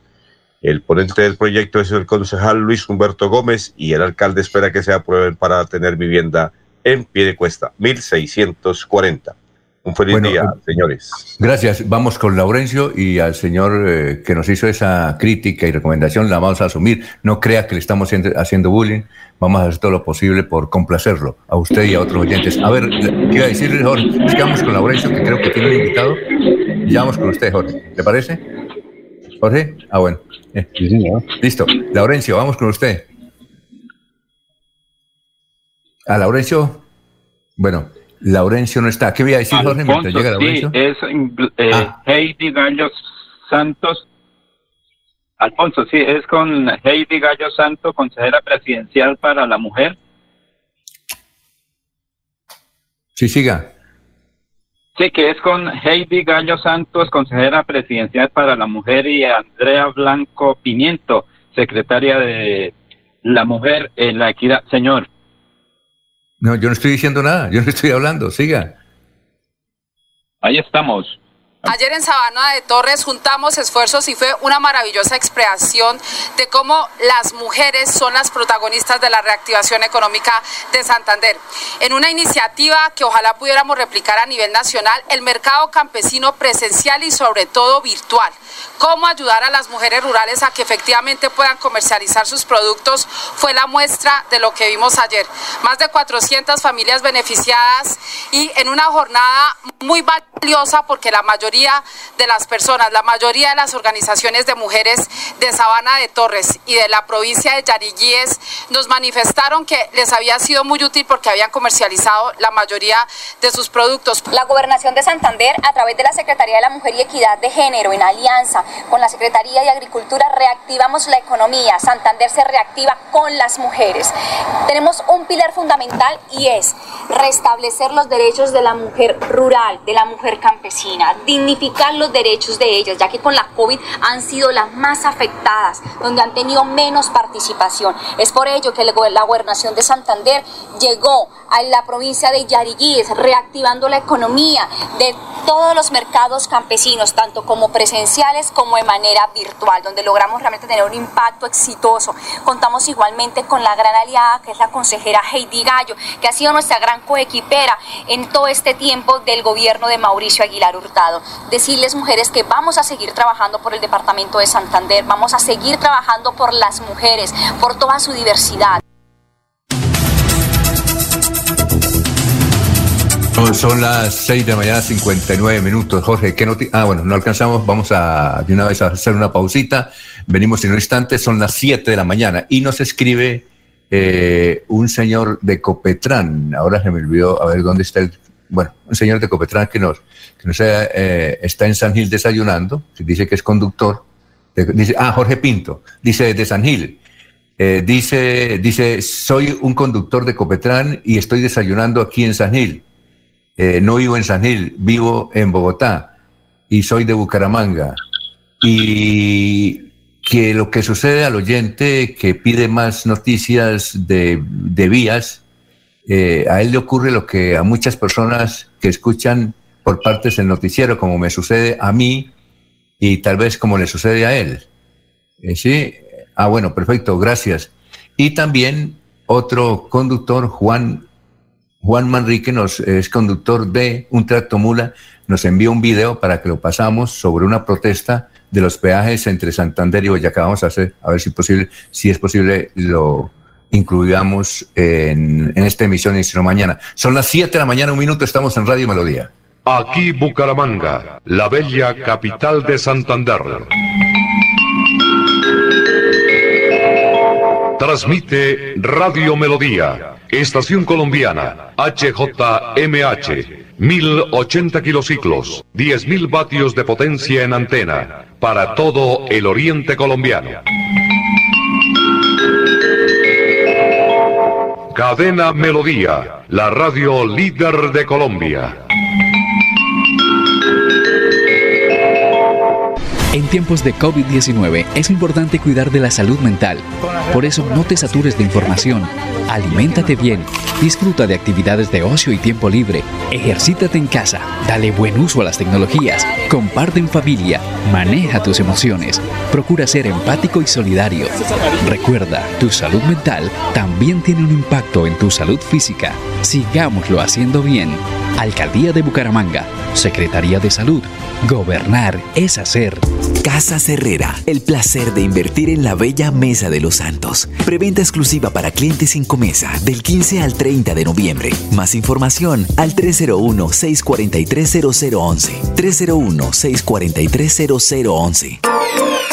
El ponente del proyecto es el concejal Luis Humberto Gómez y el alcalde espera que se aprueben para tener vivienda en pie de cuesta, 1640. Un feliz día, eh, señores. Gracias. Vamos con Laurencio y al señor eh, que nos hizo esa crítica y recomendación la vamos a asumir. No crea que le estamos haciendo bullying. Vamos a hacer todo lo posible por complacerlo a usted y a otros oyentes. A ver, ¿qué iba a decirle, Jorge? Es que vamos con Laurencio, que creo que tiene un invitado. Ya vamos con usted, Jorge. ¿Le parece? Jorge? Ah, bueno. Eh, listo. Laurencio, vamos con usted. A Laurencio. Bueno, Laurencio no está. ¿Qué voy a decir, Jorge, mientras llega Laurencio? Sí, es eh, ah. Heidi Gallo Santos. Alfonso, sí, es con Heidi Gallo Santos, consejera presidencial para la mujer. Sí, siga. Sí, que es con Heidi Gallo Santos, consejera presidencial para la mujer, y Andrea Blanco Pimiento, secretaria de la mujer en la equidad. Señor. No, yo no estoy diciendo nada, yo no estoy hablando, siga. Ahí estamos. Ayer en Sabana de Torres juntamos esfuerzos y fue una maravillosa expresión de cómo las mujeres son las protagonistas de la reactivación económica de Santander. En una iniciativa que ojalá pudiéramos replicar a nivel nacional, el mercado campesino presencial y sobre todo virtual cómo ayudar a las mujeres rurales a que efectivamente puedan comercializar sus productos fue la muestra de lo que vimos ayer. Más de 400 familias beneficiadas y en una jornada muy valiosa porque la mayoría de las personas, la mayoría de las organizaciones de mujeres de Sabana de Torres y de la provincia de Yariguíes nos manifestaron que les había sido muy útil porque habían comercializado la mayoría de sus productos. La gobernación de Santander a través de la Secretaría de la Mujer y Equidad de Género en alianza con la Secretaría de Agricultura reactivamos la economía. Santander se reactiva con las mujeres. Tenemos un pilar fundamental y es restablecer los derechos de la mujer rural, de la mujer campesina, dignificar los derechos de ellas, ya que con la COVID han sido las más afectadas, donde han tenido menos participación. Es por ello que la gobernación de Santander llegó a la provincia de Yariguíes, reactivando la economía de todos los mercados campesinos, tanto como presenciales como de manera virtual, donde logramos realmente tener un impacto exitoso. Contamos igualmente con la gran aliada que es la consejera Heidi Gallo, que ha sido nuestra gran coequipera en todo este tiempo del gobierno de Mauricio Aguilar Hurtado. Decirles, mujeres, que vamos a seguir trabajando por el departamento de Santander, vamos a seguir trabajando por las mujeres, por toda su diversidad. Son las 6 de la mañana, 59 minutos. Jorge, ¿qué noticia? Ah, bueno, no alcanzamos. Vamos a de una vez a hacer una pausita. Venimos en un instante. Son las 7 de la mañana. Y nos escribe eh, un señor de Copetrán. Ahora se me olvidó, a ver dónde está el. Bueno, un señor de Copetrán que nos, que nos eh, está en San Gil desayunando. Dice que es conductor. dice, ah, Jorge Pinto. Dice de San Gil. Eh, dice, dice, soy un conductor de Copetrán y estoy desayunando aquí en San Gil. Eh, no vivo en San Gil, vivo en Bogotá y soy de Bucaramanga. Y que lo que sucede al oyente que pide más noticias de, vías, eh, a él le ocurre lo que a muchas personas que escuchan por partes del noticiero, como me sucede a mí y tal vez como le sucede a él. Eh, ¿Sí? Ah, bueno, perfecto, gracias. Y también otro conductor, Juan Juan Manrique nos, es conductor de un tracto mula, nos envió un video para que lo pasamos sobre una protesta de los peajes entre Santander y Boyacá. Vamos a hacer, a ver si, posible, si es posible, lo incluyamos en, esta emisión y si no mañana. Son las 7 de la mañana, un minuto, estamos en Radio Melodía. Aquí Bucaramanga, la bella capital de Santander. Transmite Radio Melodía Estación Colombiana, HJMH, 1080 kilociclos, 10.000 vatios de potencia en antena, para todo el oriente colombiano. Cadena Melodía, la radio líder de Colombia. En tiempos de COVID-19 es importante cuidar de la salud mental. Por eso no te satures de información. Aliméntate bien, disfruta de actividades de ocio y tiempo libre, ejercítate en casa, dale buen uso a las tecnologías, comparte en familia, maneja tus emociones, procura ser empático y solidario. Recuerda, tu salud mental también tiene un impacto en tu salud física. Sigámoslo haciendo bien Alcaldía de Bucaramanga, Secretaría de Salud. Gobernar es hacer. Casa Herrera, el placer de invertir en la bella Mesa de los Santos. Preventa exclusiva para clientes sin comesa del 15 al 30 de noviembre. Más información al 301-643-0011. 301-643-0011.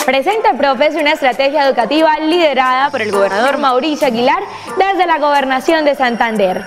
Presenta Profes una estrategia educativa liderada por el gobernador Mauricio Aguilar desde la gobernación de Santander.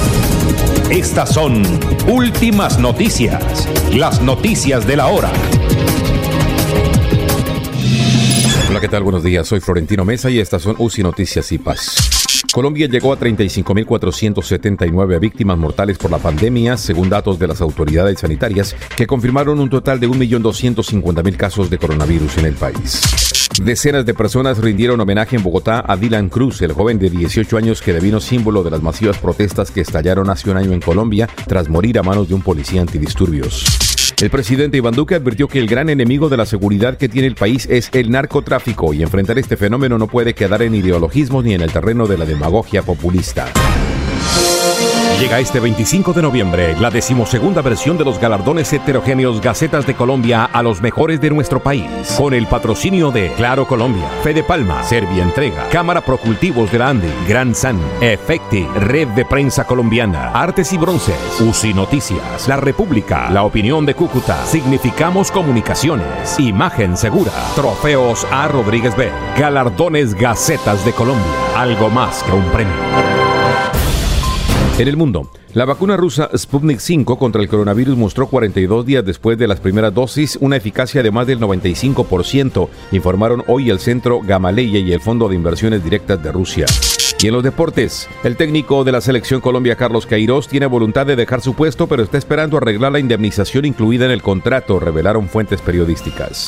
Estas son últimas noticias, las noticias de la hora. Hola, ¿qué tal? Buenos días. Soy Florentino Mesa y estas son UCI Noticias y Paz. Colombia llegó a 35.479 víctimas mortales por la pandemia, según datos de las autoridades sanitarias, que confirmaron un total de 1.250.000 casos de coronavirus en el país. Decenas de personas rindieron homenaje en Bogotá a Dylan Cruz, el joven de 18 años que devino símbolo de las masivas protestas que estallaron hace un año en Colombia tras morir a manos de un policía antidisturbios. El presidente Iván Duque advirtió que el gran enemigo de la seguridad que tiene el país es el narcotráfico y enfrentar este fenómeno no puede quedar en ideologismo ni en el terreno de la demagogia populista. Llega este 25 de noviembre la decimosegunda versión de los galardones heterogéneos Gacetas de Colombia a los mejores de nuestro país, con el patrocinio de Claro Colombia, Fede Palma, Serbia Entrega, Cámara Procultivos de la Ande, Gran San, Efecti, Red de Prensa Colombiana, Artes y Bronces, UCI Noticias, La República, La Opinión de Cúcuta, Significamos Comunicaciones, Imagen Segura, Trofeos A. Rodríguez B, Galardones Gacetas de Colombia, algo más que un premio. En el mundo, la vacuna rusa Sputnik 5 contra el coronavirus mostró 42 días después de las primeras dosis una eficacia de más del 95%, informaron hoy el Centro Gamaleya y el Fondo de Inversiones Directas de Rusia. Y en los deportes, el técnico de la selección Colombia, Carlos Queiroz, tiene voluntad de dejar su puesto, pero está esperando arreglar la indemnización incluida en el contrato, revelaron fuentes periodísticas.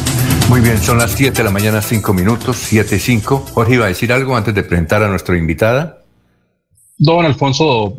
Muy bien, son las 7 de la mañana, 5 minutos, 7 y 5. Jorge, ¿iba a decir algo antes de presentar a nuestra invitada? Don Alfonso,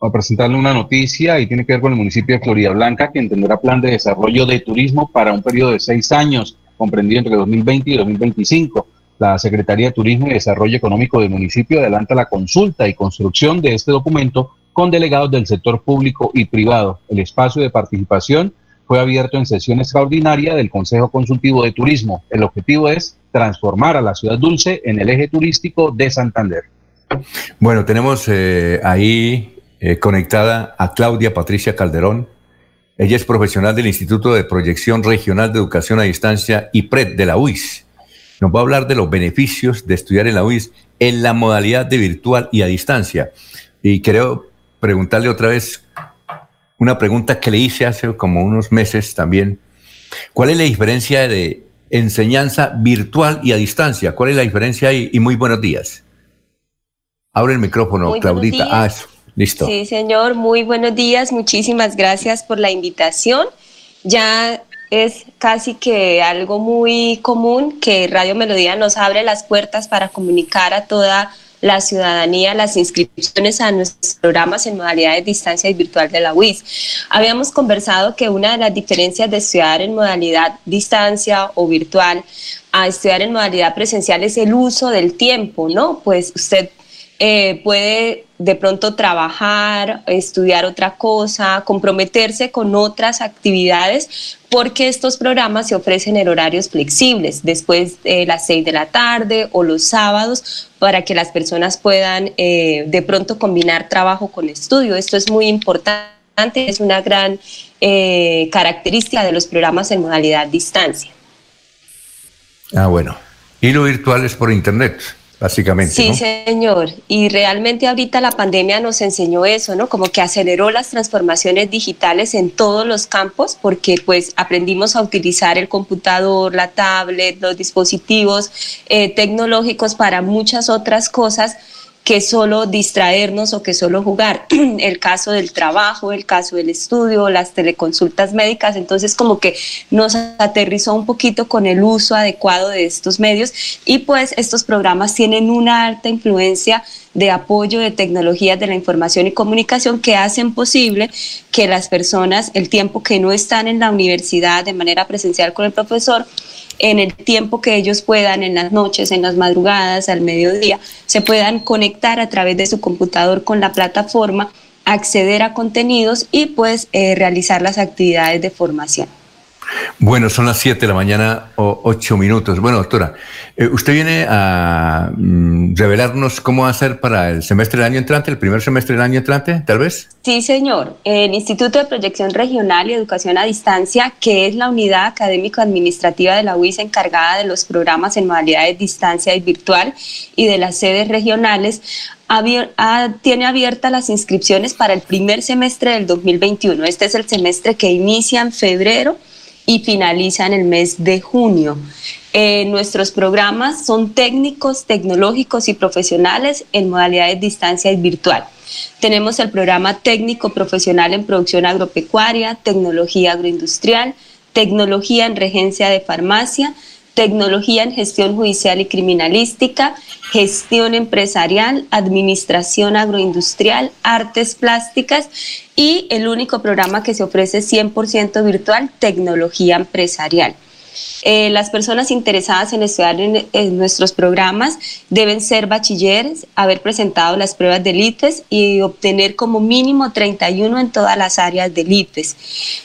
a presentarle una noticia y tiene que ver con el municipio de Florida Blanca, que tendrá plan de desarrollo de turismo para un periodo de seis años, comprendido entre 2020 y 2025. La Secretaría de Turismo y Desarrollo Económico del municipio adelanta la consulta y construcción de este documento con delegados del sector público y privado. El espacio de participación fue abierto en sesión extraordinaria del Consejo Consultivo de Turismo. El objetivo es transformar a la ciudad dulce en el eje turístico de Santander. Bueno, tenemos eh, ahí eh, conectada a Claudia Patricia Calderón. Ella es profesional del Instituto de Proyección Regional de Educación a Distancia IPRED de la UIS. Nos va a hablar de los beneficios de estudiar en la UIS en la modalidad de virtual y a distancia. Y quiero preguntarle otra vez una pregunta que le hice hace como unos meses también. ¿Cuál es la diferencia de enseñanza virtual y a distancia? ¿Cuál es la diferencia ahí? Y muy buenos días. Abre el micrófono, Claudita. Ah, listo. Sí, señor, muy buenos días. Muchísimas gracias por la invitación. Ya es casi que algo muy común que Radio Melodía nos abre las puertas para comunicar a toda la ciudadanía las inscripciones a nuestros programas en modalidades distancia y virtual de la UIS. Habíamos conversado que una de las diferencias de estudiar en modalidad distancia o virtual a estudiar en modalidad presencial es el uso del tiempo, ¿no? Pues usted eh, puede de pronto trabajar, estudiar otra cosa, comprometerse con otras actividades, porque estos programas se ofrecen en horarios flexibles, después de las seis de la tarde o los sábados, para que las personas puedan eh, de pronto combinar trabajo con estudio. Esto es muy importante, es una gran eh, característica de los programas en modalidad distancia. Ah, bueno. Y lo virtual es por Internet básicamente. Sí, señor. Y realmente ahorita la pandemia nos enseñó eso, ¿no? Como que aceleró las transformaciones digitales en todos los campos porque pues aprendimos a utilizar el computador, la tablet, los dispositivos eh, tecnológicos para muchas otras cosas que solo distraernos o que solo jugar. El caso del trabajo, el caso del estudio, las teleconsultas médicas, entonces como que nos aterrizó un poquito con el uso adecuado de estos medios y pues estos programas tienen una alta influencia de apoyo de tecnologías de la información y comunicación que hacen posible que las personas, el tiempo que no están en la universidad de manera presencial con el profesor, en el tiempo que ellos puedan, en las noches, en las madrugadas, al mediodía, se puedan conectar a través de su computador con la plataforma, acceder a contenidos y pues eh, realizar las actividades de formación. Bueno, son las 7 de la mañana o 8 minutos. Bueno, doctora, eh, usted viene a mm, revelarnos cómo hacer para el semestre del año entrante, el primer semestre del año entrante, tal vez. Sí, señor. El Instituto de Proyección Regional y Educación a Distancia, que es la unidad académico-administrativa de la UIS encargada de los programas en modalidades distancia y virtual y de las sedes regionales, tiene abiertas las inscripciones para el primer semestre del 2021. Este es el semestre que inicia en febrero y finaliza en el mes de junio. Eh, nuestros programas son técnicos, tecnológicos y profesionales en modalidades distancia y virtual. Tenemos el programa técnico profesional en producción agropecuaria, tecnología agroindustrial, tecnología en regencia de farmacia, tecnología en gestión judicial y criminalística, gestión empresarial, administración agroindustrial, artes plásticas y el único programa que se ofrece 100% virtual, tecnología empresarial. Eh, las personas interesadas en estudiar en, nuestros programas deben ser bachilleres, haber presentado las pruebas del ITES y obtener como mínimo 31 en todas las áreas del ITES.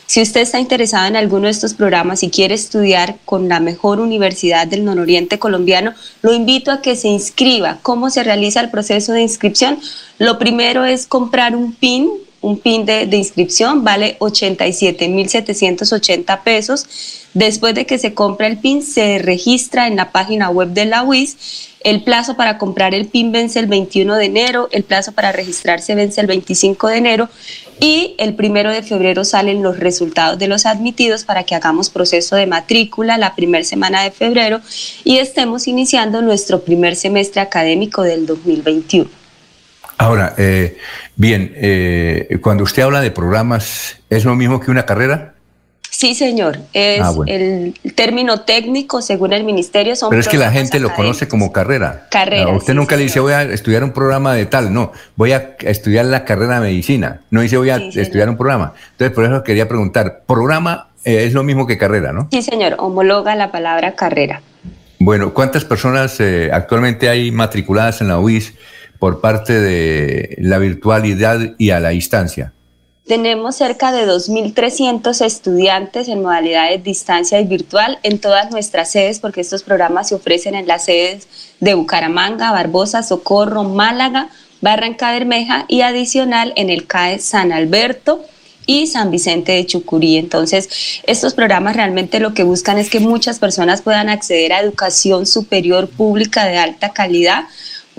Si usted está interesado en alguno de estos programas y quiere estudiar con la mejor universidad del nororiente colombiano, lo invito a que se inscriba. ¿Cómo se realiza el proceso de inscripción? Lo primero es comprar un PIN un PIN de, inscripción vale 87.780 pesos. Después de que se compra el PIN, se registra en la página web de la UIS. El plazo para comprar el PIN vence el 21 de enero, el plazo para registrarse vence el 25 de enero y el primero de febrero salen los resultados de los admitidos para que hagamos proceso de matrícula la primera semana de febrero y estemos iniciando nuestro primer semestre académico del 2021. Ahora, eh, bien, eh, cuando usted habla de programas, ¿es lo mismo que una carrera? Sí, señor. Es ah, el término técnico, según el ministerio, son. Pero es que la gente lo conoce como carrera. Carrera. usted nunca le dice voy a estudiar un programa de tal, no. Voy a estudiar la carrera de medicina. No dice voy a estudiar un programa. Entonces, por eso quería preguntar: ¿programa eh, es lo mismo que carrera, no? Sí, señor. Homologa la palabra carrera. Bueno, ¿cuántas personas actualmente hay matriculadas en la UIS? Por parte de la virtualidad y a la distancia? Tenemos cerca de 2.300 estudiantes en modalidades distancia y virtual en todas nuestras sedes, porque estos programas se ofrecen en las sedes de Bucaramanga, Barbosa, Socorro, Málaga, Barranca Bermeja y adicional en el CAE San Alberto y San Vicente de Chucurí. Entonces, estos programas realmente lo que buscan es que muchas personas puedan acceder a educación superior pública de alta calidad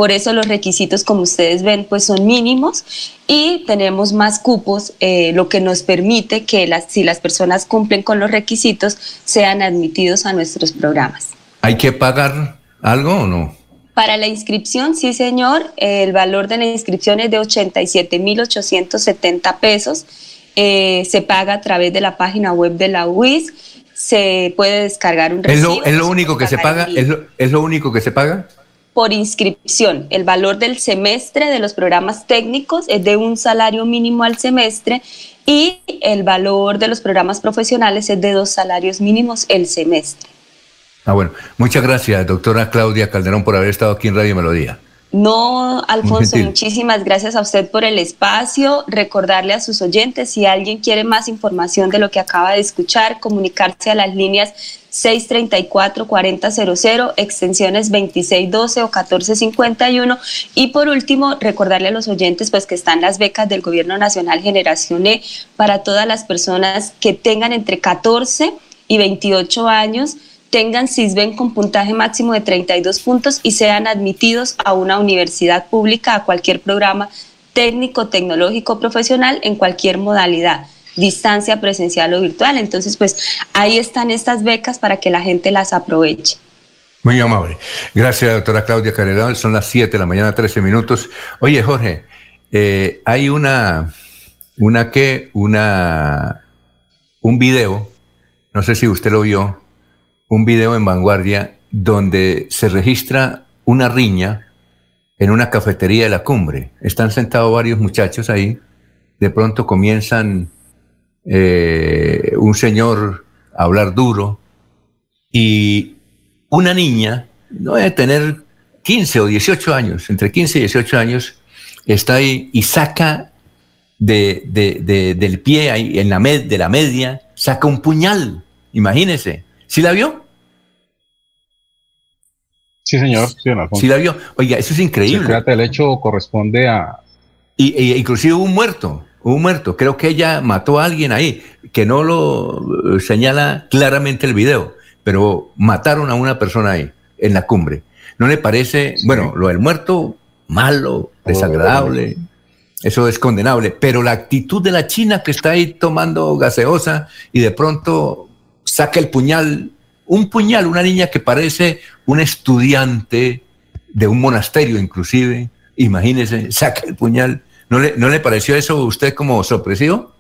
por eso los requisitos, como ustedes ven, pues son mínimos y tenemos más cupos, eh, lo que nos permite que las, si las personas cumplen con los requisitos, sean admitidos a nuestros programas. ¿Hay que pagar algo o no? Para la inscripción, sí señor, el valor de la inscripción es de 87.870 pesos. Eh, se paga a través de la página web de la UIS. Se puede descargar un recibo. ¿Es lo, único que se paga? ¿Es lo, ¿Es lo único que se paga? Por inscripción. El valor del semestre de los programas técnicos es de un salario mínimo al semestre y el valor de los programas profesionales es de dos salarios mínimos el semestre. Ah, bueno. Muchas gracias, doctora Claudia Calderón, por haber estado aquí en Radio Melodía. No, Alfonso, muchísimas gracias a usted por el espacio. Recordarle a sus oyentes, si alguien quiere más información de lo que acaba de escuchar, comunicarse a las líneas 634-4000, extensiones 2612 o 1451. Y por último, recordarle a los oyentes pues que están las becas del Gobierno Nacional Generación E para todas las personas que tengan entre 14 y 28 años tengan CISBEN con puntaje máximo de 32 puntos y sean admitidos a una universidad pública, a cualquier programa técnico, tecnológico, profesional, en cualquier modalidad, distancia presencial o virtual. Entonces, pues ahí están estas becas para que la gente las aproveche. Muy amable. Gracias, doctora Claudia Caredón. Son las 7 de la mañana, 13 minutos. Oye, Jorge, eh, hay una, una que, una, un video, no sé si usted lo vio, un video en vanguardia donde se registra una riña en una cafetería de la cumbre. Están sentados varios muchachos ahí. De pronto comienzan eh, un señor a hablar duro y una niña, no debe tener 15 o 18 años, entre 15 y 18 años, está ahí y saca de, del pie ahí, en la med, de la media, saca un puñal. Imagínese. ¿Sí la vio? Sí, señor. Sí, la vio. Oiga, eso es increíble. el hecho corresponde a... Y, e, inclusive un muerto, un muerto. Creo que ella mató a alguien ahí, que no lo eh, señala claramente el video, pero mataron a una persona ahí, en la cumbre. ¿No le parece, bueno, lo del muerto, malo, desagradable? Eso es condenable, pero la actitud de la China que está ahí tomando gaseosa y de pronto saca el puñal un puñal, una niña que parece un estudiante de un monasterio inclusive, imagínese, saca el puñal. ¿No le, ¿No le pareció eso a usted como sorpresivo?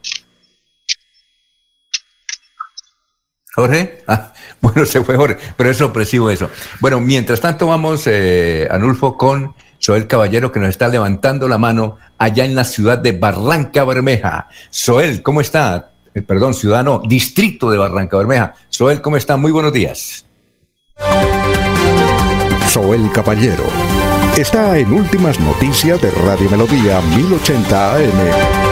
Jorge, ah, bueno, se fue Jorge, pero es sorpresivo eso. Bueno, mientras tanto vamos, eh, Anulfo, con Soel Caballero que nos está levantando la mano allá en la ciudad de Barranca Bermeja. Soel, ¿cómo está? Eh, perdón, ciudadano, distrito de Barranca Bermeja. Soel, ¿cómo está? Muy buenos días. Soel Caballero está en Últimas Noticias de Radio Melodía 1080 AM.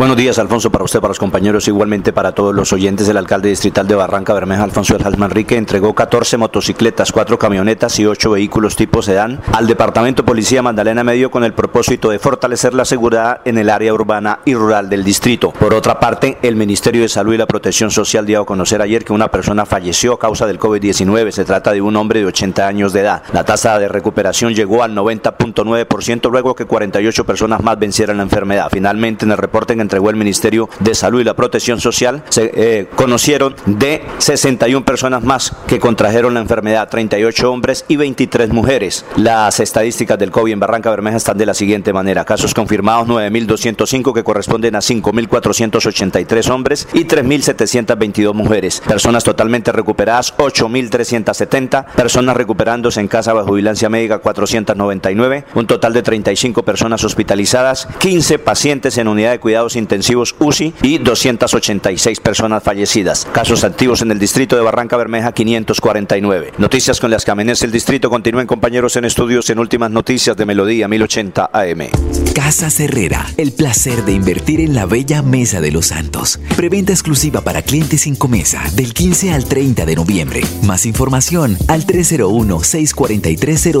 Buenos días, Alfonso, para usted, para los compañeros, igualmente para todos los oyentes. El alcalde distrital de Barranca Bermeja, Alfonso El Manrique, entregó 14 motocicletas, 4 camionetas y 8 vehículos tipo sedán al Departamento Policía Magdalena Medio con el propósito de fortalecer la seguridad en el área urbana y rural del distrito. Por otra parte, el Ministerio de Salud y la Protección Social dio a conocer ayer que una persona falleció a causa del COVID-19. Se trata de un hombre de 80 años de edad. La tasa de recuperación llegó al 90.9% luego que 48 personas más vencieran la enfermedad. Finalmente, en el reporte en entregó el Ministerio de Salud y la Protección Social, se eh, conocieron de 61 personas más que contrajeron la enfermedad, 38 hombres y 23 mujeres. Las estadísticas del COVID en Barranca Bermeja están de la siguiente manera. Casos confirmados 9.205 que corresponden a 5.483 hombres y 3.722 mujeres. Personas totalmente recuperadas 8.370. Personas recuperándose en casa bajo vigilancia médica 499. Un total de 35 personas hospitalizadas. 15 pacientes en unidad de cuidados intensivos UCI y 286 personas fallecidas. Casos activos en el distrito de Barranca Bermeja 549. Noticias con las que amanece el distrito. Continúen compañeros en estudios en últimas noticias de Melodía 1080 AM. Casa Herrera, el placer de invertir en la bella Mesa de los Santos. Preventa exclusiva para clientes sin comesa del 15 al 30 de noviembre. Más información al 301 643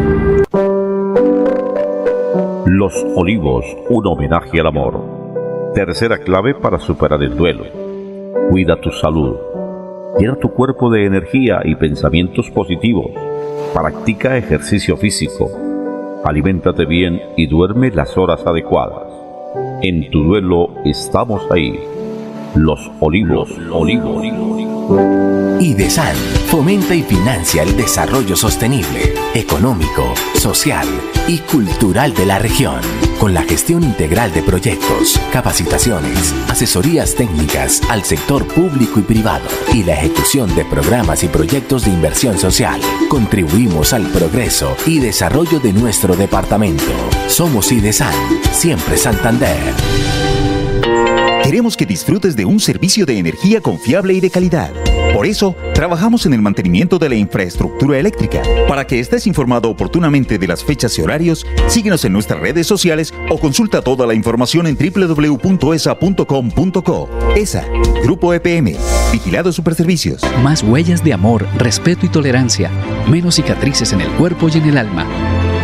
Los Olivos, un homenaje al amor. Tercera clave para superar el duelo. Cuida tu salud. Llena tu cuerpo de energía y pensamientos positivos. Practica ejercicio físico. Aliméntate bien y duerme las horas adecuadas. En tu duelo estamos ahí. Los olivos, olivos. IDESAN fomenta y financia el desarrollo sostenible, económico, social y cultural de la región, con la gestión integral de proyectos, capacitaciones, asesorías técnicas al sector público y privado y la ejecución de programas y proyectos de inversión social. Contribuimos al progreso y desarrollo de nuestro departamento. Somos IDESAN, siempre Santander. Queremos que disfrutes de un servicio de energía confiable y de calidad. Por eso, trabajamos en el mantenimiento de la infraestructura eléctrica. Para que estés informado oportunamente de las fechas y horarios, síguenos en nuestras redes sociales o consulta toda la información en www.esa.com.co. ESA, Grupo EPM, Vigilado Superservicios. Más huellas de amor, respeto y tolerancia. Menos cicatrices en el cuerpo y en el alma.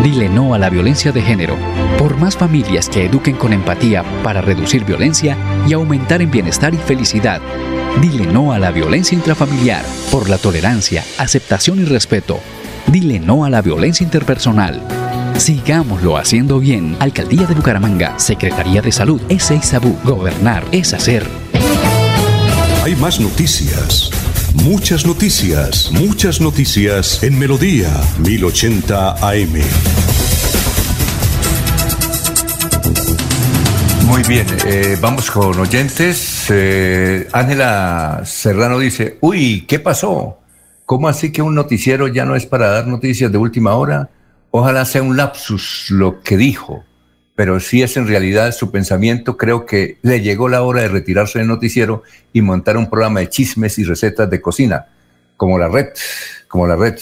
Dile no a la violencia de género. Por más familias que eduquen con empatía para reducir violencia y aumentar en bienestar y felicidad. Dile no a la violencia intrafamiliar. Por la tolerancia, aceptación y respeto. Dile no a la violencia interpersonal. Sigámoslo haciendo bien. Alcaldía de Bucaramanga, Secretaría de Salud, es Sabú. Gobernar es hacer. Hay más noticias. Muchas noticias, muchas noticias en Melodía 1080 AM. Muy bien, eh, vamos con oyentes. Eh, Ángela Serrano dice, uy, ¿qué pasó? ¿Cómo así que un noticiero ya no es para dar noticias de última hora? Ojalá sea un lapsus lo que dijo, pero si es en realidad su pensamiento, creo que le llegó la hora de retirarse del noticiero y montar un programa de chismes y recetas de cocina, como la red, como la red.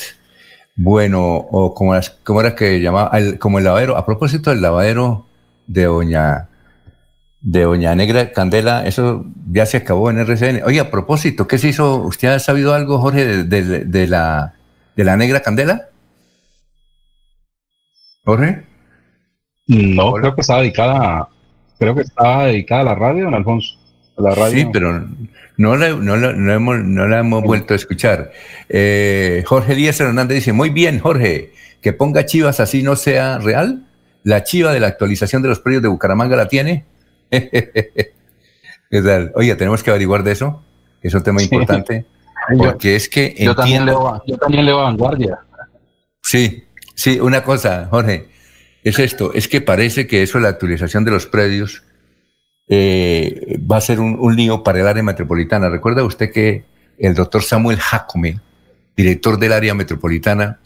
Bueno, o como, como era que llamaba, como el lavadero. A propósito del lavadero de Doña de Doña Negra Candela, eso ya se acabó en RCN. Oye, a propósito, ¿qué se hizo? ¿Usted ha sabido algo, Jorge, de, la, de la Negra Candela? Jorge. No, creo que estaba dedicada, creo que estaba dedicada a la radio, don Alfonso. la radio. Sí, pero no la, no, hemos, no la hemos vuelto a escuchar. Eh, Jorge Díaz Hernández dice, muy bien, Jorge, que ponga chivas así no sea real. La chiva de la actualización de los precios de Bucaramanga la tiene. ¿Qué tal? Oye, tenemos que averiguar de eso, que es un tema importante, porque es que yo, también leo, yo también leo vanguardia. Sí, sí, una cosa, Jorge, es esto, es que parece que eso, la actualización de los predios, eh, va a ser un, un, lío para el área metropolitana. ¿Recuerda usted que el doctor Samuel Jacome, director del área metropolitana,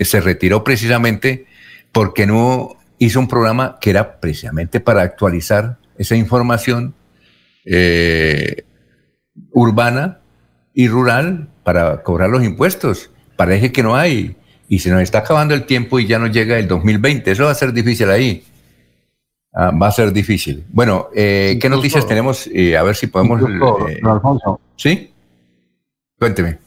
se retiró precisamente porque no hizo un programa que era precisamente para actualizar esa información eh, urbana y rural para cobrar los impuestos. Parece que no hay. Y se nos está acabando el tiempo y ya no llega el 2020. Eso va a ser difícil ahí. Ah, va a ser difícil. Bueno, eh, ¿qué noticias tenemos? Eh, a ver si podemos... Alfonso. ¿Sí? Cuénteme.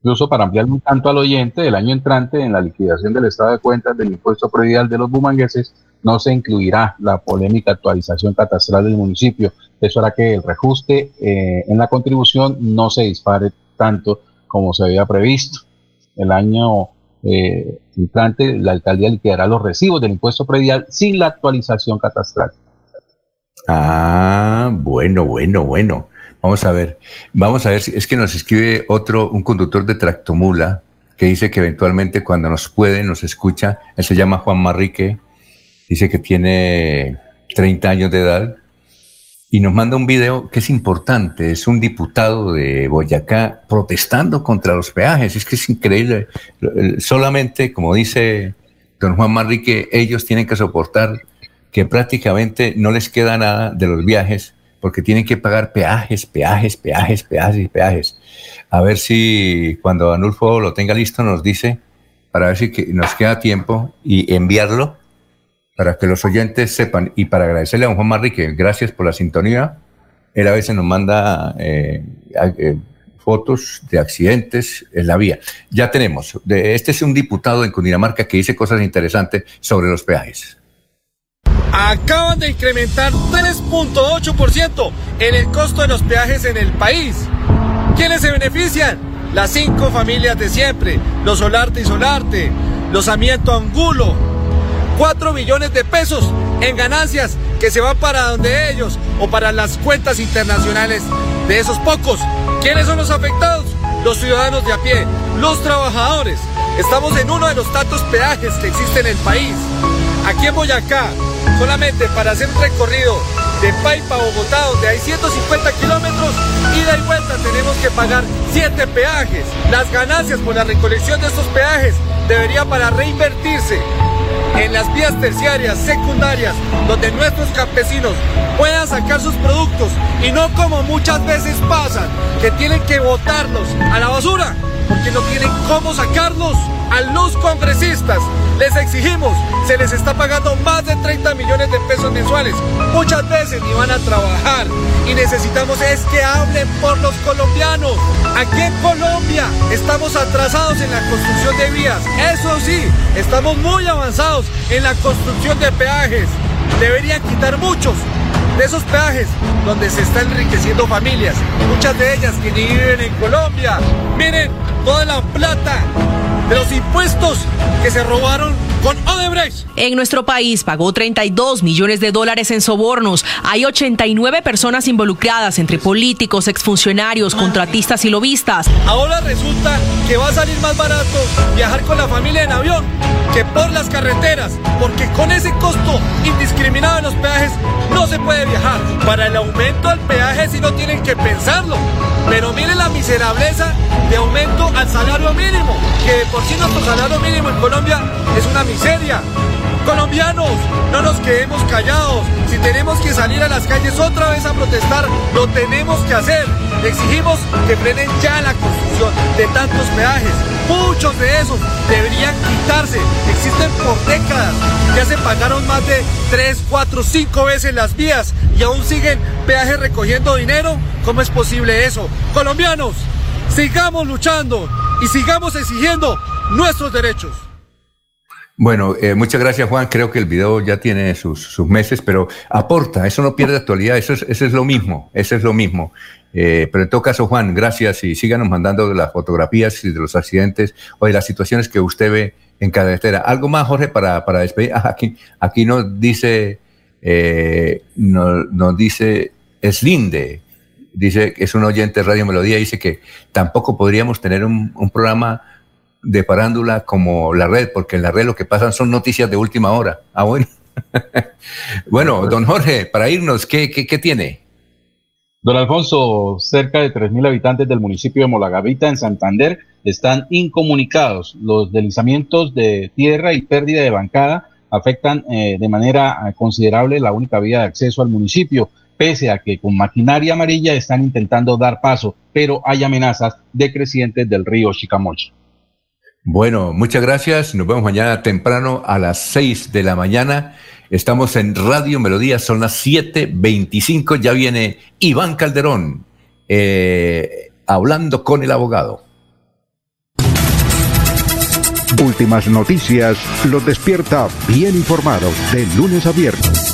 Incluso para ampliar un tanto al oyente, el año entrante en la liquidación del estado de cuentas del impuesto predial de los bumangueses no se incluirá la polémica actualización catastral del municipio. Eso hará que el reajuste eh, en la contribución no se dispare tanto como se había previsto. El año eh, la alcaldía liquidará los recibos del impuesto predial sin la actualización catastral. Ah, bueno, bueno, bueno. Vamos a ver, vamos a ver, si es que nos escribe otro, un conductor de tractomula, que dice que eventualmente cuando nos puede, nos escucha, él se llama Juan Marrique, dice que tiene 30 años de edad y nos manda un video que es importante, es un diputado de Boyacá protestando contra los peajes, es que es increíble, solamente como dice don Juan Manrique, ellos tienen que soportar que prácticamente no les queda nada de los viajes porque tienen que pagar peajes, peajes, peajes, peajes y peajes. A ver si cuando Anulfo lo tenga listo nos dice, para ver si nos queda tiempo y enviarlo para que los oyentes sepan y para agradecerle a don Juan Marrique, gracias por la sintonía. Él a veces nos manda eh, eh, fotos de accidentes en la vía. Ya tenemos. este es un diputado en Cundinamarca que dice cosas interesantes sobre los peajes. acaban de incrementar 3.8% en el costo de los peajes en el país. ¿Quiénes se benefician? Las cinco familias de siempre, los Solarte y Solarte, los Amiento Angulo. 4 billones de pesos en ganancias que se van para donde ellos o para las cuentas internacionales de esos pocos. ¿Quiénes son los afectados? Los ciudadanos de a pie, los trabajadores. Estamos en uno de los tantos peajes que existen en el país. Aquí en Boyacá, solamente para hacer un recorrido de Paipa a Bogotá, donde hay 150 kilómetros, ida y vuelta tenemos que pagar 7 peajes. Las ganancias por la recolección de estos peajes debería para reinvertirse en las vías terciarias, secundarias, donde nuestros campesinos puedan sacar sus productos y no como muchas veces pasa, que tienen que botarlos a la basura porque no tienen cómo sacarlos a los congresistas. Les exigimos, se les está pagando más de 30 millones de pesos mensuales. Muchas veces ni van a trabajar y necesitamos es que hablen por los colombianos. Aquí en Colombia estamos atrasados en la construcción de vías. Eso sí, estamos muy avanzados en la construcción de peajes. Deberían quitar muchos de esos peajes donde se están enriqueciendo familias, muchas de ellas que ni viven en Colombia. Miren toda la plata de los impuestos que se robaron con Odebrecht. En nuestro país pagó 32 millones de dólares en sobornos. Hay 89 personas involucradas entre políticos, exfuncionarios, contratistas y lobistas. Ahora resulta que va a salir más barato viajar con la familia en avión que por las carreteras, porque con ese costo indiscriminado en los peajes no se puede viajar. Para el aumento al peaje si no tienen que pensarlo. Pero miren la miserableza de aumento al salario mínimo, que por sí nuestro salario mínimo en Colombia es una miseria. Colombianos, no nos quedemos callados. Si tenemos que salir a las calles otra vez a protestar, lo tenemos que hacer. Exigimos que frenen ya la construcción de tantos peajes. Muchos de esos deberían quitarse. Existen por décadas. Ya se pagaron más de 3, 4, 5 veces las vías y aún siguen peajes recogiendo dinero. ¿Cómo es posible eso? Colombianos, sigamos luchando y sigamos exigiendo nuestros derechos. Bueno, eh, muchas gracias Juan. Creo que el video ya tiene sus, meses, pero aporta, eso no pierde actualidad, eso es, eso es lo mismo, eso es lo mismo. Eh, pero en todo caso, Juan, gracias y síganos mandando las fotografías de los accidentes o de las situaciones que usted ve en carretera. ¿Algo más, Jorge, para, para despedir? Ah, aquí, aquí nos dice, eh, nos, nos dice Slinde, dice que es un oyente de Radio Melodía, dice que tampoco podríamos tener un, un programa de parándula como la red, porque en la red lo que pasan son noticias de última hora. Ah, bueno. bueno, don Jorge, para irnos, ¿qué, qué, tiene? Don Alfonso, cerca de 3.000 habitantes del municipio de Molagavita, en Santander, están incomunicados. Los deslizamientos de tierra y pérdida de bancada afectan eh, de manera eh, considerable la única vía de acceso al municipio, pese a que con maquinaria amarilla están intentando dar paso, pero hay amenazas de crecientes del río Chicamocha. Bueno, muchas gracias. Nos vemos mañana temprano a las 6 de la mañana. Estamos en Radio Melodía, son las 7.25. Ya viene Iván Calderón eh, hablando con el abogado. Últimas noticias los despierta bien informados de lunes a viernes.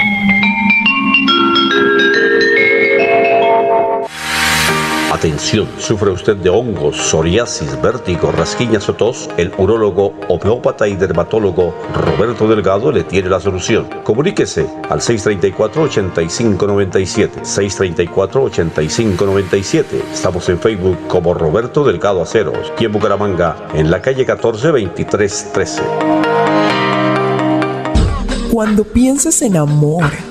Atención, ¿sufre usted de hongos, psoriasis, vértigo, rasquiñas o tos? El urólogo, homeópata y dermatólogo Roberto Delgado le tiene la solución. Comuníquese al 634-8597. 634-8597. Estamos en Facebook como Roberto Delgado Aceros y en Bucaramanga, en la calle 14 2313. Cuando pienses en amor,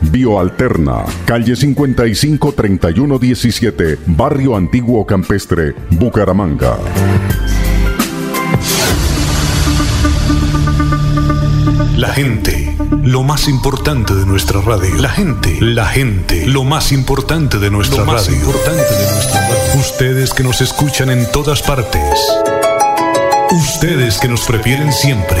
Bioalterna, calle 55 3117, Barrio Antiguo Campestre, Bucaramanga. La gente, lo más importante de nuestra radio. La gente, la gente, lo más importante de nuestra lo más Importante de nuestra radio. Ustedes que nos escuchan en todas partes. Ustedes que nos prefieren siempre.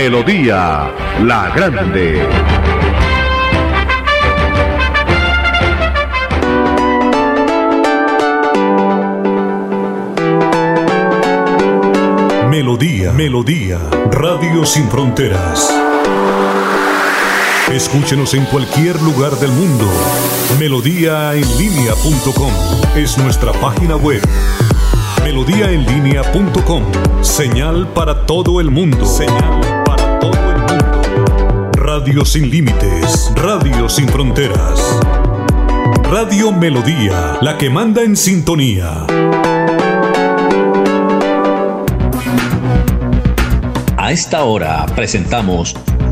Melodía La Grande. Melodía, Melodía, Radio Sin Fronteras. Escúchenos en cualquier lugar del mundo. Melodíaenlínea.com es nuestra página web. Melodíaenlínea.com, señal para todo el mundo. Señal todo el mundo. Radio sin límites, Radio sin fronteras. Radio Melodía, la que manda en sintonía. A esta hora presentamos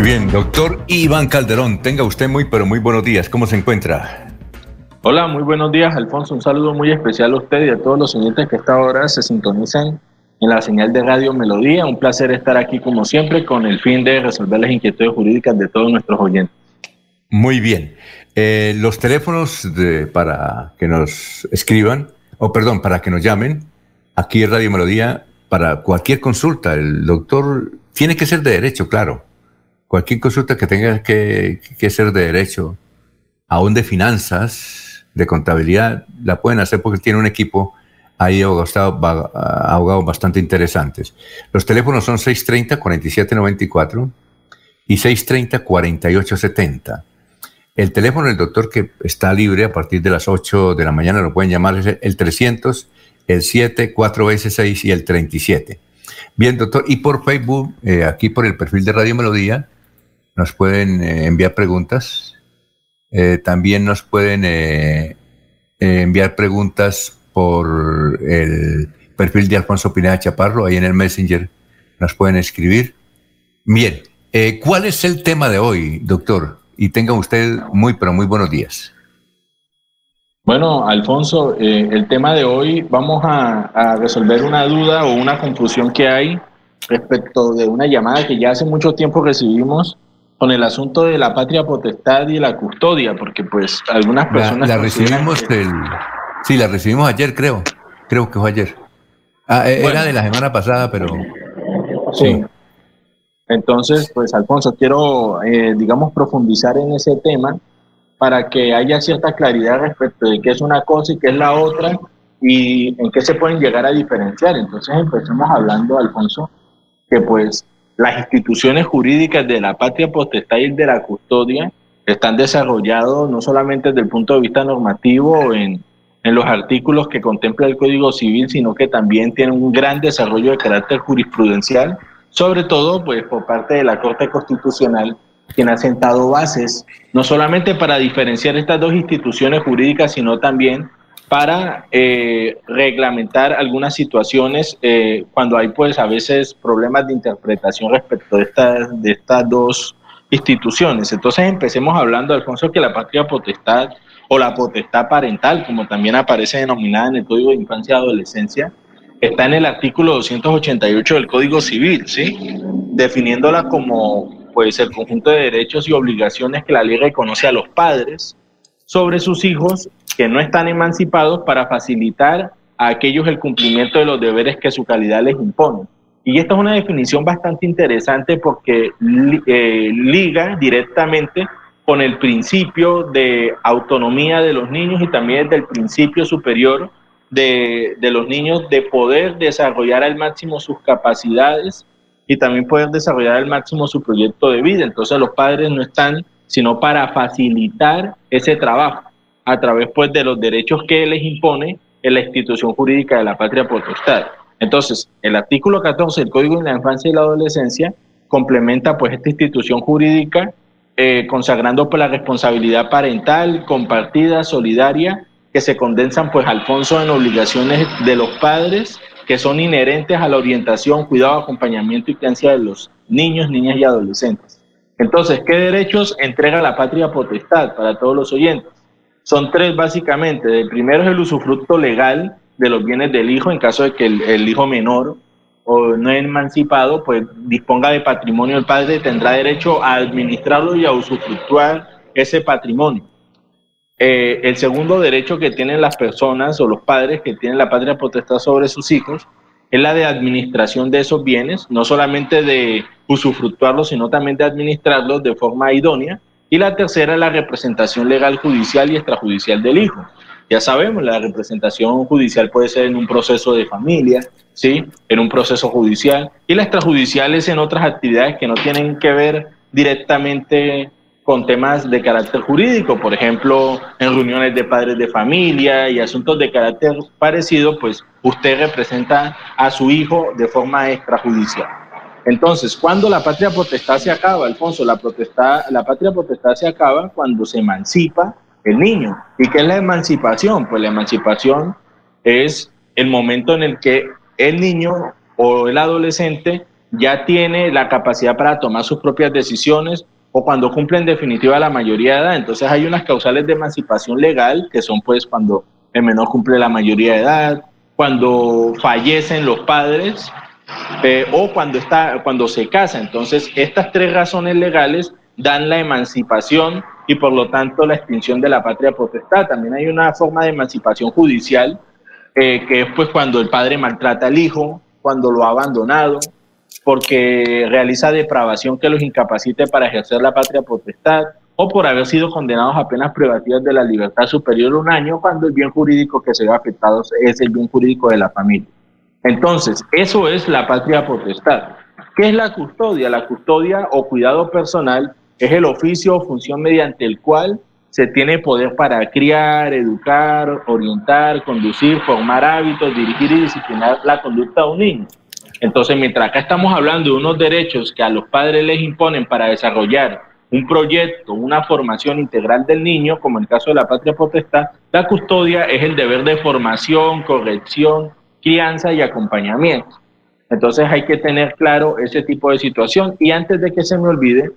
Muy bien, doctor Iván Calderón, tenga usted muy, pero muy buenos días. ¿Cómo se encuentra? Hola, muy buenos días, Alfonso. Un saludo muy especial a usted y a todos los oyentes que a esta hora se sintonizan en la señal de Radio Melodía. Un placer estar aquí, como siempre, con el fin de resolver las inquietudes jurídicas de todos nuestros oyentes. Muy bien. Eh, los teléfonos de, para que nos escriban, o perdón, para que nos llamen, aquí en Radio Melodía, para cualquier consulta. El doctor tiene que ser de derecho, claro cualquier consulta que tenga que, ser de derecho, aún de finanzas, de contabilidad, la pueden hacer porque tiene un equipo ahí abogados, bastante interesantes. Los teléfonos son 630-4794 y 630-4870. El teléfono del doctor que está libre a partir de las 8 de la mañana lo pueden llamar es el 300, el 7, 4S6 y el 37. Bien, doctor, y por Facebook, eh, aquí por el perfil de Radio Melodía, nos pueden eh, enviar preguntas. Eh, también nos pueden eh, enviar preguntas por el perfil de Alfonso Pineda Chaparro, ahí en el Messenger nos pueden escribir. Bien, ¿cuál es el tema de hoy, doctor? Y tenga usted muy, pero muy buenos días. Bueno, Alfonso, eh, el tema de hoy vamos a, resolver una duda o una confusión que hay respecto de una llamada que ya hace mucho tiempo recibimos con el asunto de la patria potestad y la custodia, porque pues algunas personas... La, recibimos el... Sí, la recibimos ayer, creo. Creo que fue ayer. Ah, eh, era de la semana pasada, pero... Sí. Entonces, pues Alfonso, quiero, eh, digamos, profundizar en ese tema para que haya cierta claridad respecto de qué es una cosa y qué es la otra y en qué se pueden llegar a diferenciar. Entonces empecemos hablando, Alfonso, que pues las instituciones jurídicas de la patria potestad y de la custodia están desarrollados no solamente desde el punto de vista normativo en, en los artículos que contempla el Código Civil, sino que también tienen un gran desarrollo de carácter jurisprudencial, sobre todo pues por parte de la Corte Constitucional quien ha sentado bases, no solamente para diferenciar estas dos instituciones jurídicas, sino también para eh, reglamentar algunas situaciones eh, cuando hay pues a veces problemas de interpretación respecto de, estas de estas dos instituciones. Entonces empecemos hablando, Alfonso, que la patria potestad o la potestad parental, como también aparece denominada en el Código de Infancia y Adolescencia, está en el artículo 288 del Código Civil, ¿sí? Definiéndola como pues el conjunto de derechos y obligaciones que la ley reconoce a los padres sobre sus hijos que no están emancipados para facilitar a aquellos el cumplimiento de los deberes que su calidad les impone. Y esta es una definición bastante interesante porque eh, liga directamente con el principio de autonomía de los niños y también del principio superior de, de los niños de poder desarrollar al máximo sus capacidades y también poder desarrollar al máximo su proyecto de vida. Entonces los padres no están sino para facilitar ese trabajo a través pues de los derechos que les impone en la institución jurídica de la patria potestad. Entonces, el artículo 14 del Código de la Infancia y la Adolescencia complementa pues esta institución jurídica eh, consagrando pues la responsabilidad parental compartida, solidaria, que se condensan pues Alfonso en obligaciones de los padres que son inherentes a la orientación, cuidado, acompañamiento y crianza de los niños, niñas y adolescentes. Entonces, ¿qué derechos entrega la patria potestad para todos los oyentes? Son tres básicamente. El primero es el usufructo legal de los bienes del hijo en caso de que el, hijo menor o no emancipado, pues disponga de patrimonio el padre, tendrá derecho a administrarlo y a usufructuar ese patrimonio. Eh, el segundo derecho que tienen las personas o los padres que tienen la patria potestad sobre sus hijos es la de administración de esos bienes, no solamente de usufructuarlos, sino también de administrarlos de forma idónea. Y la tercera la representación legal judicial y extrajudicial del hijo. Ya sabemos, la representación judicial puede ser en un proceso de familia, ¿sí? en un proceso judicial, y la extrajudicial es en otras actividades que no tienen que ver directamente con temas de carácter jurídico, por ejemplo, en reuniones de padres de familia y asuntos de carácter parecido, pues usted representa a su hijo de forma extrajudicial. Entonces, cuando la patria potestad se acaba, Alfonso, la, potestad, la patria potestad se acaba cuando se emancipa el niño. ¿Y qué es la emancipación? Pues la emancipación es el momento en el que el niño o el adolescente ya tiene la capacidad para tomar sus propias decisiones, o cuando cumple en definitiva la mayoría de edad. Entonces hay unas causales de emancipación legal que son pues cuando el menor cumple la mayoría de edad, cuando fallecen los padres eh, o cuando, está, cuando se casa. Entonces estas tres razones legales dan la emancipación y por lo tanto la extinción de la patria potestad. También hay una forma de emancipación judicial eh, que es pues cuando el padre maltrata al hijo, cuando lo ha abandonado, porque realiza depravación que los incapacite para ejercer la patria potestad o por haber sido condenados a penas privativas de la libertad superior a un año cuando el bien jurídico que se ve afectado es el bien jurídico de la familia. Entonces, eso es la patria potestad. ¿Qué es la custodia? La custodia o cuidado personal es el oficio o función mediante el cual se tiene poder para criar, educar, orientar, conducir, formar hábitos, dirigir y disciplinar la conducta de un niño. Entonces, mientras acá estamos hablando de unos derechos que a los padres les imponen para desarrollar un proyecto, una formación integral del niño, como en el caso de la patria potestad, la custodia es el deber de formación, corrección, crianza y acompañamiento. Entonces hay que tener claro ese tipo de situación. Y antes de que se me olvide,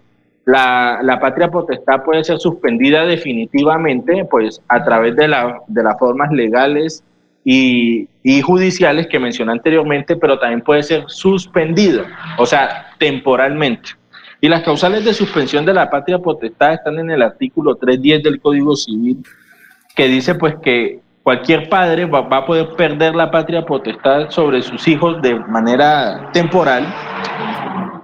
la, patria potestad puede ser suspendida definitivamente, pues a través de, la, las formas legales y, judiciales que mencioné anteriormente, pero también puede ser suspendida, o sea, temporalmente. Y las causales de suspensión de la patria potestad están en el artículo 310 del Código Civil, que dice pues que cualquier padre va, a poder perder la patria potestad sobre sus hijos de manera temporal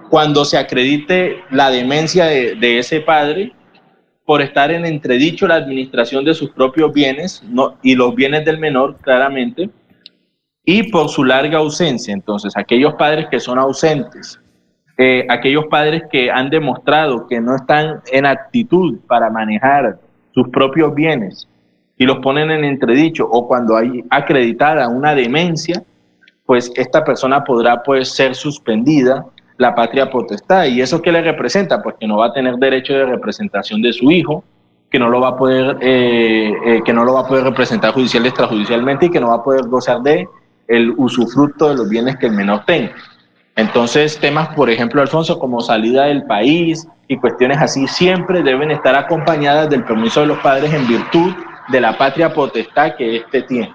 cuando se acredite la demencia de, ese padre por estar en entredicho la administración de sus propios bienes y los bienes del menor, claramente, y por su larga ausencia. Entonces, aquellos padres que son ausentes, eh, aquellos padres que han demostrado que no están en actitud para manejar sus propios bienes y los ponen en entredicho, o cuando hay acreditada una demencia, pues esta persona podrá pues, ser suspendida la patria potestad. ¿Y eso qué le representa? Pues que no va a tener derecho de representación de su hijo, que no lo va a poder, eh, eh, que no lo va a poder representar judicial y extrajudicialmente y que no va a poder gozar de el usufructo de los bienes que el menor tenga. Entonces, temas, por ejemplo, Alfonso, como salida del país y cuestiones así, siempre deben estar acompañadas del permiso de los padres en virtud de la patria potestad que éste tiene.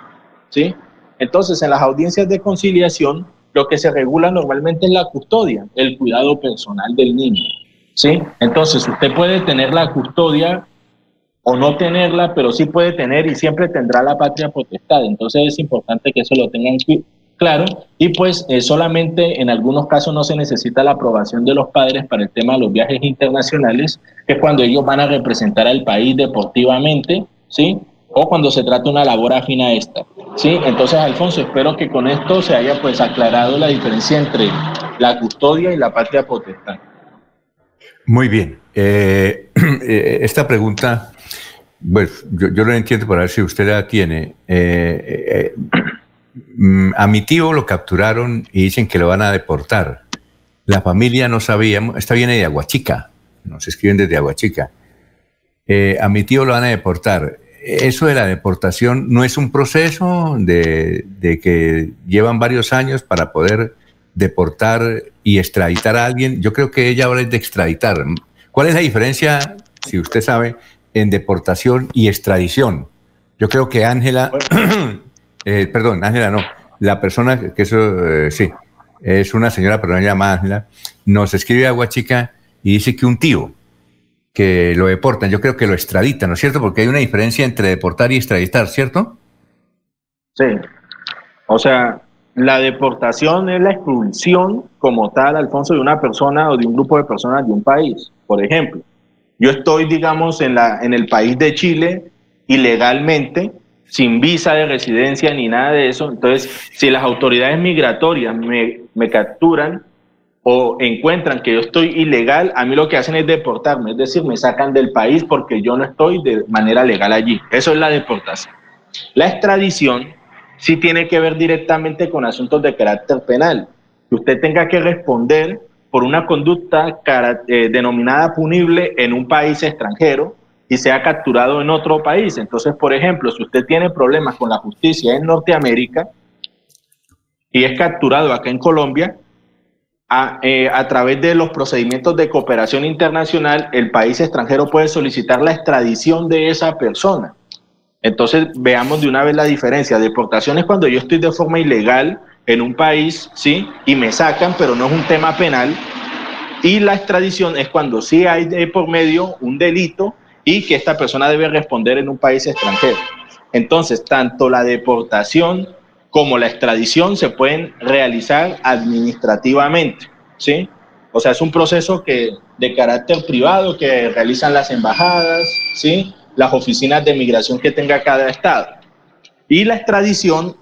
¿sí? Entonces, en las audiencias de conciliación, lo que se regula normalmente es la custodia, el cuidado personal del niño. ¿sí? Entonces, usted puede tener la custodia o no tenerla, pero sí puede tener y siempre tendrá la patria potestad. Entonces, es importante que eso lo tengan claro. Y pues eh, solamente en algunos casos no se necesita la aprobación de los padres para el tema de los viajes internacionales, que es cuando ellos van a representar al país deportivamente, ¿sí? o cuando se trata una labor afín a esta. ¿sí? Entonces, Alfonso, espero que con esto se haya pues aclarado la diferencia entre la custodia y la patria potestad. Muy bien. Eh, eh, esta pregunta, bueno, yo, yo, lo entiendo para ver si usted la tiene. Eh, mm, a mi tío lo capturaron y dicen que lo van a deportar. La familia no sabía, esta viene de Aguachica, nos escriben desde Aguachica. a mi tío lo van a deportar eso de la deportación no es un proceso de, que llevan varios años para poder deportar y extraditar a alguien. Yo creo que ella habla de extraditar. ¿Cuál es la diferencia, si usted sabe, en deportación y extradición? Yo creo que Ángela, eh, perdón, Ángela no, la persona que eso, eh, sí, es una señora, pero no llama Ángela, nos escribe a Huachica y dice que un tío, que lo deportan, yo creo que lo extraditan, ¿no es cierto? Porque hay una diferencia entre deportar y extraditar, ¿cierto? Sí. O sea, la deportación es la expulsión como tal, Alfonso, de una persona o de un grupo de personas de un país. Por ejemplo, yo estoy, digamos, en, la, en el país de Chile ilegalmente, sin visa de residencia ni nada de eso. Entonces, si las autoridades migratorias me, me capturan, o encuentran que yo estoy ilegal, a mí lo que hacen es deportarme, es decir, me sacan del país porque yo no estoy de manera legal allí. Eso es la deportación. La extradición sí tiene que ver directamente con asuntos de carácter penal, que usted tenga que responder por una conducta eh, denominada punible en un país extranjero y sea capturado en otro país. Entonces, por ejemplo, si usted tiene problemas con la justicia en Norteamérica y es capturado acá en Colombia, eh, a, través de los procedimientos de cooperación internacional, el país extranjero puede solicitar la extradición de esa persona. Entonces, veamos de una vez la diferencia. Deportación es cuando yo estoy de forma ilegal en un país, ¿sí? Y me sacan, pero no es un tema penal. Y la extradición es cuando sí hay por medio un delito y que esta persona debe responder en un país extranjero. Entonces, tanto la deportación como la extradición se pueden realizar administrativamente, ¿sí? O sea, es un proceso que de carácter privado que realizan las embajadas, ¿sí? Las oficinas de migración que tenga cada estado. Y la extradición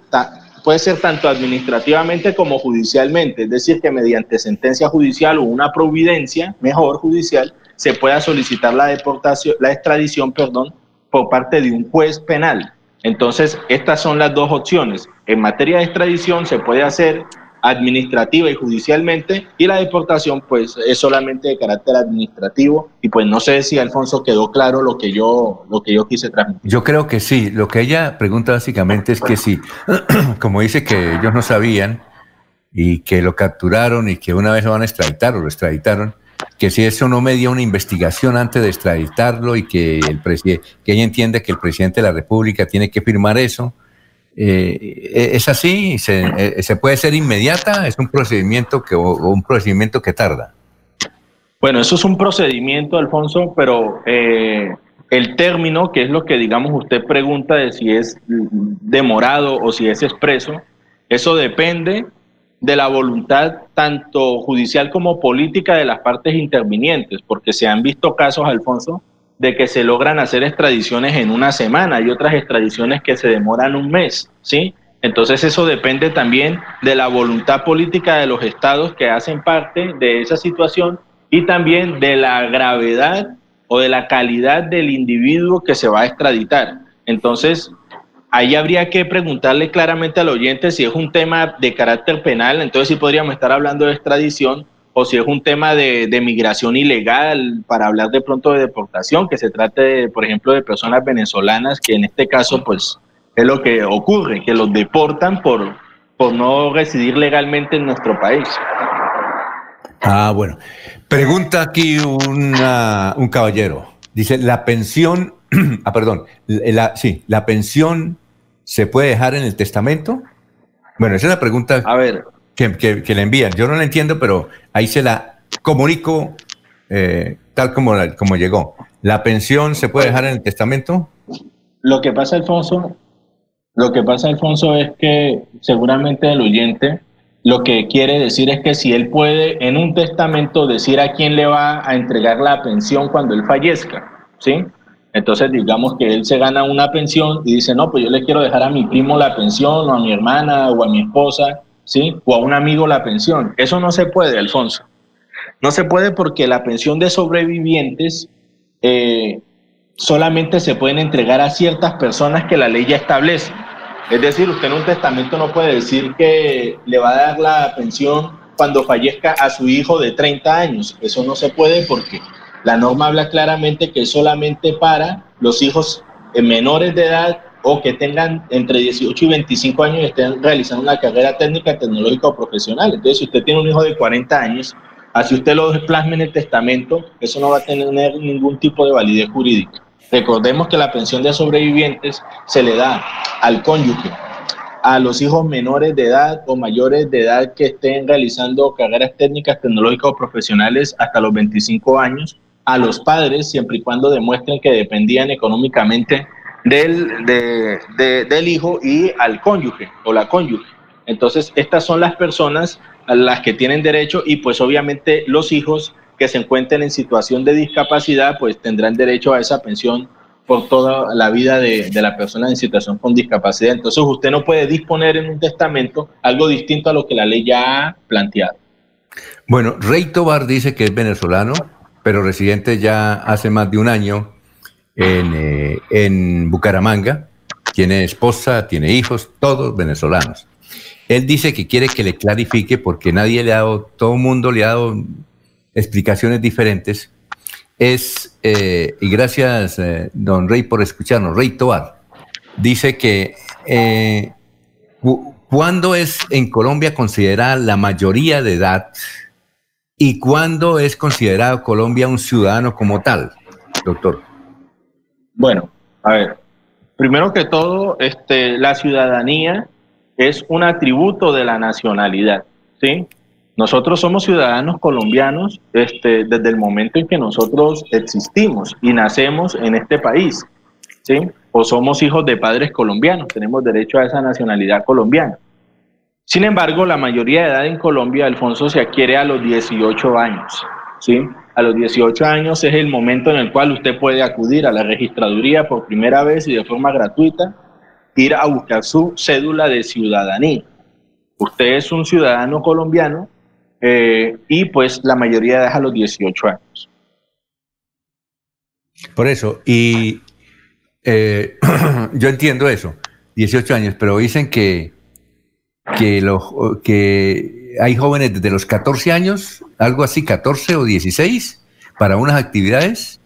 puede ser tanto administrativamente como judicialmente, es decir, que mediante sentencia judicial o una providencia, mejor judicial, se pueda solicitar la deportación, la extradición, perdón, por parte de un juez penal. Entonces, estas son las dos opciones. En materia de extradición se puede hacer administrativa y judicialmente y la deportación pues es solamente de carácter administrativo y pues no sé si Alfonso quedó claro lo que yo lo que yo quise transmitir. Yo creo que sí, lo que ella pregunta básicamente es que sí, como dice que ellos no sabían y que lo capturaron y que una vez lo van a extraditar o lo extraditaron, que si eso no media una investigación antes de extraditarlo y que el que ella entiende que el presidente de la República tiene que firmar eso. Eh, ¿Es así? ¿Se, ¿Se, puede ser inmediata? ¿Es un procedimiento que, o un procedimiento que tarda? Bueno, eso es un procedimiento, Alfonso, pero eh, el término, que es lo que digamos usted pregunta de si es demorado o si es expreso, eso depende de la voluntad tanto judicial como política de las partes intervinientes, porque se han visto casos, Alfonso, de que se logran hacer extradiciones en una semana y otras extradiciones que se demoran un mes, ¿sí? Entonces eso depende también de la voluntad política de los estados que hacen parte de esa situación y también de la gravedad o de la calidad del individuo que se va a extraditar. Entonces, ahí habría que preguntarle claramente al oyente si es un tema de carácter penal, entonces sí podríamos estar hablando de extradición, o si es un tema de, migración ilegal, para hablar de pronto de deportación, que se trate, por ejemplo, de personas venezolanas, que en este caso, pues, es lo que ocurre, que los deportan por, por no residir legalmente en nuestro país. Ah, bueno. Pregunta aquí un caballero. Dice, la pensión, ah, perdón, la, sí, la pensión ¿se puede dejar en el testamento? Bueno, esa es la pregunta a ver. Que, le envían. Yo no la entiendo, pero ahí se la comunico eh, tal como, como llegó. ¿La pensión se puede dejar en el testamento? Lo que pasa, Alfonso, lo que pasa, Alfonso, es que seguramente el oyente lo que quiere decir es que si él puede en un testamento decir a quién le va a entregar la pensión cuando él fallezca, ¿sí? Entonces, digamos que él se gana una pensión y dice, no, pues yo le quiero dejar a mi primo la pensión, o a mi hermana, o a mi esposa, ¿sí? O a un amigo la pensión. Eso no se puede, Alfonso. No se puede porque la pensión de sobrevivientes eh, solamente se pueden entregar a ciertas personas que la ley ya establece. Es decir, usted en un testamento no puede decir que le va a dar la pensión cuando fallezca a su hijo de 30 años. Eso no se puede porque la norma habla claramente que es solamente para los hijos menores de edad o que tengan entre 18 y 25 años y estén realizando una carrera técnica, tecnológica o profesional. Entonces, si usted tiene un hijo de 40 años, así usted lo plasme en el testamento, eso no va a tener ningún tipo de validez jurídica. Recordemos que la pensión de sobrevivientes se le da al cónyuge, a los hijos menores de edad o mayores de edad que estén realizando carreras técnicas, tecnológicas o profesionales hasta los 25 años a los padres siempre y cuando demuestren que dependían económicamente del, del hijo y al cónyuge o la cónyuge. Entonces, estas son las personas a las que tienen derecho y pues obviamente los hijos que se encuentren en situación de discapacidad pues tendrán derecho a esa pensión por toda la vida de, de, la persona en situación con discapacidad. Entonces usted no puede disponer en un testamento algo distinto a lo que la ley ya ha planteado. Bueno, Rey Tobar dice que es venezolano, pero residente ya hace más de un año en, eh, en Bucaramanga. Tiene esposa, tiene hijos, todos venezolanos. Él dice que quiere que le clarifique porque nadie le ha dado, todo el mundo le ha dado explicaciones diferentes. Es, eh, y gracias, eh, don Rey, por escucharnos, Rey Tobar, dice que cuando es en Colombia considerada la mayoría de edad ¿Y cuándo es considerado Colombia un ciudadano como tal, doctor? Bueno, a ver, primero que todo, este, la ciudadanía es un atributo de la nacionalidad, ¿sí? Nosotros somos ciudadanos colombianos este, desde el momento en que nosotros existimos y nacemos en este país, ¿sí? O somos hijos de padres colombianos, tenemos derecho a esa nacionalidad colombiana. Sin embargo, la mayoría de edad en Colombia, Alfonso, se adquiere a los 18 años. ¿sí? A los 18 años es el momento en el cual usted puede acudir a la registraduría por primera vez y de forma gratuita, ir a buscar su cédula de ciudadanía. Usted es un ciudadano colombiano eh, y pues la mayoría de edad a los 18 años. Por eso, y eh, yo entiendo eso, 18 años, pero dicen que que, los, que hay jóvenes desde los 14 años, algo así, 14 o 16, para unas actividades.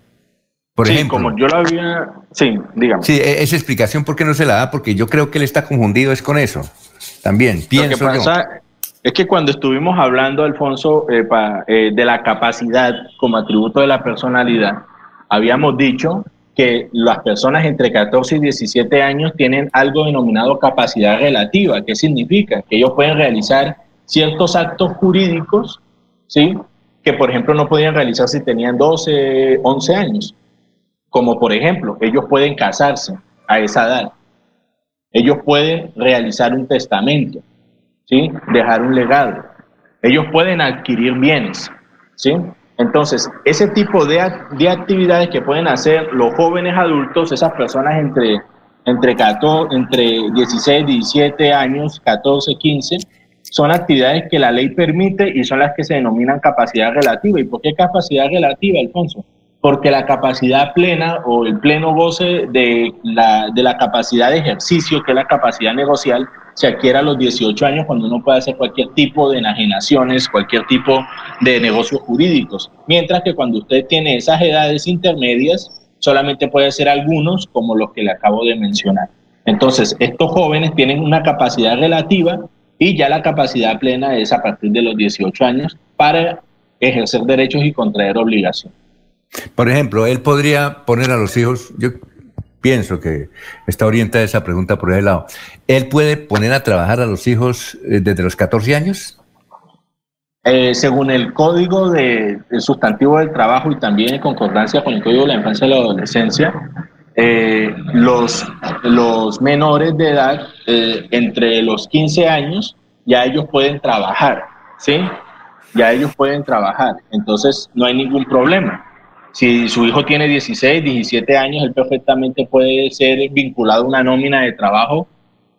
Por sí, ejemplo. como yo la había. Sí, dígame. Sí, e-, esa explicación, ¿por qué no se la da? Porque yo creo que él está confundido es con eso. También, pienso Lo que pasa es que cuando estuvimos hablando, Alfonso, eh, eh, de la capacidad como atributo de la personalidad, habíamos dicho que las personas entre 14 y 17 años tienen algo denominado capacidad relativa. ¿Qué significa? Que ellos pueden realizar ciertos actos jurídicos, ¿sí? Que por ejemplo no podían realizar si tenían 12, 11 años. Como por ejemplo, ellos pueden casarse a esa edad. Ellos pueden realizar un testamento. ¿sí? Dejar un legado. Ellos pueden adquirir bienes, ¿sí? Entonces, ese tipo de, de, actividades que pueden hacer los jóvenes adultos, esas personas entre, entre, 14, entre 16, 17 años, 14, 15, son actividades que la ley permite y son las que se denominan capacidad relativa. ¿Y por qué capacidad relativa, Alfonso? Porque la capacidad plena o el pleno goce de la, de la capacidad de ejercicio, que es la capacidad negocial, se adquiere a los 18 años cuando uno puede hacer cualquier tipo de enajenaciones, cualquier tipo de negocios jurídicos. Mientras que cuando usted tiene esas edades intermedias, solamente puede hacer algunos como los que le acabo de mencionar. Entonces, estos jóvenes tienen una capacidad relativa y ya la capacidad plena es a partir de los 18 años para ejercer derechos y contraer obligaciones. Por ejemplo, él podría poner a los hijos, yo pienso que está orientada esa pregunta por ese lado. ¿Él puede poner a trabajar a los hijos eh, desde los 14 años? Eh, según el código de, del sustantivo del trabajo y también en concordancia con el código de la infancia y la adolescencia, eh, los, los menores de edad entre los 15 años ya ellos pueden trabajar, ¿sí? Ya ellos pueden trabajar, entonces no hay ningún problema. Si su hijo tiene 16, 17 años, él perfectamente puede ser vinculado a una nómina de trabajo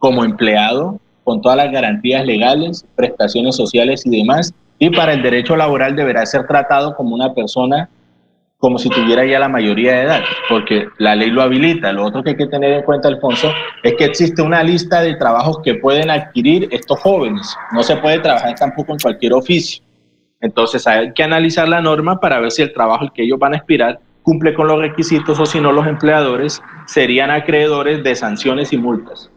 como empleado con todas las garantías legales, prestaciones sociales y demás. Y para el derecho laboral deberá ser tratado como una persona como si tuviera ya la mayoría de edad, porque la ley lo habilita. Lo otro que hay que tener en cuenta, Alfonso, es que existe una lista de trabajos que pueden adquirir estos jóvenes. No se puede trabajar tampoco en cualquier oficio. Entonces hay que analizar la norma para ver si el trabajo al que ellos van a aspirar cumple con los requisitos o si no los empleadores serían acreedores de sanciones y multas.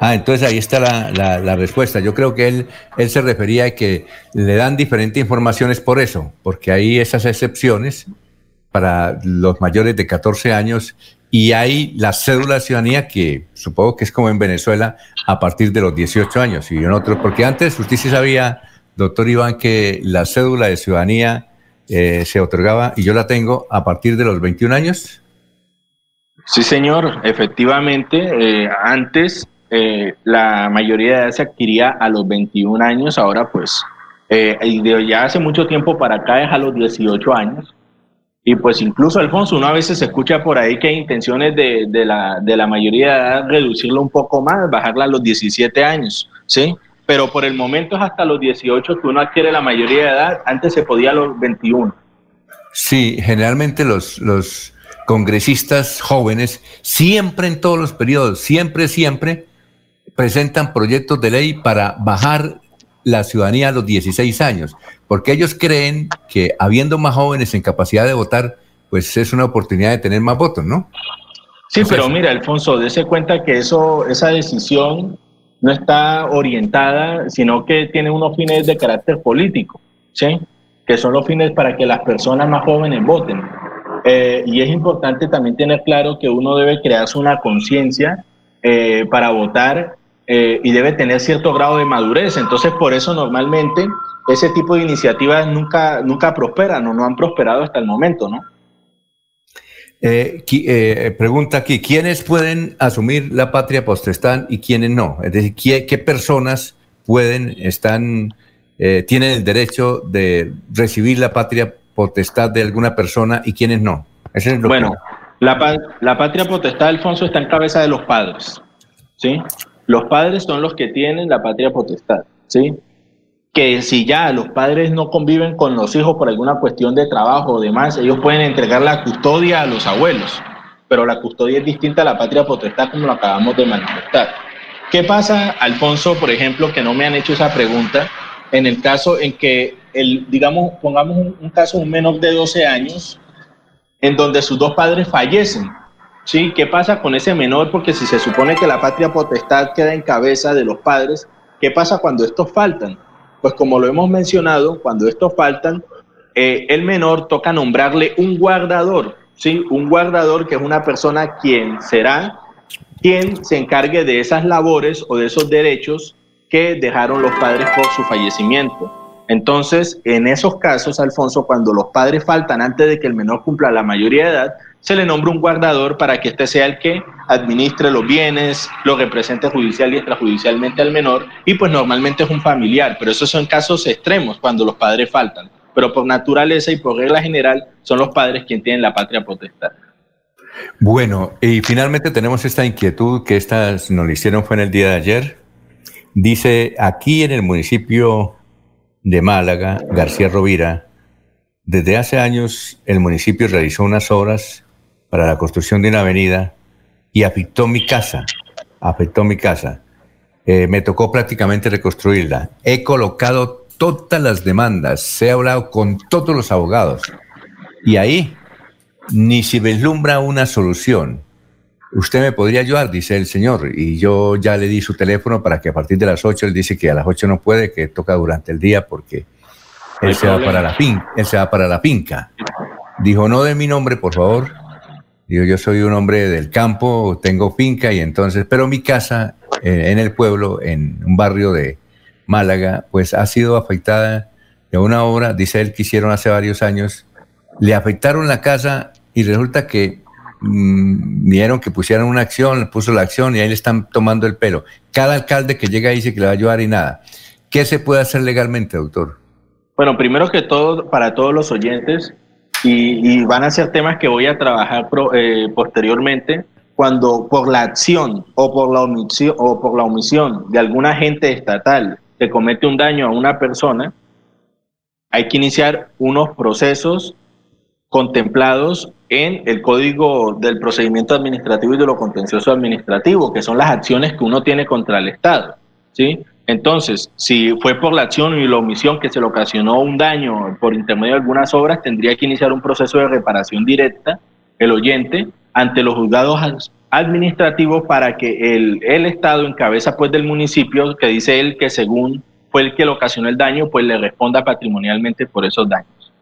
Ah, entonces ahí está la, respuesta. Yo creo que él, él se refería a que le dan diferentes informaciones por eso, porque hay esas excepciones para los mayores de 14 años y hay la cédula de ciudadanía que supongo que es como en Venezuela a partir de los 18 años y en otros, porque antes usted sí sabía doctor Iván, que la cédula de ciudadanía eh, se otorgaba, y yo la tengo, a partir de los 21 años? Sí, señor, efectivamente, eh, antes eh, la mayoría de edad se adquiría a los 21 años, ahora pues ya hace mucho tiempo para acá es a los 18 años. Y pues incluso, Alfonso, uno a veces se escucha por ahí que hay intenciones de, de, la, de la mayoría de edad reducirlo un poco más, bajarla a los 17 años, ¿sí? Pero por el momento es hasta los 18 que uno adquiere la mayoría de edad, antes se podía a los 21. Sí, generalmente los, los congresistas jóvenes, siempre en todos los periodos, siempre, siempre, presentan proyectos de ley para bajar la ciudadanía a los 16 años, porque ellos creen que habiendo más jóvenes en capacidad de votar, pues es una oportunidad de tener más votos, ¿no? Sí, pero mira, Alfonso, dése cuenta que eso, esa decisión no está orientada, sino que tiene unos fines de carácter político, ¿sí? que son los fines para que las personas más jóvenes voten. Eh, y es importante también tener claro que uno debe crearse una conciencia eh, para votar eh, y debe tener cierto grado de madurez. Entonces, por eso normalmente ese tipo de iniciativas nunca, nunca prosperan o no han prosperado hasta el momento, ¿no? Eh, eh, pregunta aquí, ¿quiénes pueden asumir la patria potestad y quiénes no? Es decir, ¿qué, personas pueden, están, eh, tienen el derecho de recibir la patria potestad de alguna persona y quiénes no? bueno, la, la, patria potestad, Alfonso, está en cabeza de los padres, ¿sí? Los padres son los que tienen la patria potestad, ¿sí? Que si ya los padres no conviven con los hijos por alguna cuestión de trabajo o demás, ellos pueden entregar la custodia a los abuelos, pero la custodia es distinta a la patria potestad como lo acabamos de manifestar. ¿Qué pasa, Alfonso, por ejemplo, que no me han hecho esa pregunta, en el caso en que, el, digamos, pongamos un, un caso un menor de 12 años, en donde sus dos padres fallecen? ¿Sí? ¿Qué pasa con ese menor? Porque si se supone que la patria potestad queda en cabeza de los padres, ¿Qué pasa cuando estos faltan? Pues como lo hemos mencionado, cuando estos faltan, eh, el menor toca nombrarle un guardador, ¿sí? Un guardador que es una persona quien será quien se encargue de esas labores o de esos derechos que dejaron los padres por su fallecimiento. Entonces, en esos casos, Alfonso, cuando los padres faltan antes de que el menor cumpla la mayoría de edad, se le nombra un guardador para que éste sea el que administre los bienes, lo represente judicial y extrajudicialmente al menor, y pues normalmente es un familiar, pero esos son casos extremos cuando los padres faltan. Pero por naturaleza y por regla general son los padres quienes tienen la patria potestad. Bueno, y finalmente tenemos esta inquietud que estas nos hicieron fue en el día de ayer. Dice, aquí en el municipio de Málaga, García Rovira, desde hace años el municipio realizó unas obras para la construcción de una avenida y afectó mi casa, afectó mi casa. Eh, me tocó prácticamente reconstruirla. He colocado todas las demandas, he hablado con todos los abogados y ahí ni si vislumbra una solución. Usted me podría ayudar, dice el señor, y yo ya le di su teléfono para que a partir de las 8, él dice que a las 8 no puede, que toca durante el día porque él se, va para la finca, él se va para la finca. Dijo, no de mi nombre, por favor. Digo, yo soy un hombre del campo, tengo finca y entonces, pero mi casa eh, en el pueblo, en un barrio de Málaga, pues ha sido afectada de una obra, dice él, que hicieron hace varios años. Le afectaron la casa y resulta que Mm, vieron que pusieran una acción, puso la acción y ahí le están tomando el pelo. Cada alcalde que llega dice que le va a ayudar y nada. ¿Qué se puede hacer legalmente, doctor? Bueno, primero que todo, para todos los oyentes, y, van a ser temas que voy a trabajar eh, posteriormente, cuando por la acción o por la, omisión, o por la omisión de algún agente estatal que comete un daño a una persona, hay que iniciar unos procesos contemplados en el Código del Procedimiento Administrativo y de lo Contencioso Administrativo, que son las acciones que uno tiene contra el Estado. ¿sí? Entonces, si fue por la acción y la omisión que se le ocasionó un daño por intermedio de algunas obras, tendría que iniciar un proceso de reparación directa, el oyente, ante los juzgados administrativos para que el, Estado, en cabeza pues del municipio, que dice él que según fue el que le ocasionó el daño, pues le responda patrimonialmente por esos daños.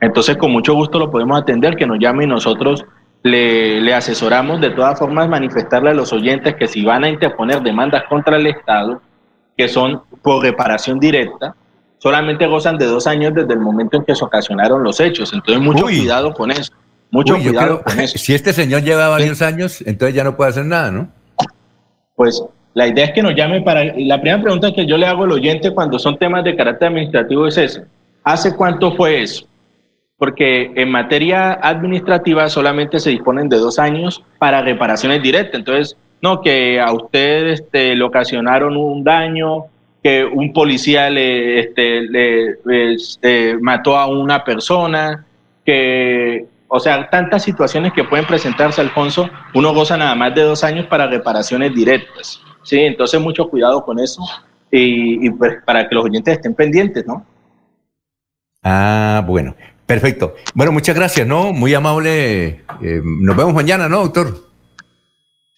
Entonces, con mucho gusto lo podemos atender, que nos llame y nosotros le, asesoramos. De todas formas, manifestarle a los oyentes que si van a interponer demandas contra el Estado, que son por reparación directa, solamente gozan de dos años desde el momento en que se ocasionaron los hechos. Entonces, mucho cuidado con eso. Mucho cuidado con eso. Si este señor lleva varios años, entonces ya no puede hacer nada, ¿no? Pues la idea es que nos llame para... La primera pregunta que yo le hago al oyente cuando son temas de carácter administrativo es esa. ¿Hace cuánto fue eso? porque en materia administrativa solamente se disponen de dos años para reparaciones directas. Entonces, no, que a usted este, le ocasionaron un daño, que un policía le, este, le este, mató a una persona, que, o sea, tantas situaciones que pueden presentarse, Alfonso, uno goza nada más de dos años para reparaciones directas. Sí, entonces mucho cuidado con eso y, pues para que los oyentes estén pendientes, ¿no? Ah, bueno. Perfecto. Bueno, muchas gracias, ¿no? Muy amable. Eh, nos vemos mañana, ¿no, doctor?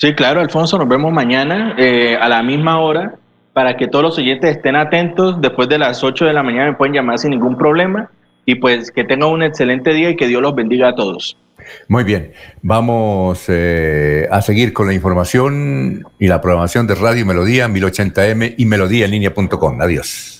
Sí, claro, Alfonso, nos vemos mañana eh, a la misma hora para que todos los oyentes estén atentos. Después de las 8 de la mañana me pueden llamar sin ningún problema y pues que tengan un excelente día y que Dios los bendiga a todos. Muy bien, vamos eh, a seguir con la información y la programación de Radio Melodía 1080m y melodíaenlínea.com. Adiós.